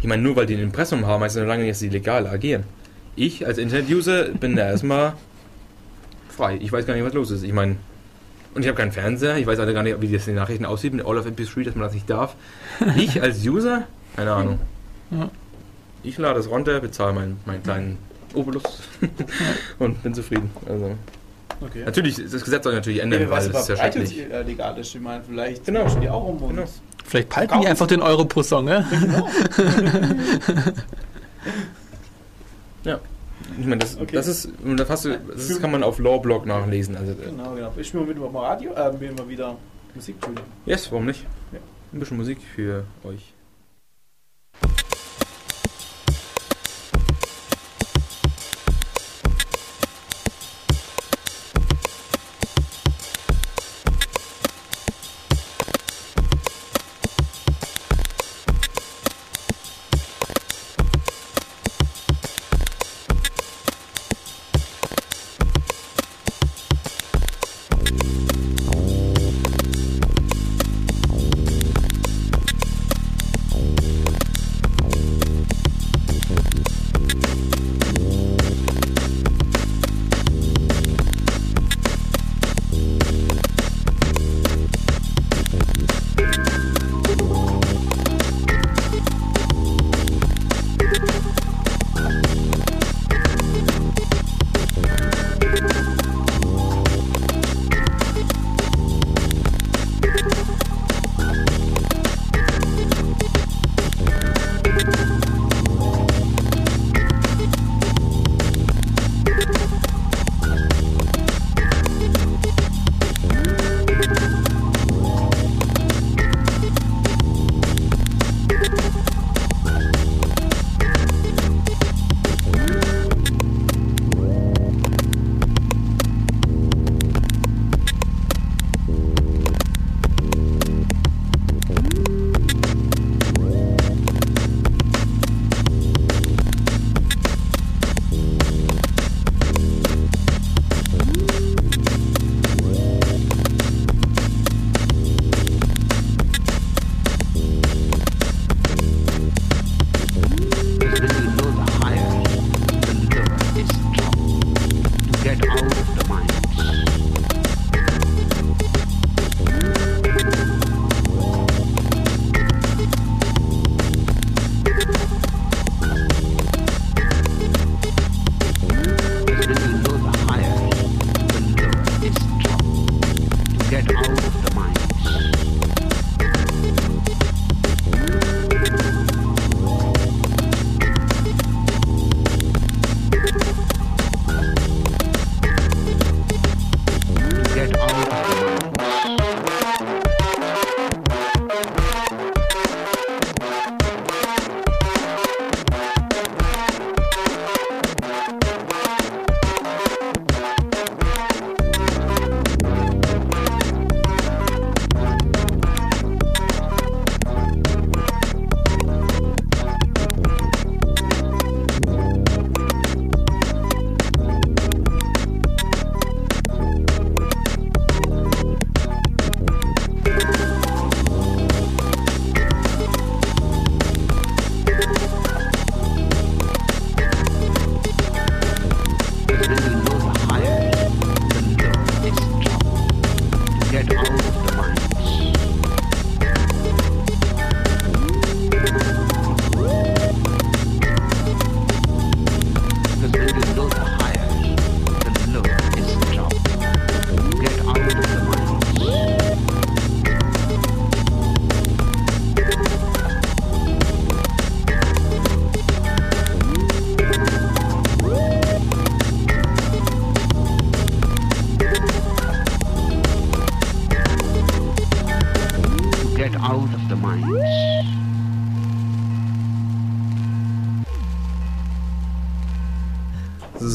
Speaker 1: Ich meine, nur weil die ein Impressum haben, heißt das noch lange nicht, dass sie legal agieren. Ich als Internet-User bin da erstmal frei. Ich weiß gar nicht, was los ist. Ich meine, und ich habe keinen Fernseher. Ich weiß alle gar nicht, wie das in den Nachrichten aussieht mit All of MP3, dass man das nicht darf. <laughs> Ich als User? Keine Ahnung.
Speaker 2: Ja.
Speaker 1: Ich lade es runter, bezahle meinen, meinen kleinen Obolus <laughs> und bin zufrieden. Also.
Speaker 4: Okay.
Speaker 1: Natürlich, das Gesetz soll natürlich ändern,
Speaker 4: Ja,
Speaker 1: weil es ist ja
Speaker 4: äh, legal ist. Ich meine, vielleicht
Speaker 1: Genau.
Speaker 4: die auch um
Speaker 1: Genau.
Speaker 2: Vielleicht behalten die einfach den Euro pro Song, ne? <laughs>
Speaker 1: Ja. Ich meine, das,
Speaker 4: Okay.
Speaker 1: das ist, das, hast du, das ist, kann man auf Lawblog nachlesen. Also, äh,
Speaker 4: Genau, genau. Ich spiele mal wieder mal Radio, äh, wir wieder Musik,
Speaker 1: yes, warum nicht?
Speaker 4: Ja.
Speaker 1: Ein bisschen Musik für euch.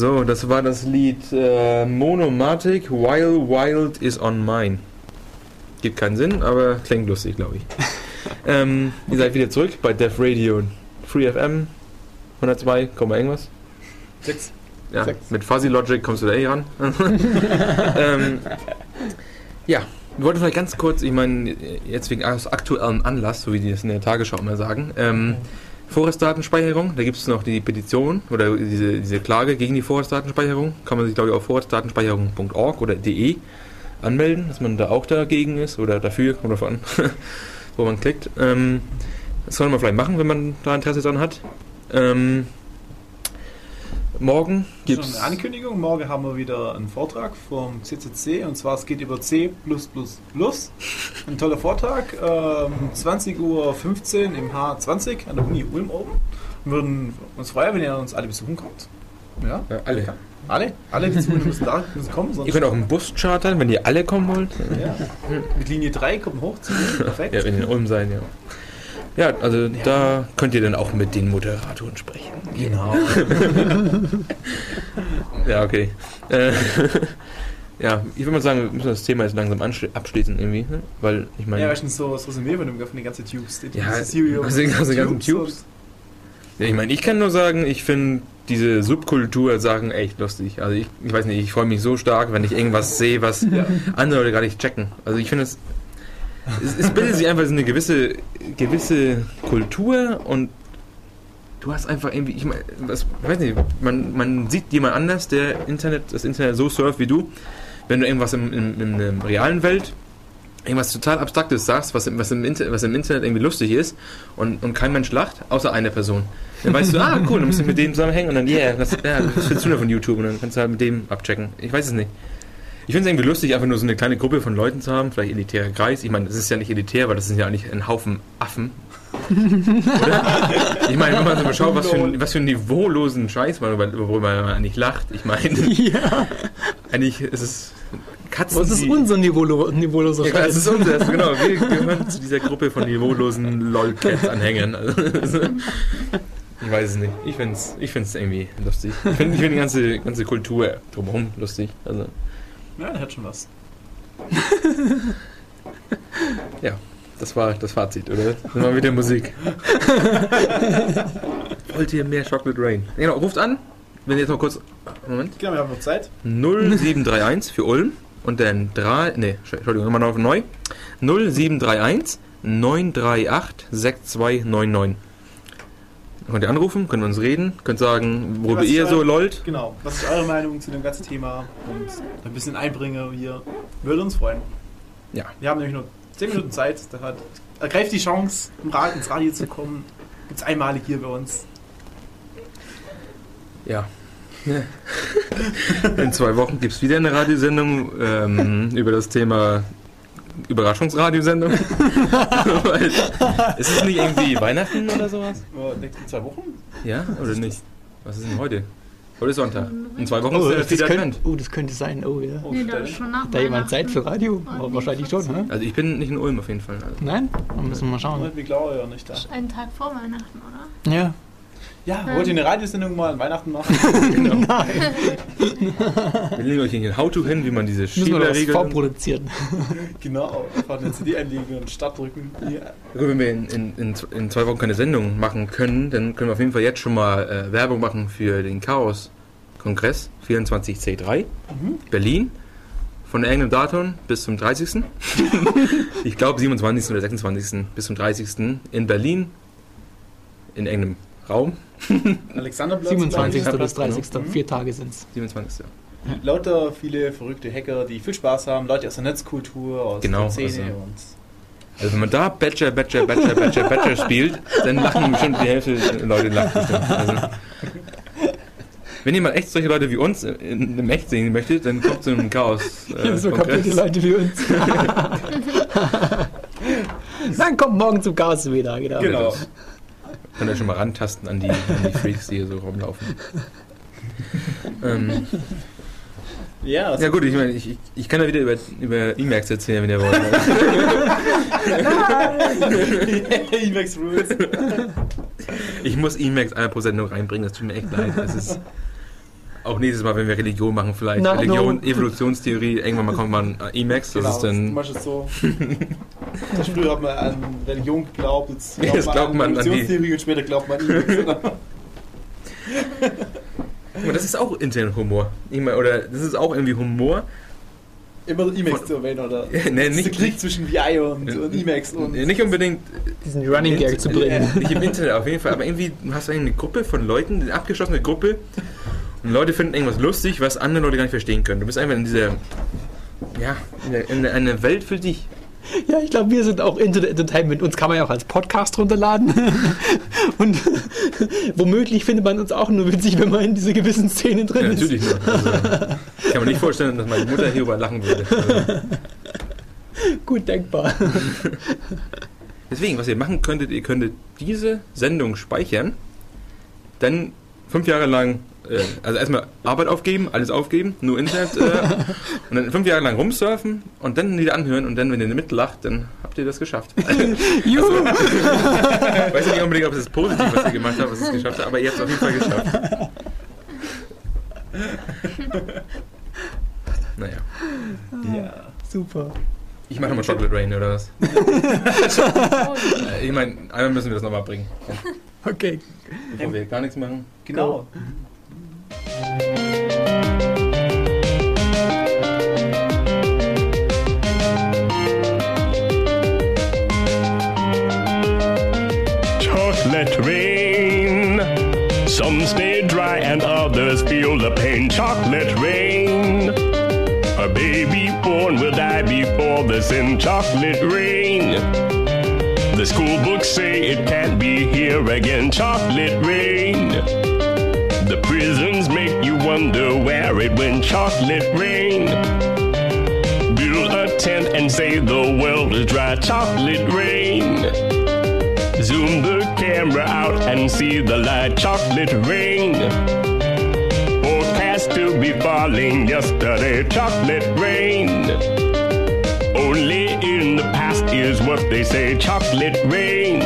Speaker 1: So, das war das Lied äh, Monomatic While Wild is on Mine. Gibt keinen Sinn, aber klingt lustig, glaube ich. <laughs> ähm, ihr seid wieder zurück bei Def Radio Free FM 102, Komma irgendwas.
Speaker 4: Sechs.
Speaker 1: Ja,
Speaker 4: Sechs.
Speaker 1: mit Fuzzy Logic kommst du da eh ran. <laughs> ähm, ja, wir wollten vielleicht ganz kurz, ich meine, jetzt wegen aus aktuellem Anlass, so wie die das in der Tagesschau immer sagen, ähm, Vorratsdatenspeicherung, da gibt es noch die Petition oder diese, diese Klage gegen die Vorratsdatenspeicherung. Kann man sich, glaube ich, auf vorratsdatenspeicherung.org oder de anmelden, dass man da auch dagegen ist oder dafür, kommt davon, <laughs> wo man klickt. Ähm, das soll man vielleicht machen, wenn man da Interesse dran hat. Ähm, morgen
Speaker 4: Schon
Speaker 1: gibt's
Speaker 4: eine Ankündigung. Morgen haben wir wieder einen Vortrag vom CCC und zwar es geht über C. Ein toller Vortrag. Ähm, 20.15 Uhr im H20 an der Uni Ulm oben. Wir würden uns freuen, wenn ihr uns alle besuchen kommt. Ja,
Speaker 1: Ja, alle.
Speaker 4: alle. Alle, die zuhören, müssen da müssen kommen.
Speaker 1: Ihr könnt auch einen Bus chartern, wenn ihr alle kommen wollt.
Speaker 4: ja. Mit Linie 3 kommen hoch zu mir. <laughs> Perfekt.
Speaker 1: Ja, wenn ihr in Ulm sein, ja. Ja, also da könnt ihr dann auch mit den Moderatoren sprechen.
Speaker 4: Genau. <laughs>
Speaker 1: Ja, okay. Äh, <laughs> ja, ich würde mal sagen, wir müssen das Thema jetzt langsam abschließen irgendwie, ne? weil ich meine,
Speaker 4: Ja,
Speaker 1: ja,
Speaker 4: weißt du, so das Resümee von dem von den ganzen Tubes. Die-
Speaker 1: Ja, also die ganzen- Tubes. ich meine, ich kann nur sagen, ich finde diese Subkultur-Sachen echt lustig. Also ich, ich weiß nicht, ich freue mich so stark, wenn ich irgendwas sehe, was andere Leute gar nicht checken. Also ich finde es, es, es bildet sich einfach so eine gewisse, gewisse Kultur und du hast einfach irgendwie, ich, mein, was, weiß nicht, man, man sieht jemand anders, der Internet, das Internet so surft wie du. Wenn du irgendwas im, im, in der realen Welt, irgendwas total Abstraktes sagst, was, was, im, Inter, was im Internet irgendwie lustig ist und, und kein Mensch lacht, außer eine Person. Dann weißt du, ah cool, dann musst du mit dem zusammenhängen und dann, yeah, was, ja, was willst du da von YouTube? Und dann kannst du halt mit dem abchecken. Ich weiß es nicht. Ich finde es irgendwie lustig, einfach nur so eine kleine Gruppe von Leuten zu haben, vielleicht elitärer Kreis. Ich meine, das ist ja nicht elitär, weil das sind ja eigentlich ein Haufen Affen. Oder? Ich meine, wenn man so mal schaut, was für, ein- was für einen niveaulosen Scheiß man, über- worüber man eigentlich lacht. Ich meine, <laughs>
Speaker 2: Ja,
Speaker 1: eigentlich ist es Katzen.
Speaker 2: was ist unser Nivolo niveauloser
Speaker 1: ja, das ist
Speaker 2: Scheiß?
Speaker 1: unser, genau. Wir <laughs> gehören zu dieser Gruppe von niveaulosen LOL-Cats-Anhängern. Also, ich weiß es nicht. Ich finde es ich find's irgendwie lustig. Ich finde find die ganze, ganze Kultur drumherum lustig. Also,
Speaker 4: Ja, der hat schon was. <laughs>
Speaker 1: ja, das war das Fazit, oder? Dann mal wieder Musik. <laughs> Wollt ihr mehr Chocolate Rain? Genau, ruft an. Wenn ihr jetzt mal kurz. Moment.
Speaker 4: Genau, wir haben noch Zeit.
Speaker 1: 0731 für Ulm und dann 3. Ne, Entschuldigung, nochmal noch neu. 0731 938 6299. Könnt ihr anrufen, könnt uns reden, könnt sagen, worüber ihr so lollt.
Speaker 4: Genau. Was ist eure Meinung zu dem ganzen Thema? Und ein bisschen Einbringer hier. Würde uns freuen.
Speaker 1: Ja.
Speaker 4: Wir haben nämlich nur 10 Minuten Zeit. Da hat, ergreift die Chance, ins Radio zu kommen. Gibt es einmalig hier bei uns.
Speaker 1: Ja. <laughs> In zwei Wochen gibt es wieder eine Radiosendung ähm, <laughs> über das Thema Überraschungsradiosendung. <laughs> Ist es nicht irgendwie Weihnachten oder sowas?
Speaker 4: In zwei Wochen?
Speaker 1: Ja, oder nicht? Was ist denn heute? Heute ist Sonntag. In zwei Wochen
Speaker 2: Oh,
Speaker 1: ist der
Speaker 2: das, könnte,
Speaker 1: Advent.
Speaker 2: oh, das könnte sein. Oh ja.
Speaker 4: Oh,
Speaker 3: Nee, da
Speaker 4: Stelle.
Speaker 3: ist schon nach
Speaker 2: Hat da jemand Zeit für Radio? Oh, wahrscheinlich schon,
Speaker 3: 14.
Speaker 2: ne?
Speaker 1: Also ich bin nicht in Ulm auf jeden Fall. Also.
Speaker 2: Nein? Dann müssen wir mal schauen.
Speaker 4: Wie Glaube ja nicht da.
Speaker 3: Das ist ein Tag vor Weihnachten, oder?
Speaker 2: Ja.
Speaker 4: Ja, wollt ihr eine Radiosendung mal an Weihnachten machen? <laughs>
Speaker 1: Genau.
Speaker 2: Nein. <laughs>
Speaker 1: Wir legen euch hier ein How-To hin, wie man diese Schieberregeln...
Speaker 2: vorproduzieren. <laughs>
Speaker 4: genau. Einfach eine CD einlegen und Start drücken. Ja.
Speaker 1: Gut, wenn wir in, in, in, in zwei Wochen keine Sendung machen können, dann können wir auf jeden Fall jetzt schon mal äh, Werbung machen für den Chaos-Kongress 24C3 Berlin. Von irgendeinem Datum bis zum 30. ich glaube 27. oder 26. bis zum 30. in Berlin. In irgendeinem Raum. <laughs>
Speaker 4: Alexanderplatz.
Speaker 2: 27.
Speaker 1: glaub ich.
Speaker 2: bis 30.
Speaker 4: Mhm.
Speaker 2: Vier Tage sind's.
Speaker 1: 27.
Speaker 4: Lauter viele verrückte Hacker, die viel Spaß haben, Leute aus der Netzkultur, aus
Speaker 1: Genau,
Speaker 4: der Szene
Speaker 1: also-
Speaker 4: und
Speaker 1: Also wenn man da Badger, Badger, Badger, Badger, Badger spielt, dann lachen bestimmt die Hälfte der Leute lacht bestimmt. Also, wenn ihr mal echt solche Leute wie uns in, im Echt sehen möchtet, dann kommt zu einem Chaos. <laughs> Äh,
Speaker 2: so
Speaker 1: Kongress.
Speaker 2: kaputte Leute wie uns. <laughs> Dann kommt morgen zum Chaos wieder. Genau.
Speaker 4: Genau.
Speaker 1: Könnt ihr schon mal rantasten an die, an die Freaks, die hier so rumlaufen. ähm,
Speaker 4: Ja,
Speaker 1: ja gut, ich meine, ich, ich- kann ja wieder über, über Emacs erzählen, wenn ihr wollt. <laughs>
Speaker 4: Emacs Rules.
Speaker 1: Ich muss Emacs einmal pro Sendung reinbringen, das tut mir echt leid. Das ist, auch nächstes Mal, wenn wir Religion machen, vielleicht
Speaker 2: Na,
Speaker 1: Religion,
Speaker 2: no.
Speaker 1: Evolutionstheorie, irgendwann mal kommt man äh, Emacs, das
Speaker 4: Genau,
Speaker 1: ist dann...
Speaker 4: Beispiel so. Früher hat man an Religion geglaubt, jetzt <laughs>
Speaker 1: Ja, jetzt glaubt man an die-
Speaker 4: Evolutionstheorie und später glaubt man an <laughs>
Speaker 1: Aber das ist auch interner Humor. Oder das ist auch irgendwie Humor.
Speaker 4: Immer Emacs zu erwähnen, oder? <laughs>
Speaker 1: nee,
Speaker 4: Das ist der
Speaker 1: nicht,
Speaker 4: Krieg zwischen VI und, und Emacs und.
Speaker 1: nicht unbedingt
Speaker 2: Diesen Running Gag zu bringen.
Speaker 1: Nicht im Internet auf jeden Fall, aber irgendwie hast du eine Gruppe von Leuten, eine abgeschlossene Gruppe und Leute finden irgendwas lustig, was andere Leute gar nicht verstehen können. Du bist einfach in dieser, ja, in, einer Welt für dich.
Speaker 2: Ja, ich glaube, wir sind auch Internet Entertainment. Uns kann man ja auch als Podcast runterladen. <laughs> Und <laughs> womöglich findet man uns auch nur witzig, wenn man in diese gewissen Szenen drin
Speaker 1: Ja,
Speaker 2: ist.
Speaker 1: natürlich. Also, ich <laughs> kann mir nicht vorstellen, dass meine Mutter hierüber lachen würde. Also,
Speaker 2: Gut denkbar.
Speaker 1: deswegen, was ihr machen könntet, ihr könntet diese Sendung speichern, dann fünf Jahre lang, äh, also erstmal Arbeit aufgeben, alles aufgeben, nur Internet, äh, <laughs> und dann fünf Jahre lang rumsurfen und dann wieder anhören und dann, wenn ihr mitlacht, dann habt ihr das geschafft. <laughs>
Speaker 2: Juhu! <laughs>
Speaker 1: weiß ja nicht unbedingt, ob es ist positiv, was ihr gemacht habt, was ihr es geschafft habt, aber ihr habt es auf jeden Fall geschafft. Naja.
Speaker 4: Ja.
Speaker 2: Super.
Speaker 1: Ich mache nochmal Chocolate Rain oder was? Äh, ich meine, einmal müssen wir das nochmal bringen.
Speaker 2: Okay.
Speaker 1: Bevor wir gar nichts machen.
Speaker 4: Genau.
Speaker 5: Chocolate rain. Some stay dry and others feel the pain. Chocolate rain. A baby born will die before the sin. Chocolate rain. The school books say it can't be here again. Chocolate rain. The you wonder where it went. Chocolate rain. Build a tent and say the world is dry. Chocolate rain. Zoom the camera out and see the light. Chocolate rain. Forecast to be falling yesterday. Chocolate rain. Only in the past is what they say. Chocolate rain.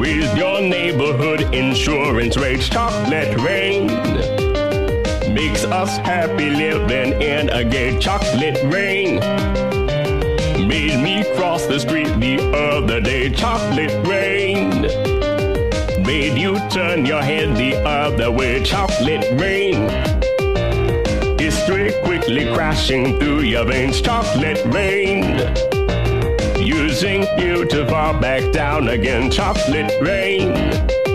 Speaker 5: Raise your neighborhood insurance rates. Chocolate rain. Makes us happy living in a gay chocolate rain. Made me cross the street the other day. Chocolate rain. Made you turn your head the other way. Chocolate rain. History quickly crashing through your veins. Chocolate rain. Using you to fall back down again. Chocolate rain.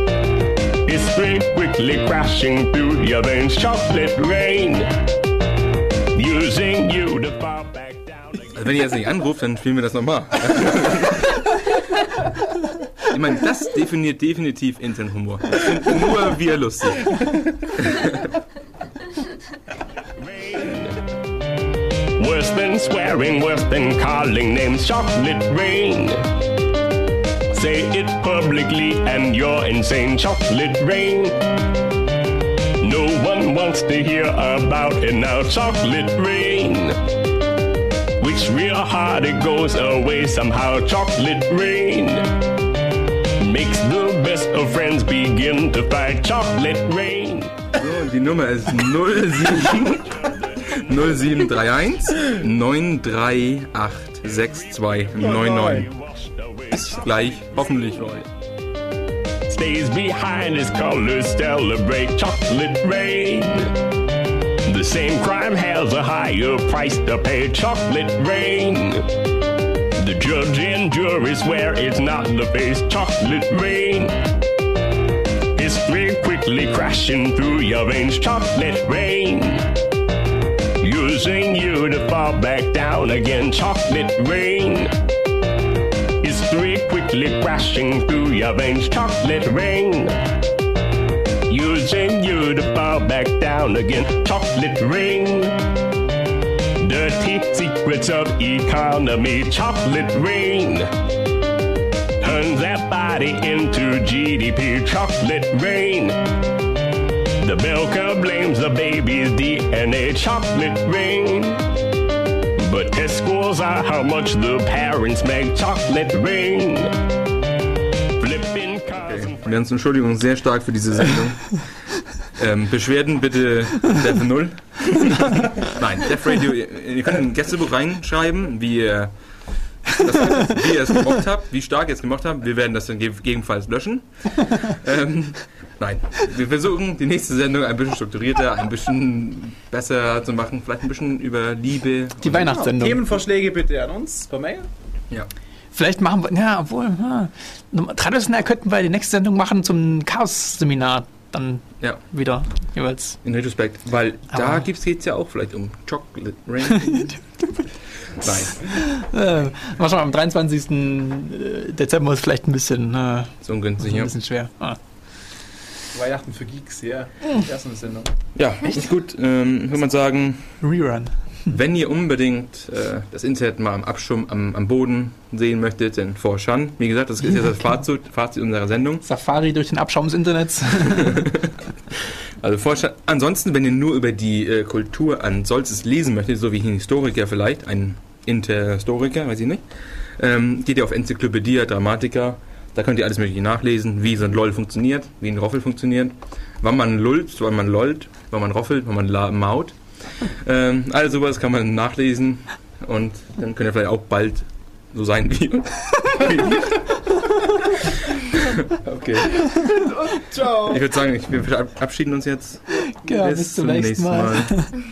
Speaker 5: History quickly crashing through your veins. Chocolate rain. Using you to fall back down again.
Speaker 1: Also wenn ihr jetzt nicht anruft, dann spielen wir das nochmal. ich meine, das definiert definitiv internen Humor. Nur wir lustig.
Speaker 5: Worse than swearing, worse than calling names. Chocolate rain. Say it publicly and you're insane. Chocolate rain. No one wants to hear about it now. Chocolate rain. Which real hard it goes away somehow. Chocolate rain. Makes the best of friends begin to fight. Chocolate rain.
Speaker 1: So, die Nummer ist 07 0731 <laughs> 938 6299. Gleich, hoffentlich
Speaker 5: stays behind his colors celebrate chocolate rain. The same crime has a higher price to pay. Chocolate rain. The judge and jury swear it's not the face. Chocolate rain. History quickly crashing through your veins. Chocolate rain. Using you to fall back down again. Chocolate rain. History quickly crashing through your veins. Chocolate rain. Using you to fall back down again. Chocolate rain. Dirty secrets of economy. Chocolate rain. Turns that body into GDP. Chocolate rain. The milker blames the baby's DNA. Chocolate rain. But test scores are how much the parents make. Chocolate rain. Flipping cars and
Speaker 1: Wir uns Entschuldigung sehr stark für diese Sendung. <laughs> Ähm, Beschwerden bitte Death Null. <laughs> Nein, Death Radio, ihr ihr könnt ein Gästebuch reinschreiben, wie ihr, das, wie ihr es gemocht habt, wie stark ihr es gemocht habt. Wir werden das dann ge- gegebenenfalls löschen. <laughs> Ähm, nein, wir versuchen die nächste Sendung ein bisschen strukturierter, ein bisschen besser zu machen, vielleicht ein bisschen über Liebe.
Speaker 2: Die Weihnachtssendung.
Speaker 4: Themenvorschläge bitte an uns per Mail.
Speaker 1: Ja.
Speaker 2: Vielleicht machen wir, ja, obwohl, ja. traditionell könnten wir die nächste Sendung machen zum Chaos-Seminar. Dann
Speaker 1: Ja.
Speaker 2: wieder jeweils.
Speaker 1: In Retrospekt, weil da
Speaker 2: Aber-
Speaker 1: geht es ja auch vielleicht um Chocolate Rain. <laughs> Nein,
Speaker 2: Äh, mal schauen, am 23. Dezember ist vielleicht ein bisschen, äh,
Speaker 1: so ungünstig.
Speaker 2: ein
Speaker 1: Ja,
Speaker 2: bisschen schwer. Ah.
Speaker 4: Weihnachten für Geeks, ja. Erste Sendung.
Speaker 1: ja echt gut. Ähm, würde man sagen,
Speaker 2: Rerun. <laughs>
Speaker 1: wenn ihr unbedingt äh, das Internet mal am Abschirm, am, am Boden sehen möchtet, dann Forshan. Wie gesagt, das ist jetzt das Fazit, Fazit unserer Sendung.
Speaker 2: Safari durch den Abschaum des Internets. <laughs>
Speaker 1: Also Forshan. Ansonsten, wenn ihr nur über die äh, Kultur an solches lesen möchtet, so wie ein Historiker vielleicht, ein Interhistoriker, weiß ich nicht, ähm, geht ihr auf Enzyklopädie Dramatica. Da könnt ihr alles mögliche nachlesen, wie so ein LOL funktioniert, wie ein Roffel funktioniert, wann man lullt, wann man lollt, wann man roffelt, wann man maut. Ähm, all sowas kann man nachlesen und dann könnt ihr vielleicht auch bald so sein wie. <laughs> okay.
Speaker 4: Ciao.
Speaker 1: Ich würde sagen, wir verabschieden uns jetzt.
Speaker 2: Ja, bis zum nächsten Mal.
Speaker 1: Mal. <laughs>